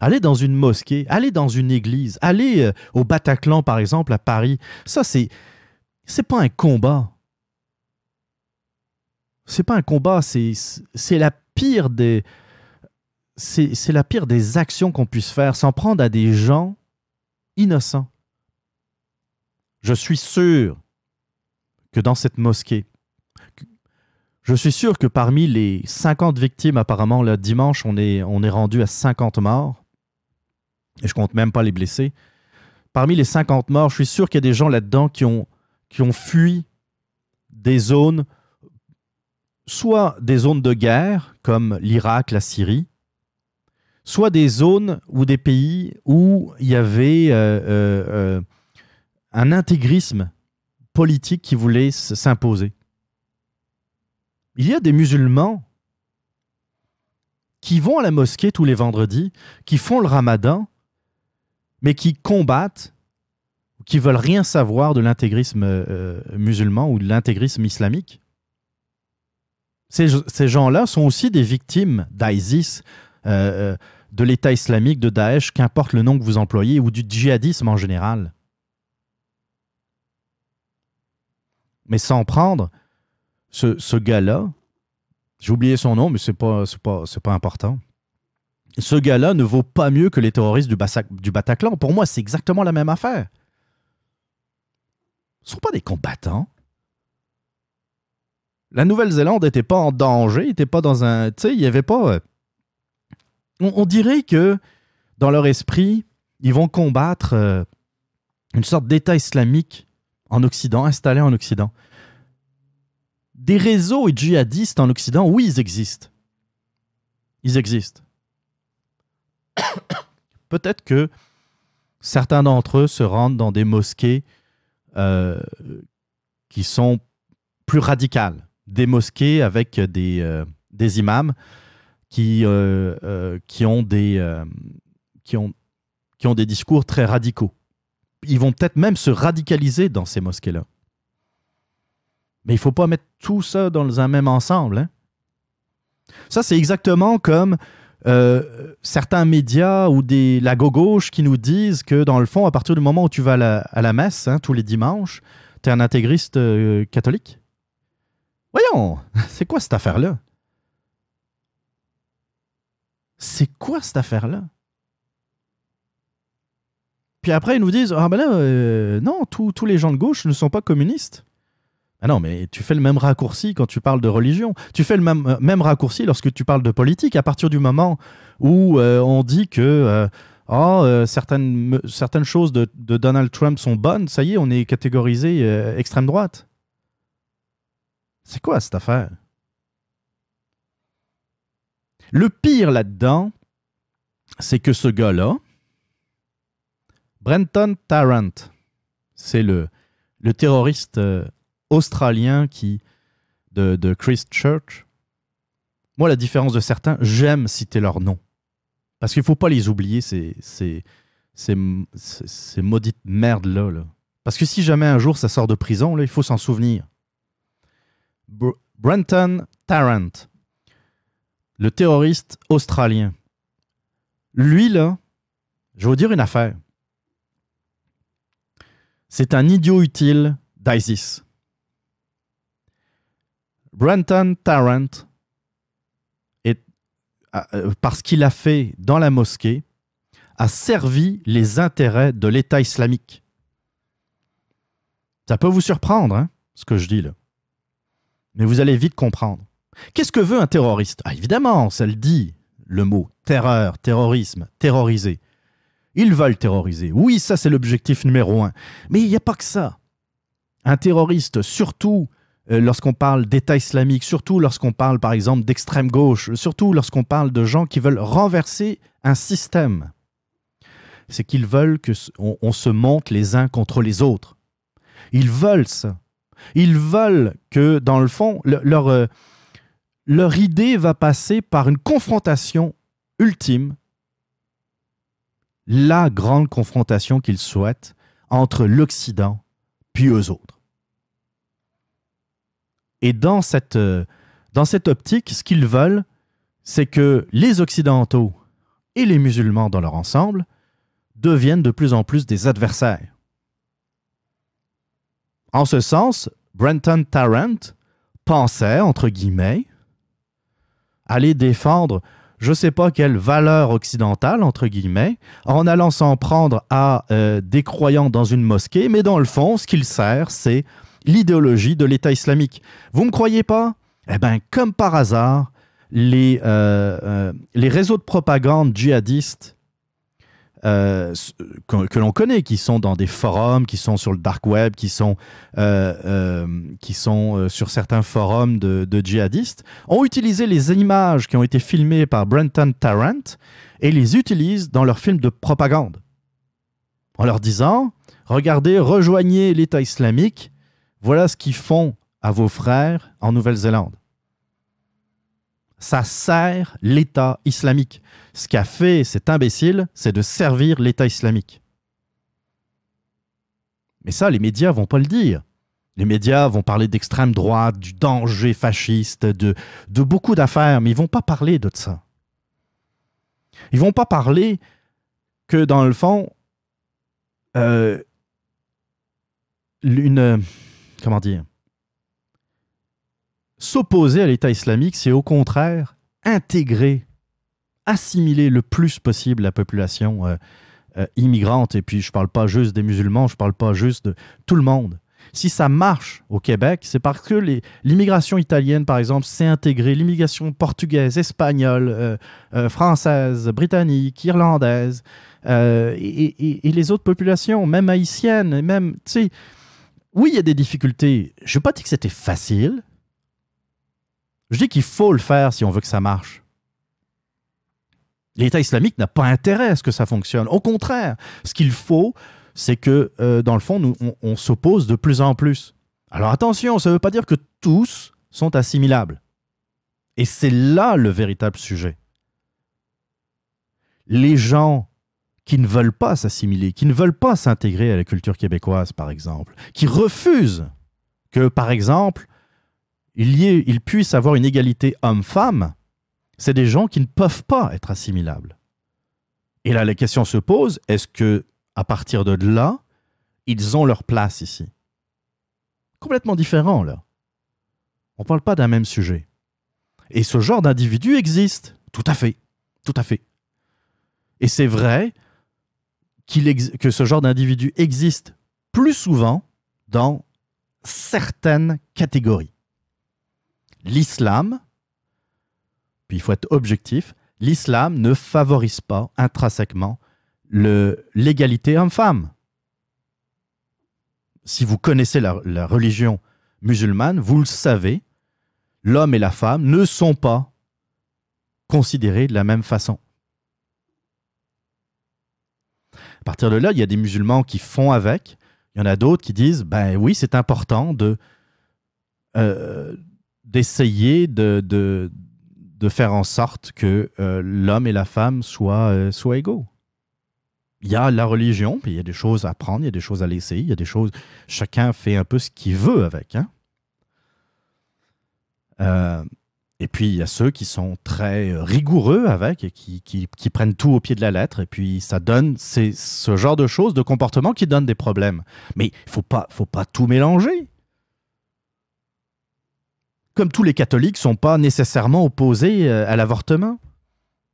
Allez dans une mosquée, allez dans une église, allez euh, au Bataclan par exemple à Paris. Ça c'est c'est pas un combat. C'est pas un combat, c'est c'est la pire des c'est c'est la pire des actions qu'on puisse faire, s'en prendre à des gens innocents. Je suis sûr que dans cette mosquée, je suis sûr que parmi les 50 victimes, apparemment, le dimanche, on est, rendu à 50 morts, et je compte même pas les blessés. Parmi les 50 morts, je suis sûr qu'il y a des gens là-dedans qui ont, qui ont fui des zones, soit des zones de guerre, comme l'Irak, la Syrie, soit des zones ou des pays où il y avait euh, euh, euh, un intégrisme politique qui voulait s'imposer. Il y a des musulmans qui vont à la mosquée tous les vendredis, qui font le ramadan, mais qui combattent, qui veulent rien savoir de l'intégrisme euh, musulman ou de l'intégrisme islamique. Ces, gens-là sont aussi des victimes d'ISIS, euh, euh, de l'État islamique, de Daesh, qu'importe le nom que vous employez, ou du djihadisme en général. Mais sans prendre ce, ce gars-là, j'ai oublié son nom, mais c'est pas, pas, pas important. Ce gars-là ne vaut pas mieux que les terroristes du, du Bataclan. Pour moi, c'est exactement la même affaire. Ce ne sont pas des combattants. La Nouvelle-Zélande n'était pas en danger, n'était pas dans un. Tu sais, il n'y avait pas. euh, On, on dirait que dans leur esprit, ils vont combattre euh, une sorte d'État islamique en Occident, installé en Occident. Des réseaux djihadistes en Occident, oui, ils existent. Ils existent. Peut-être que certains d'entre eux se rendent dans des mosquées euh, qui sont plus radicales, des mosquées avec des, euh, imams qui, euh, qui, ont des, qui ont des discours très radicaux. Ils vont peut-être même se radicaliser dans ces mosquées-là. Mais il ne faut pas mettre tout ça dans un même ensemble. hein. Ça, c'est exactement comme euh, certains médias ou des, la gauche qui nous disent que, dans le fond, à partir du moment où tu vas à la, messe, hein, tous les dimanches, tu es un intégriste euh, catholique. Voyons, c'est quoi cette affaire-là? C'est quoi cette affaire-là? Puis après, ils nous disent Ah ben là, euh, non, tous les gens de gauche ne sont pas communistes. Ah non, mais tu fais le même raccourci quand tu parles de religion. Tu fais le même, euh, raccourci lorsque tu parles de politique. À partir du moment où euh, on dit que euh, euh, certaines, choses de, Donald Trump sont bonnes, ça y est, on est catégorisé extrême droite. C'est quoi cette affaire? Le pire là-dedans, c'est que ce gars-là, Brenton Tarrant, c'est le, le terroriste australien qui, de, de Christchurch. Moi, la différence de certains, j'aime citer leur nom. Parce qu'il ne faut pas les oublier, ces, ces, ces, ces- maudites merdes-là. là. Parce que si jamais un jour ça sort de prison, là, il faut s'en souvenir. Br- Brenton Tarrant, le terroriste australien. Lui, là, je vais vous dire une affaire. C'est un idiot utile d'ISIS. Brenton Tarrant, est, euh, parce qu'il a fait dans la mosquée, a servi les intérêts de l'État islamique. Ça peut vous surprendre, hein, ce que je dis là. Mais vous allez vite comprendre. Qu'est-ce que veut un terroriste? Ah, Évidemment, ça le dit, le mot terreur, terrorisme, terroriser. Ils veulent terroriser. Oui, ça c'est l'objectif numéro un. Mais il n'y a pas que ça. Un terroriste, surtout euh, lorsqu'on parle d'État islamique, surtout lorsqu'on parle par exemple d'extrême gauche, surtout lorsqu'on parle de gens qui veulent renverser un système, c'est qu'ils veulent que on, on se monte les uns contre les autres. Ils veulent ça. Ils veulent que, dans le fond, le- leur, euh, leur idée va passer par une confrontation ultime, la grande confrontation qu'ils souhaitent entre l'Occident puis eux autres. Et dans cette, euh, dans cette optique, ce qu'ils veulent, c'est que les Occidentaux et les musulmans dans leur ensemble deviennent de plus en plus des adversaires. En ce sens, Brenton Tarrant pensait, entre guillemets, aller défendre je ne sais pas quelle valeur occidentale, entre guillemets, en allant s'en prendre à euh, des croyants dans une mosquée, mais dans le fond, ce qu'il sert, c'est l'idéologie de l'État islamique. Vous ne me croyez pas? Eh bien, comme par hasard, les, euh, euh, les réseaux de propagande djihadistes euh, que, l'on connaît, qui sont dans des forums, qui sont sur le dark web, qui sont, qui sont sur certains forums de, de djihadistes, ont utilisé les images qui ont été filmées par Brenton Tarrant et les utilisent dans leurs films de propagande. En leur disant, regardez, rejoignez l'État islamique, voilà ce qu'ils font à vos frères en Nouvelle-Zélande. Ça sert l'État islamique. Ce qu'a fait cet imbécile, c'est de servir l'État islamique. Mais ça, les médias vont pas le dire. Les médias vont parler d'extrême droite, du danger fasciste, de, beaucoup d'affaires, mais ils vont pas parler de ça. Ils vont pas parler que, dans le fond, euh, une. Comment dire S'opposer à l'État islamique, c'est au contraire intégrer, assimiler le plus possible la population euh, euh, immigrante. Et puis, je ne parle pas juste des musulmans, je ne parle pas juste de tout le monde. Si ça marche au Québec, c'est parce que l'immigration italienne, par exemple, s'est intégrée, l'immigration portugaise, espagnole, euh, française, britannique, irlandaise, et, et- les autres populations, même haïtiennes, même, tu sais, oui, il y a des difficultés. Je ne veux pas dire que c'était facile. Je dis qu'il faut le faire si on veut que ça marche. L'État islamique n'a pas intérêt à ce que ça fonctionne. Au contraire, ce qu'il faut, c'est que, euh, dans le fond, on, on s'oppose de plus en plus. Alors attention, ça ne veut pas dire que tous sont assimilables. Et c'est là le véritable sujet. Les gens qui ne veulent pas s'assimiler, qui ne veulent pas s'intégrer à la culture québécoise, par exemple, qui refusent que, par exemple, il, y ait, puisse avoir une égalité homme-femme, c'est des gens qui ne peuvent pas être assimilables. Et là, la question se pose, est-ce que, à partir de là, ils ont leur place ici? Complètement différent, là. On ne parle pas d'un même sujet. Et ce genre d'individu existe. Tout à fait. Tout à fait. Et c'est vrai que ce genre d'individu existe plus souvent dans certaines catégories. L'islam, puis il faut être objectif, l'islam ne favorise pas intrinsèquement l'égalité homme-femme. Si vous connaissez la religion musulmane, vous le savez, l'homme et la femme ne sont pas considérés de la même façon. À partir de là, il y a des musulmans qui font avec, il y en a d'autres qui disent, ben oui, c'est important euh, d'essayer de, de, faire en sorte que euh, l'homme et la femme soient, euh, soient égaux. Il y a la religion, puis il y a des choses à prendre, il y a des choses à laisser, il y a des choses. Chacun fait un peu ce qu'il veut avec. Hein? Et puis, il y a ceux qui sont très euh, rigoureux avec et qui, qui- prennent tout au pied de la lettre. Et puis, ça donne c'est ce genre de choses, de comportements qui donnent des problèmes. Mais il faut pas, faut pas tout mélanger. Comme tous les catholiques sont pas nécessairement opposés euh, à l'avortement.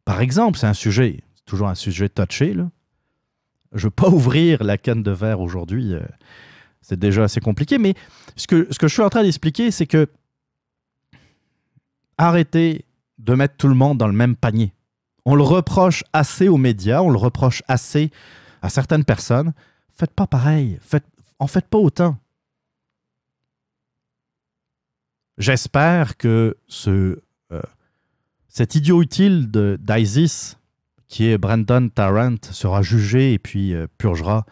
Par exemple, c'est un sujet, c'est toujours un sujet touché. Je ne veux pas ouvrir la canne de verre aujourd'hui. euh, c'est déjà assez compliqué. Mais ce que, ce que je suis en train d'expliquer, c'est que arrêtez de mettre tout le monde dans le même panier. On le reproche assez aux médias, on le reproche assez à certaines personnes. Faites pas pareil. En faites pas autant. J'espère que euh, cet idiot utile d'ISIS, qui est Brandon Tarrant, sera jugé et puis euh, purgera.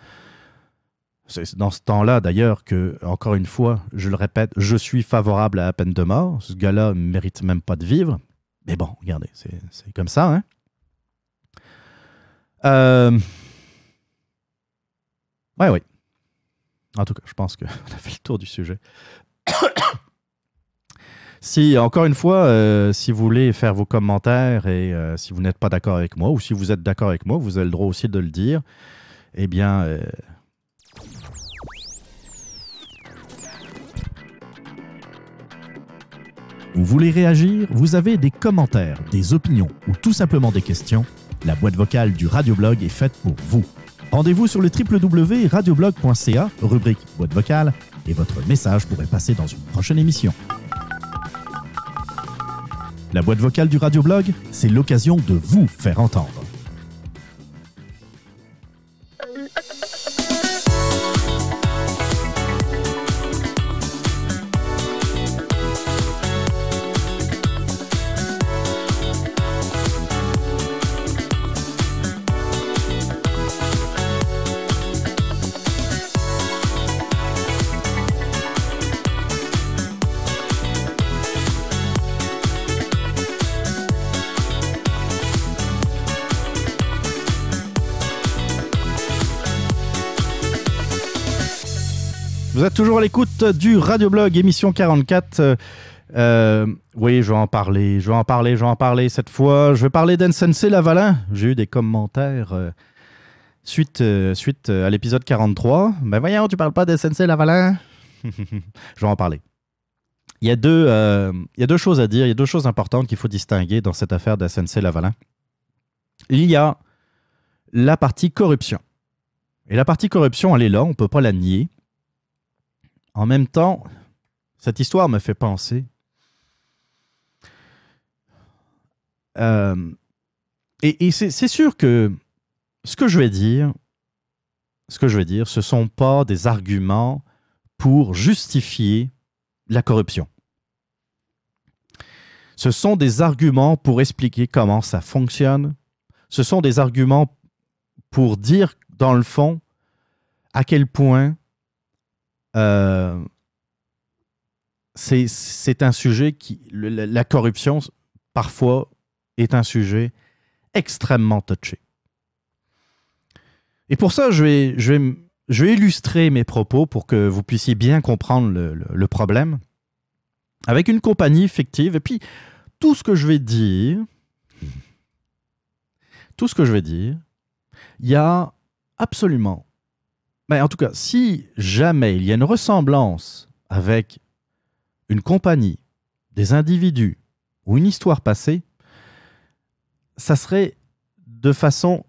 C'est dans ce temps-là, d'ailleurs, que, encore une fois, je le répète, je suis favorable à la peine de mort. Ce gars-là ne mérite même pas de vivre. Mais bon, regardez, c'est comme ça. Hein? Euh... Ouais, oui. En tout cas, je pense qu'on a fait le tour du sujet. si, encore une fois, euh, si vous voulez faire vos commentaires et euh, si vous n'êtes pas d'accord avec moi ou si vous êtes d'accord avec moi, vous avez le droit aussi de le dire. Eh bien, Vous voulez réagir? Vous avez des commentaires, des opinions ou tout simplement des questions? La boîte vocale du Radioblog est faite pour vous. Rendez-vous sur le www.radioblog.ca, rubrique boîte vocale, et votre message pourrait passer dans une prochaine émission. La boîte vocale du Radioblog, c'est l'occasion de vous faire entendre. Toujours à l'écoute du Radioblog, émission 44. Euh, euh, oui, je vais en parler, je vais en parler, je vais en parler cette fois. Je vais parler d'Ensensei Lavalin. J'ai eu des commentaires euh, suite, suite à l'épisode 43. Ben voyons, tu parles pas d'Ensensei Lavalin? Je vais en parler. Il y, a deux, il y a deux choses à dire, il y a deux choses importantes qu'il faut distinguer dans cette affaire d'Ensensei Lavalin. Il y a la partie corruption. Et la partie corruption, elle est là, on ne peut pas la nier. En même temps, cette histoire me fait penser. Euh, et et c'est sûr que ce que je vais dire, ce que je vais dire, ce sont pas des arguments pour justifier la corruption. Ce sont des arguments pour expliquer comment ça fonctionne. Ce sont des arguments pour dire, dans le fond, à quel point euh, c'est un sujet qui. la, corruption, parfois, est un sujet extrêmement touché. Et pour ça, je vais, je vais, je vais illustrer mes propos pour que vous puissiez bien comprendre le problème avec une compagnie fictive. Et puis, tout ce que je vais dire, tout ce que je vais dire, il y a absolument. En tout cas, si jamais il y a une ressemblance avec une compagnie, des individus ou une histoire passée, ça serait de façon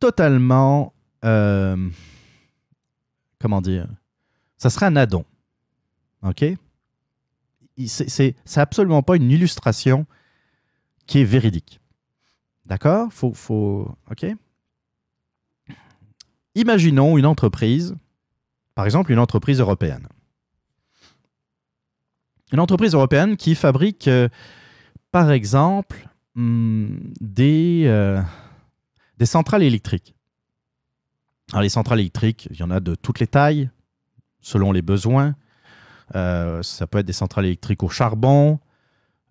totalement. euh, comment dire Ça serait un addon. OK? C'est absolument pas une illustration qui est véridique. D'accord? Faut, faut. OK? Imaginons une entreprise, par exemple une entreprise européenne. Une entreprise européenne qui fabrique, euh, par exemple, des, euh, des centrales électriques. Alors, les centrales électriques, il y en a de toutes les tailles, selon les besoins. Euh, ça peut être des centrales électriques au charbon,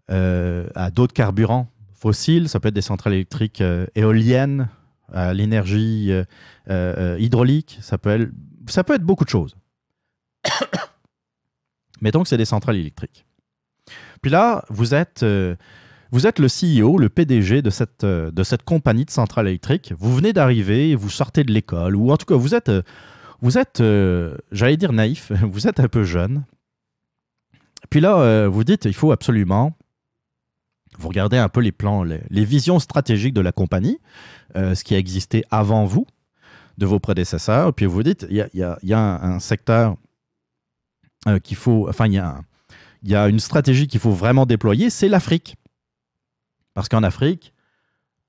à d'autres carburants fossiles. Ça peut être des centrales électriques éoliennes, à l'énergie euh, euh, hydraulique. Ça peut, être, beaucoup de choses. Mettons que c'est des centrales électriques. Puis là, vous êtes, euh, vous êtes le CEO, le PDG de cette, de cette compagnie de centrales électriques. Vous venez d'arriver, vous sortez de l'école, ou en tout cas, vous êtes, vous êtes j'allais dire naïf, vous êtes un peu jeune. Puis là, vous dites, il faut absolument, vous regardez un peu les plans, les, visions stratégiques de la compagnie, euh, ce qui a existé avant vous, de vos prédécesseurs, puis vous dites, il y a, un, secteur euh, qu'il faut, enfin, il y a, une stratégie qu'il faut vraiment déployer, c'est l'Afrique. Parce qu'en Afrique,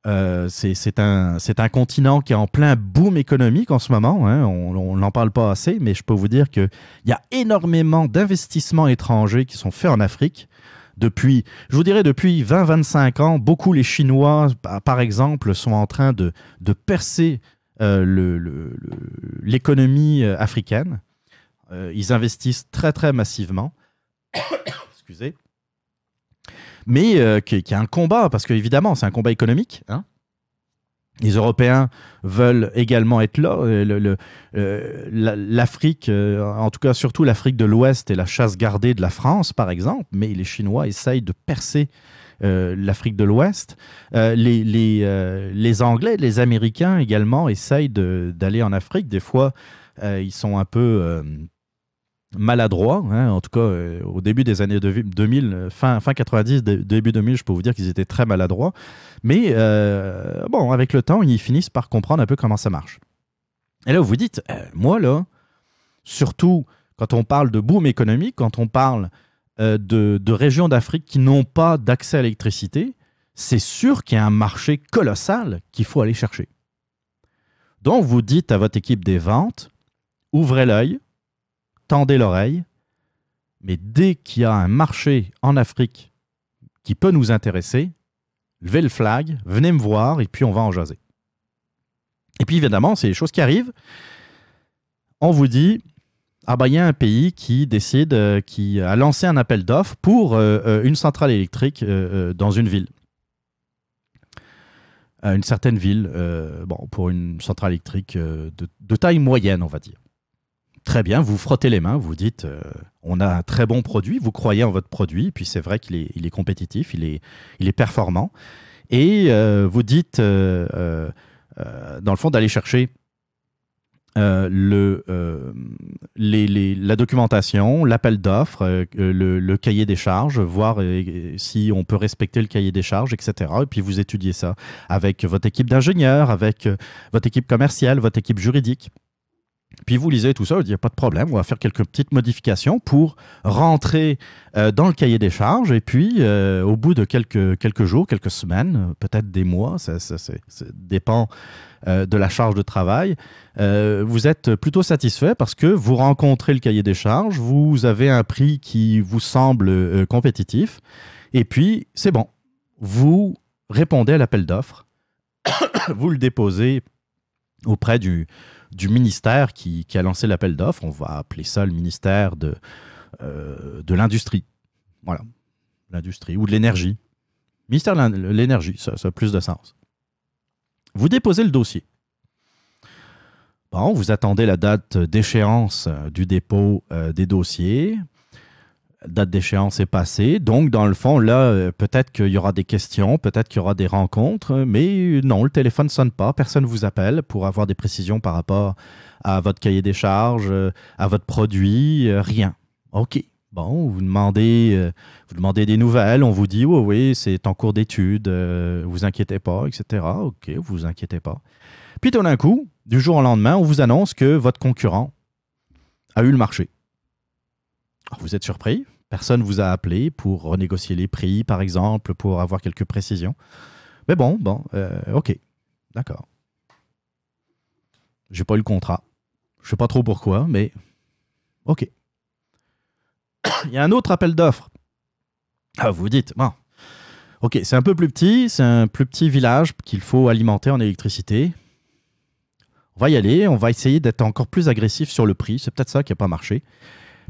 euh, c'est un, continent qui est en plein boom économique en ce moment. hein. On n'en parle pas assez, mais je peux vous dire qu'il y a énormément d'investissements étrangers qui sont faits en Afrique. Depuis, je vous dirais, depuis 20-25 ans, beaucoup les Chinois, pa- par exemple, sont en train de, de percer euh, l'économie euh, africaine. Euh, ils investissent très, très massivement. Excusez mais euh, qui, est un combat, parce qu'évidemment, c'est un combat économique. hein. Les Européens veulent également être là. Euh, euh, la- L'Afrique, euh, en tout cas surtout l'Afrique de l'Ouest, est la chasse gardée de la France, par exemple, mais les Chinois essayent de percer l'Afrique de l'Ouest. Les, Anglais, les Américains également essayent d'aller en Afrique. Des fois, ils sont un peu maladroits. hein. En tout cas, euh, au début des années de- 2000, euh, fin, fin 90, dé- début 2000, je peux vous dire qu'ils étaient très maladroits. Mais euh, bon, avec le temps, ils finissent par comprendre un peu comment ça marche. Et là, vous vous dites, moi, là, surtout quand on parle de boom économique, quand on parle de, de régions d'Afrique qui n'ont pas d'accès à l'électricité, c'est sûr qu'il y a un marché colossal qu'il faut aller chercher. Donc, vous dites à votre équipe des ventes, ouvrez l'œil, tendez l'oreille, mais dès qu'il y a un marché en Afrique qui peut nous intéresser, levez le flag, venez me voir et puis on va en jaser. Et puis évidemment, c'est les choses qui arrivent. On vous dit, ah bah il y a un pays qui décide, euh, qui a lancé un appel d'offres pour euh, euh, une centrale électrique dans une ville. Une certaine ville, bon, pour une centrale électrique de taille moyenne, on va dire. Très bien, vous frottez les mains, vous dites, euh, on a un très bon produit, vous croyez en votre produit, puis c'est vrai qu'il est, il est compétitif, il est, il est performant, et euh, vous dites, euh, dans le fond, d'aller chercher le, la documentation, l'appel d'offres, le, cahier des charges, voir si on peut respecter le cahier des charges, etc. Et puis vous étudiez ça avec votre équipe d'ingénieurs, avec votre équipe commerciale, votre équipe juridique. Puis vous lisez tout ça, vous dites, il n'y a pas de problème, on va faire quelques petites modifications pour rentrer euh, dans le cahier des charges. Et puis, euh, au bout de quelques, quelques jours, quelques semaines, euh, peut-être des mois, ça, dépend de la charge de travail, vous êtes plutôt satisfait parce que vous rencontrez le cahier des charges, vous avez un prix qui vous semble compétitif, et puis c'est bon. Vous répondez à l'appel d'offres, vous le déposez auprès du, du ministère qui, a lancé l'appel d'offres. On va appeler ça le ministère de, euh, l'industrie. Voilà. L'industrie ou de l'énergie. Ministère de l'énergie, ça, ça a plus de sens. Vous déposez le dossier. Bon, vous attendez la date d'échéance euh, du dépôt euh, des dossiers. Date d'échéance est passée. Donc, dans le fond, là, euh, peut-être qu'il y aura des questions, peut-être qu'il y aura des rencontres, mais non, le téléphone ne sonne pas. Personne ne vous appelle pour avoir des précisions par rapport à votre cahier des charges, euh, à votre produit, euh, rien. OK. Bon, vous demandez, vous demandez des nouvelles, on vous dit, oui, oui, c'est en cours d'étude, vous inquiétez pas, etc. OK, vous vous inquiétez pas. Puis tout d'un coup, du jour au lendemain, on vous annonce que votre concurrent a eu le marché. Vous êtes surpris, personne vous a appelé pour renégocier les prix, par exemple, pour avoir quelques précisions. Mais bon, bon, euh, OK, d'accord. J'ai pas eu le contrat. Je sais pas trop pourquoi, mais OK. Il y a un autre appel d'offres. Ah, vous dites, bon, ok, c'est un peu plus petit, c'est un plus petit village qu'il faut alimenter en électricité. On va y aller, on va essayer d'être encore plus agressif sur le prix, c'est peut-être ça qui n'a pas marché.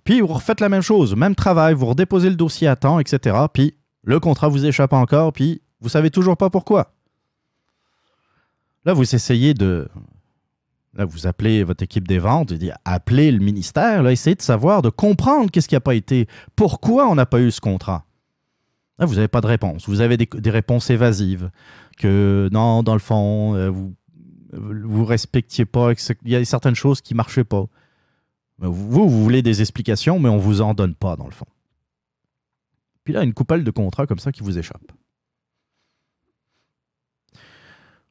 Puis vous refaites la même chose, même travail, vous redéposez le dossier à temps, etc. Puis le contrat vous échappe encore, puis vous savez toujours pas pourquoi. Là, vous essayez de. Là, vous appelez votre équipe des ventes, vous dites appelez le ministère, là, essayez de savoir, de comprendre qu'est-ce qui n'a pas été, pourquoi on n'a pas eu ce contrat. Là, vous n'avez pas de réponse. Vous avez des, des réponses évasives. Que non, dans le fond, euh, vous vous respectiez pas. et Il y a certaines choses qui ne marchaient pas. Vous, vous voulez des explications, mais on ne vous en donne pas, dans le fond. Puis là, une coupelle de contrats comme ça qui vous échappe.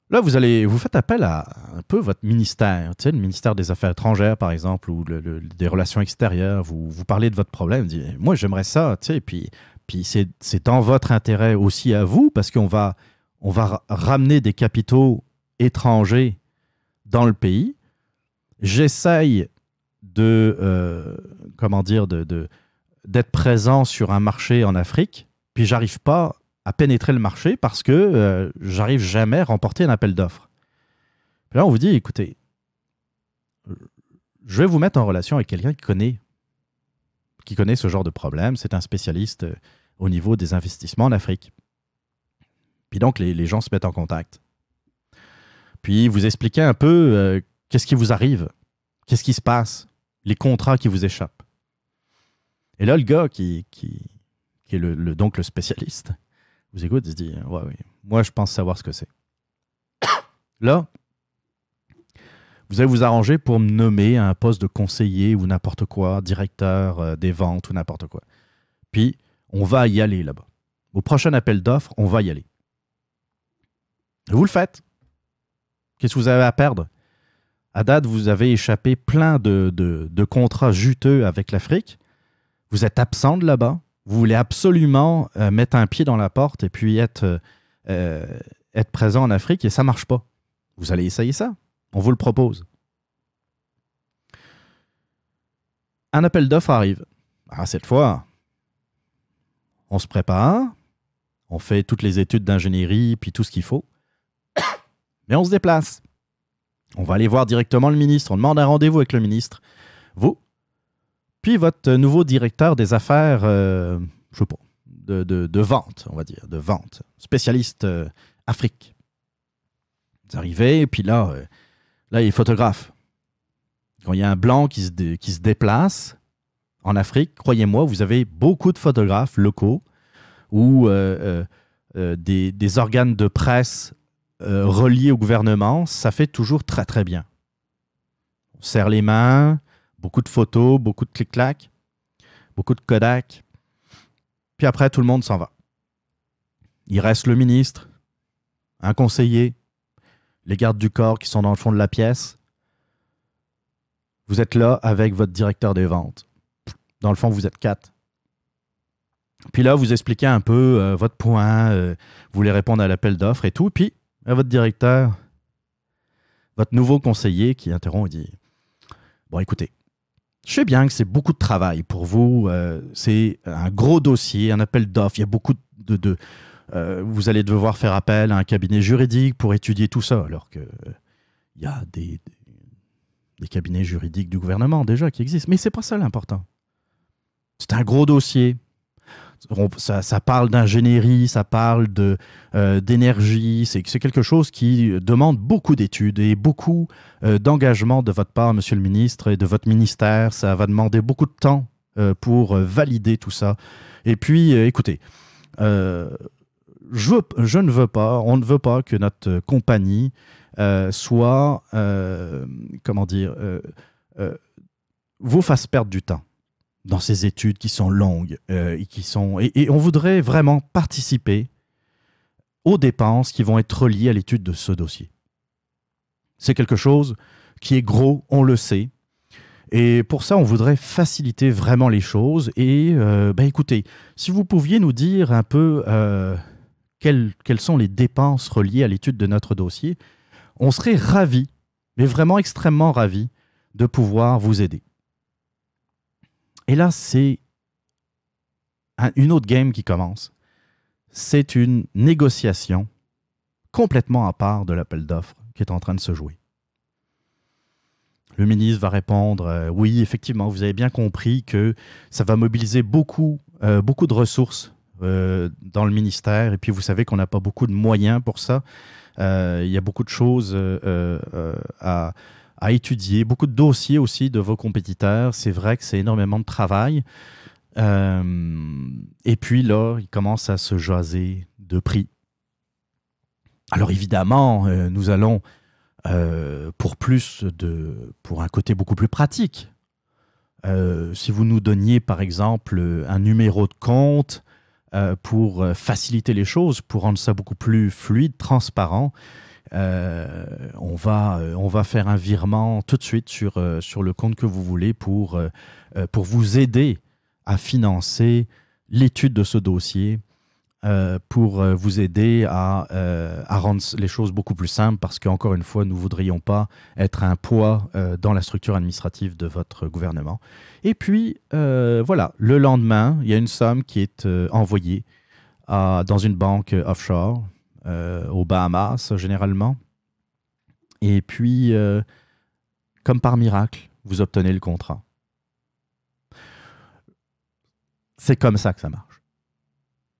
Là, vous allez, vous faites appel à un peu votre ministère, tu sais, le ministère des Affaires étrangères, par exemple, ou des Relations extérieures. Vous, vous parlez de votre problème, vous dites, moi, j'aimerais ça, tu sais, puis, puis c'est, dans votre intérêt aussi à vous, parce qu'on va, on va ra- ramener des capitaux étrangers dans le pays. J'essaye de, euh, comment dire, de, d'être présent sur un marché en Afrique, puis j'arrive pas à pénétrer le marché parce que euh, j'arrive jamais à remporter un appel d'offres. Là, on vous dit, écoutez, je vais vous mettre en relation avec quelqu'un qui connaît, qui connaît ce genre de problème. C'est un spécialiste euh, au niveau des investissements en Afrique. Puis donc, les, gens se mettent en contact. Puis vous expliquez un peu qu'est-ce qui vous arrive, qu'est-ce qui se passe, les contrats qui vous échappent. Et là, le gars qui, qui, qui est le, donc le spécialiste, vous écoute, il se dit Ouais, oui, moi je pense savoir ce que c'est. Là, vous allez vous arranger pour me nommer à un poste de conseiller ou n'importe quoi, directeur euh, des ventes ou n'importe quoi. Puis, on va y aller là-bas. Au prochain appel d'offres, on va y aller. Vous le faites. Qu'est-ce que vous avez à perdre? À date, vous avez échappé plein de, contrats juteux avec l'Afrique. Vous êtes absent de là-bas. Vous voulez absolument euh, mettre un pied dans la porte et puis être, euh, euh, présent en Afrique et ça marche pas. Vous allez essayer ça. On vous le propose. Un appel d'offres arrive. Ah, cette fois, on se prépare, on fait toutes les études d'ingénierie puis tout ce qu'il faut, mais on se déplace. On va aller voir directement le ministre. On demande un rendez-vous avec le ministre. Vous, puis votre nouveau directeur des affaires, euh, je sais pas, de, vente, on va dire, de vente, spécialiste euh, Afrique. Vous arrivez, et puis là, euh, là, il est photographe. Quand il y a un blanc qui se, qui se déplace en Afrique, croyez-moi, vous avez beaucoup de photographes locaux ou euh, des organes de presse euh, reliés au gouvernement. Ça fait toujours très, très bien. On serre les mains, beaucoup de photos, beaucoup de clic-clac, beaucoup de Kodak. Puis après, tout le monde s'en va. Il reste le ministre, un conseiller, les gardes du corps qui sont dans le fond de la pièce. Vous êtes là avec votre directeur des ventes. Dans le fond, vous êtes quatre. Puis là, vous expliquez un peu euh, votre point, euh, vous voulez répondre à l'appel d'offres et tout. Puis, à votre directeur, votre nouveau conseiller qui interrompt et dit Bon, écoutez, je sais bien que c'est beaucoup de travail pour vous. euh, c'est un gros dossier, un appel d'offres. Il y a beaucoup de. euh, vous allez devoir faire appel à un cabinet juridique pour étudier tout ça, alors que euh, il y a des, des cabinets juridiques du gouvernement déjà qui existent. Mais c'est pas ça l'important. C'est un gros dossier. Ça, parle d'ingénierie, ça parle euh, d'énergie. C'est, quelque chose qui demande beaucoup d'études et beaucoup euh, d'engagement de votre part, monsieur le ministre, et de votre ministère. Ça va demander beaucoup de temps euh, pour valider tout ça. Et puis, écoutez, je, ne veux pas, on ne veut pas que notre compagnie soit, comment dire, vous fasse perdre du temps dans ces études qui sont longues euh, et qui sont et, on voudrait vraiment participer aux dépenses qui vont être reliées à l'étude de ce dossier. C'est quelque chose qui est gros, on le sait. Et pour ça, on voudrait faciliter vraiment les choses. Et euh, ben écoutez, si vous pouviez nous dire un peu euh, quelles, quelles sont les dépenses reliées à l'étude de notre dossier, on serait ravis, mais vraiment extrêmement ravis, de pouvoir vous aider. Et là, c'est un- une autre game qui commence. C'est une négociation complètement à part de l'appel d'offres qui est en train de se jouer. Le ministre va répondre euh, Oui, effectivement, vous avez bien compris que ça va mobiliser beaucoup, euh, beaucoup de ressources euh, dans le ministère. Et puis, vous savez qu'on n'a pas beaucoup de moyens pour ça. Il y a beaucoup de choses à, à étudier, beaucoup de dossiers aussi de vos compétiteurs. C'est vrai que c'est énormément de travail. Euh, et puis là, il commence à se jaser de prix. Alors évidemment, euh, nous allons euh, pour plus de, pour un côté beaucoup plus pratique. Si vous nous donniez par exemple un numéro de compte pour faciliter les choses, pour rendre ça beaucoup plus fluide, transparent, euh, on, va, euh, on va faire un virement tout de suite sur, euh, sur le compte que vous voulez pour, pour vous aider à financer l'étude de ce dossier, pour vous aider à, à rendre les choses beaucoup plus simples, parce qu'encore une fois, nous ne voudrions pas être un poids dans la structure administrative de votre gouvernement. Et puis, voilà, le lendemain, il y a une somme qui est envoyée à- dans une banque offshore, aux Bahamas généralement. Et puis, euh, comme par miracle, vous obtenez le contrat. C'est comme ça que ça marche.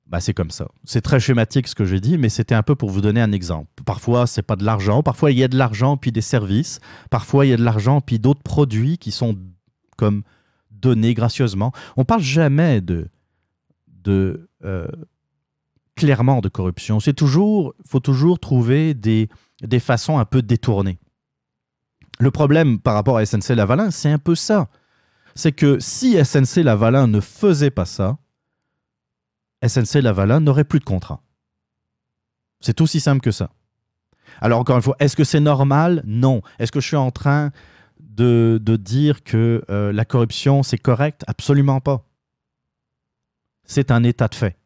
Bah, c'est comme ça. C'est très schématique ce que j'ai dit, mais c'était un peu pour vous donner un exemple. Parfois, c'est pas de l'argent. Parfois, il y a de l'argent puis des services. Parfois, il y a de l'argent puis d'autres produits qui sont comme donnés gracieusement. On parle jamais de, de euh, clairement de corruption. C'est toujours, faut toujours trouver des, des façons un peu détournées. Le problème par rapport à SNC Lavalin, c'est un peu ça. C'est que si SNC Lavalin ne faisait pas ça, SNC Lavalin n'aurait plus de contrat. C'est aussi simple que ça. Alors encore une fois, est-ce que c'est normal? Non. Est-ce que je suis en train de, de dire que euh, la corruption, c'est correct? Absolument pas. C'est un état de fait.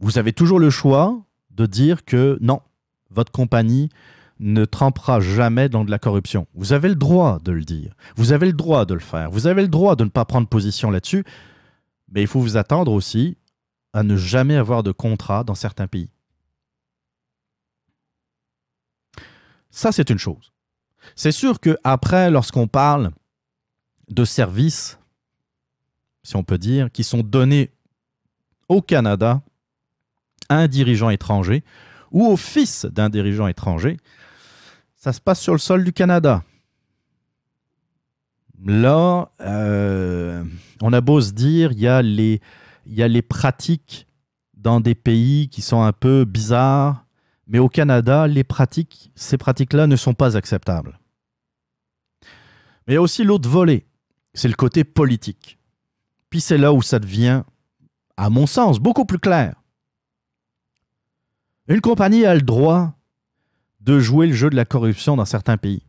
Vous avez toujours le choix de dire que non, votre compagnie ne trempera jamais dans de la corruption. Vous avez le droit de le dire. Vous avez le droit de le faire. Vous avez le droit de ne pas prendre position là-dessus. Mais il faut vous attendre aussi à ne jamais avoir de contrat dans certains pays. Ça, c'est une chose. C'est sûr que après, lorsqu'on parle de services, si on peut dire, qui sont donnés au Canada un dirigeant étranger ou au fils d'un dirigeant étranger, ça se passe sur le sol du Canada. Là, euh, on a beau se dire, il y, a les- y a les pratiques dans des pays qui sont un peu bizarres, mais au Canada, les pratiques, ces pratiques-là ne sont pas acceptables. Mais il y a aussi l'autre volet, c'est le côté politique. Puis c'est là où ça devient, à mon sens, beaucoup plus clair. Une compagnie a le droit de jouer le jeu de la corruption dans certains pays.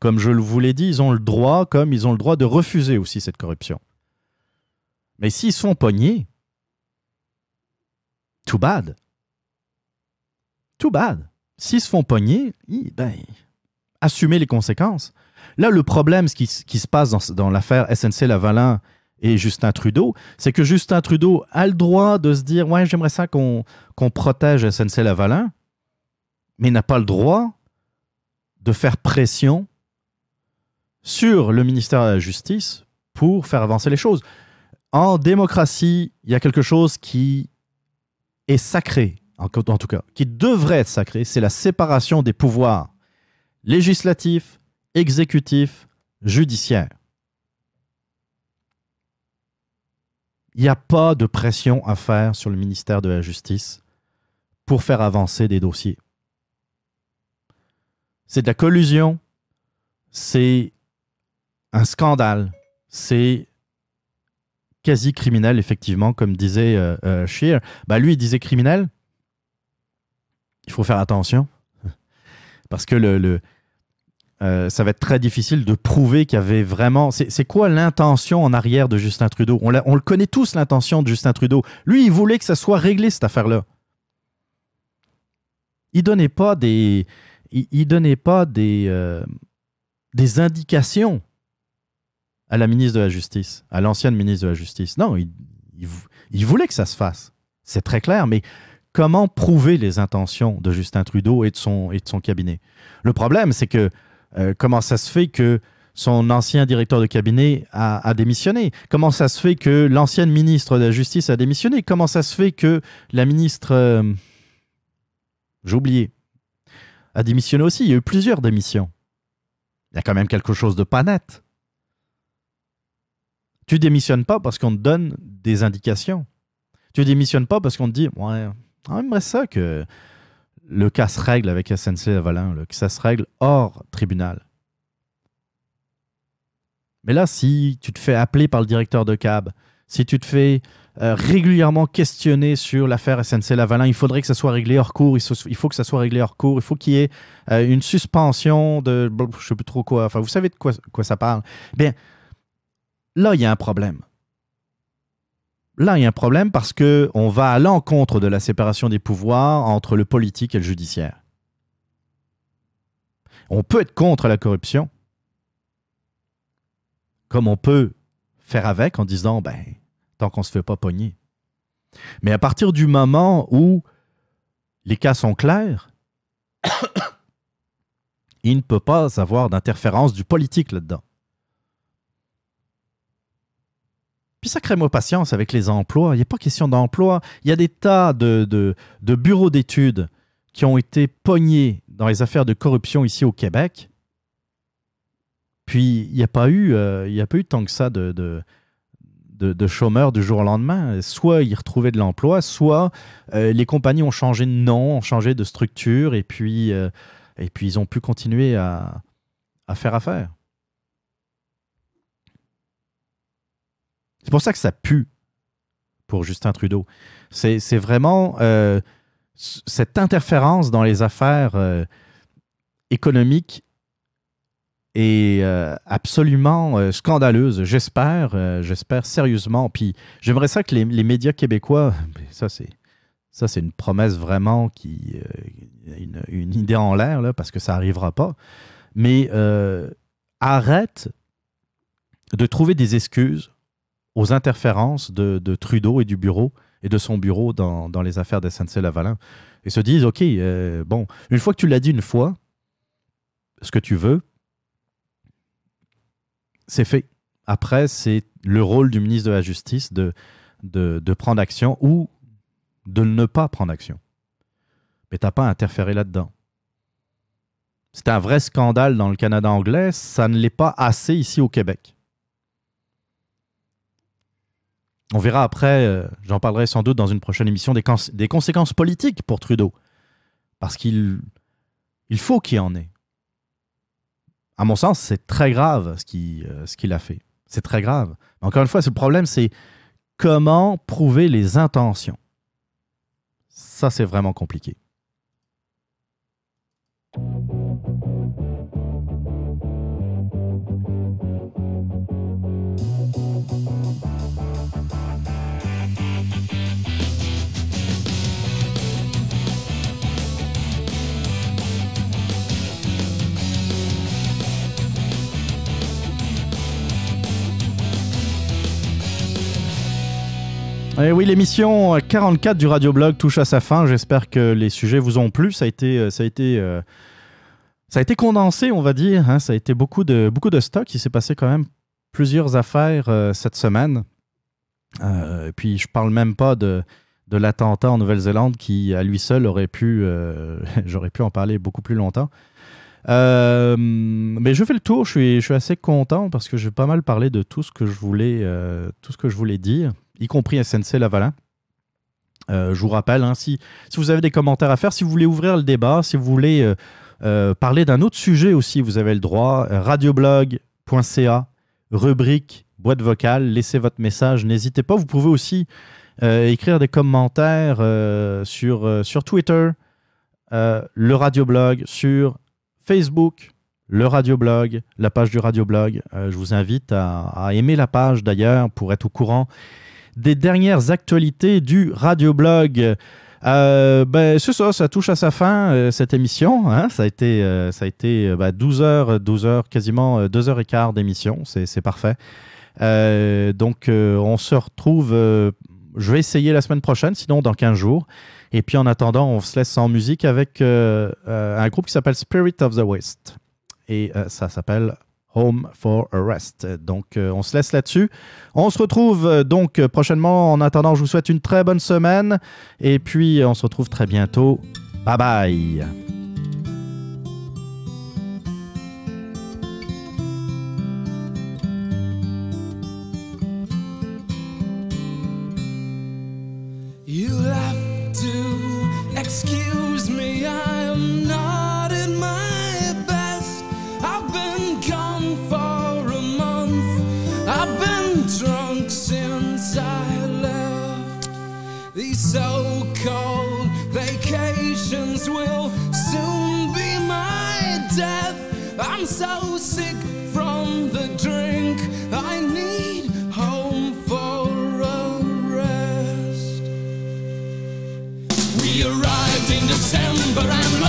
Comme je vous l'ai dit, ils ont le droit, comme ils ont le droit de refuser aussi cette corruption. Mais s'ils se font pogner, too bad. Too bad. S'ils se font pogner, ben, assumez les conséquences. Là, le problème, ce qui, se passe dans, dans l'affaire SNC Lavalin et Justin Trudeau, c'est que Justin Trudeau a le droit de se dire Ouais, j'aimerais ça qu'on protège SNC Lavalin, mais n'a pas le droit de faire pression sur le ministère de la Justice pour faire avancer les choses. En démocratie, il y a quelque chose qui est sacré, en, en tout cas, qui devrait être sacré, c'est la séparation des pouvoirs législatifs, exécutifs, judiciaires. Il n'y a pas de pression à faire sur le ministère de la Justice pour faire avancer des dossiers. C'est de la collusion, c'est un scandale, c'est quasi criminel, effectivement, comme disait euh, euh. Bah, lui, il disait criminel. Il faut faire attention. Parce que le euh, ça va être très difficile de prouver qu'il y avait vraiment. C'est quoi l'intention en arrière de Justin Trudeau? On, le connaît tous, l'intention de Justin Trudeau. Lui, il voulait que ça soit réglé, cette affaire-là. Il donnait pas des. Il, donnait pas des, euh, des indications à la ministre de la Justice, à l'ancienne ministre de la Justice. Non, il, il, il voulait que ça se fasse. C'est très clair, mais comment prouver les intentions de Justin Trudeau et de et de son cabinet? Le problème, c'est que euh, comment ça se fait que son ancien directeur de cabinet a, démissionné? Comment ça se fait que l'ancienne ministre de la Justice a démissionné? Comment ça se fait que la ministre... Euh, J'ai oublié. A démissionné aussi? Il y a eu plusieurs démissions. Il y a quand même quelque chose de pas net. Tu démissionnes pas parce qu'on te donne des indications. Tu démissionnes pas parce qu'on te dit, ouais, on aimerait ça que le cas se règle avec SNC Lavalin, que ça se règle hors tribunal. Mais là, si tu te fais appeler par le directeur de cab, si tu te fais euh, régulièrement questionner sur l'affaire SNC Lavalin, il faudrait que ça soit réglé hors cours, il, il faut que ça soit réglé hors cours, il faut qu'il y ait euh, une suspension de je ne sais plus trop quoi, enfin vous savez de quoi, quoi ça parle. Bien, là, il y a un problème. Là, il y a un problème parce qu'on va à l'encontre de la séparation des pouvoirs entre le politique et le judiciaire. On peut être contre la corruption, comme on peut faire avec en disant, ben, tant qu'on ne se fait pas pogner. Mais à partir du moment où les cas sont clairs, il ne peut pas avoir d'interférence du politique là-dedans. Puis sacrez-moi patience avec les emplois. Il n'y a pas question d'emploi. Il y a des tas de, bureaux d'études qui ont été pognés dans les affaires de corruption ici au Québec. Puis il n'y a, pas eu, euh, a pas eu tant que ça de, chômeurs du jour au lendemain. Soit ils retrouvaient de l'emploi, soit euh, les compagnies ont changé de nom, ont changé de structure, et puis, euh, et puis ils ont pu continuer à faire affaire. C'est pour ça que ça pue pour Justin Trudeau. C'est vraiment euh, cette interférence dans les affaires euh, économiques est euh, absolument scandaleuse. J'espère, j'espère sérieusement. Puis j'aimerais ça que les, médias québécois, ça c'est ça c'est une promesse vraiment qui une, une, idée en l'air parce que ça n'arrivera pas. Mais arrête de trouver des excuses aux interférences de, de, Trudeau et du bureau et de son bureau dans, les affaires de SNC-Lavalin et se disent OK, euh, bon, une fois que tu l'as dit une fois, ce que tu veux, c'est fait. Après, c'est le rôle du ministre de la Justice de, de, de prendre action ou de ne pas prendre action. Mais tu n'as pas interféré là-dedans. C'est un vrai scandale dans le Canada anglais, ça ne l'est pas assez ici au Québec. On verra après, euh, j'en parlerai sans doute dans une prochaine émission, des, conséquences politiques pour Trudeau. Parce qu'il il faut qu'il en ait. À mon sens, c'est très grave ce qu'il euh, qu'il a fait. C'est très grave. Encore une fois, le problème, c'est comment prouver les intentions. Ça, c'est vraiment compliqué. Eh oui, l'émission 44 du Radioblog touche à sa fin. J'espère que les sujets vous ont plu. Ça a été, ça a été, euh, ça a été condensé, on va dire. Hein. Ça a été beaucoup de, beaucoup de stock. Il s'est passé quand même plusieurs affaires euh, cette semaine. Euh, puis, je parle même pas de, de l'attentat en Nouvelle-Zélande qui, à lui seul, aurait pu. euh, J'aurais pu en parler beaucoup plus longtemps. Euh, mais je fais le tour, je suis, assez content parce que j'ai pas mal parlé de tout ce que je voulais, euh, tout ce que je voulais dire, y compris SNC Lavalin. Euh, je vous rappelle, hein, si, si vous avez des commentaires à faire, si vous voulez ouvrir le débat, si vous voulez euh, parler d'un autre sujet aussi, vous avez le droit. Radioblog.ca, rubrique boîte vocale, laissez votre message, n'hésitez pas. Vous pouvez aussi écrire des commentaires sur, sur Twitter, le radioblog, sur Facebook, le radioblog, la page du radioblog. Euh, je vous invite à, aimer la page d'ailleurs pour être au courant des dernières actualités du radioblog. Euh, ben, c'est ça, ça touche à sa fin, euh, cette émission. hein. Ça a été, euh, ça a été euh, ben, 12 heures, 12 heures, quasiment euh, 2 heures et quart d'émission. C'est parfait. Donc, on se retrouve. je vais essayer la semaine prochaine, sinon dans 15 jours. Et puis, en attendant, on se laisse en musique avec euh, euh, un groupe qui s'appelle Spirit of the West. Et euh, ça s'appelle Home for a Rest. Donc, on se laisse là-dessus. On se retrouve donc prochainement. En attendant, je vous souhaite une très bonne semaine. Et puis, on se retrouve très bientôt. Bye bye. I'm so sick from the drink, I need home for a rest. We arrived in December and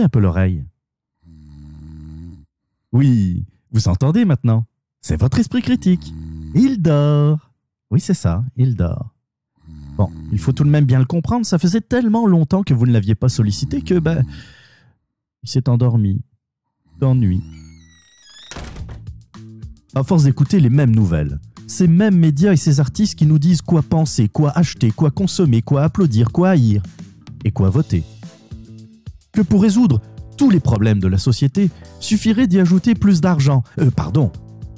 Un peu l'oreille. Oui, vous entendez maintenant. C'est votre esprit critique. Il dort. Oui, c'est ça, il dort. Bon, il faut tout de même bien le comprendre, ça faisait tellement longtemps que vous ne l'aviez pas sollicité que, ben, il s'est endormi. D'ennui. À force d'écouter les mêmes nouvelles, ces mêmes médias et ces artistes qui nous disent quoi penser, quoi acheter, quoi consommer, quoi applaudir, quoi haïr et quoi voter. Que pour résoudre tous les problèmes de la société, suffirait d'y ajouter plus d'argent, euh, pardon,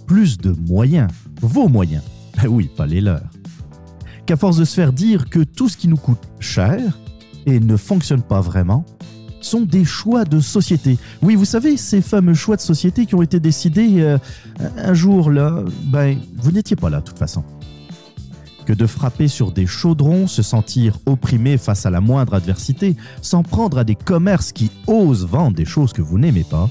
plus de moyens, vos moyens. Oui, pas les leurs. Qu'à force de se faire dire que tout ce qui nous coûte cher et ne fonctionne pas vraiment, sont des choix de société. Oui, vous savez, ces fameux choix de société qui ont été décidés euh, un jour là, ben, vous n'étiez pas là de toute façon. Que de frapper sur des chaudrons, se sentir opprimé face à la moindre adversité, s'en prendre à des commerces qui osent vendre des choses que vous n'aimez pas,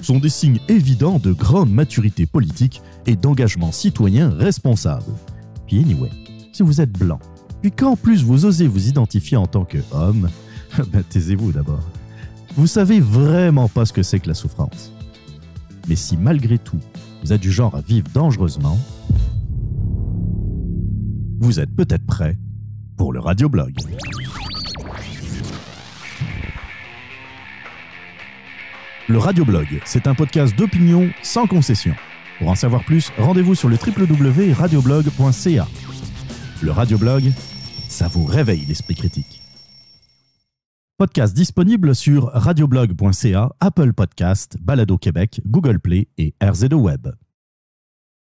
sont des signes évidents de grande maturité politique et d'engagement citoyen responsable. Puis anyway, si vous êtes blanc, puis qu'en plus vous osez vous identifier en tant qu'homme, ben taisez-vous d'abord. Vous savez vraiment pas ce que c'est que la souffrance. Mais si malgré tout, vous êtes du genre à vivre dangereusement, vous êtes peut-être prêt pour le radioblog. Le radioblog, c'est un podcast d'opinion sans concession. Pour en savoir plus, rendez-vous sur le www.radioblog.ca. Le radioblog, ça vous réveille l'esprit critique. Podcast disponible sur radioblog.ca, Apple Podcast, Balado Québec, Google Play et RZO Web.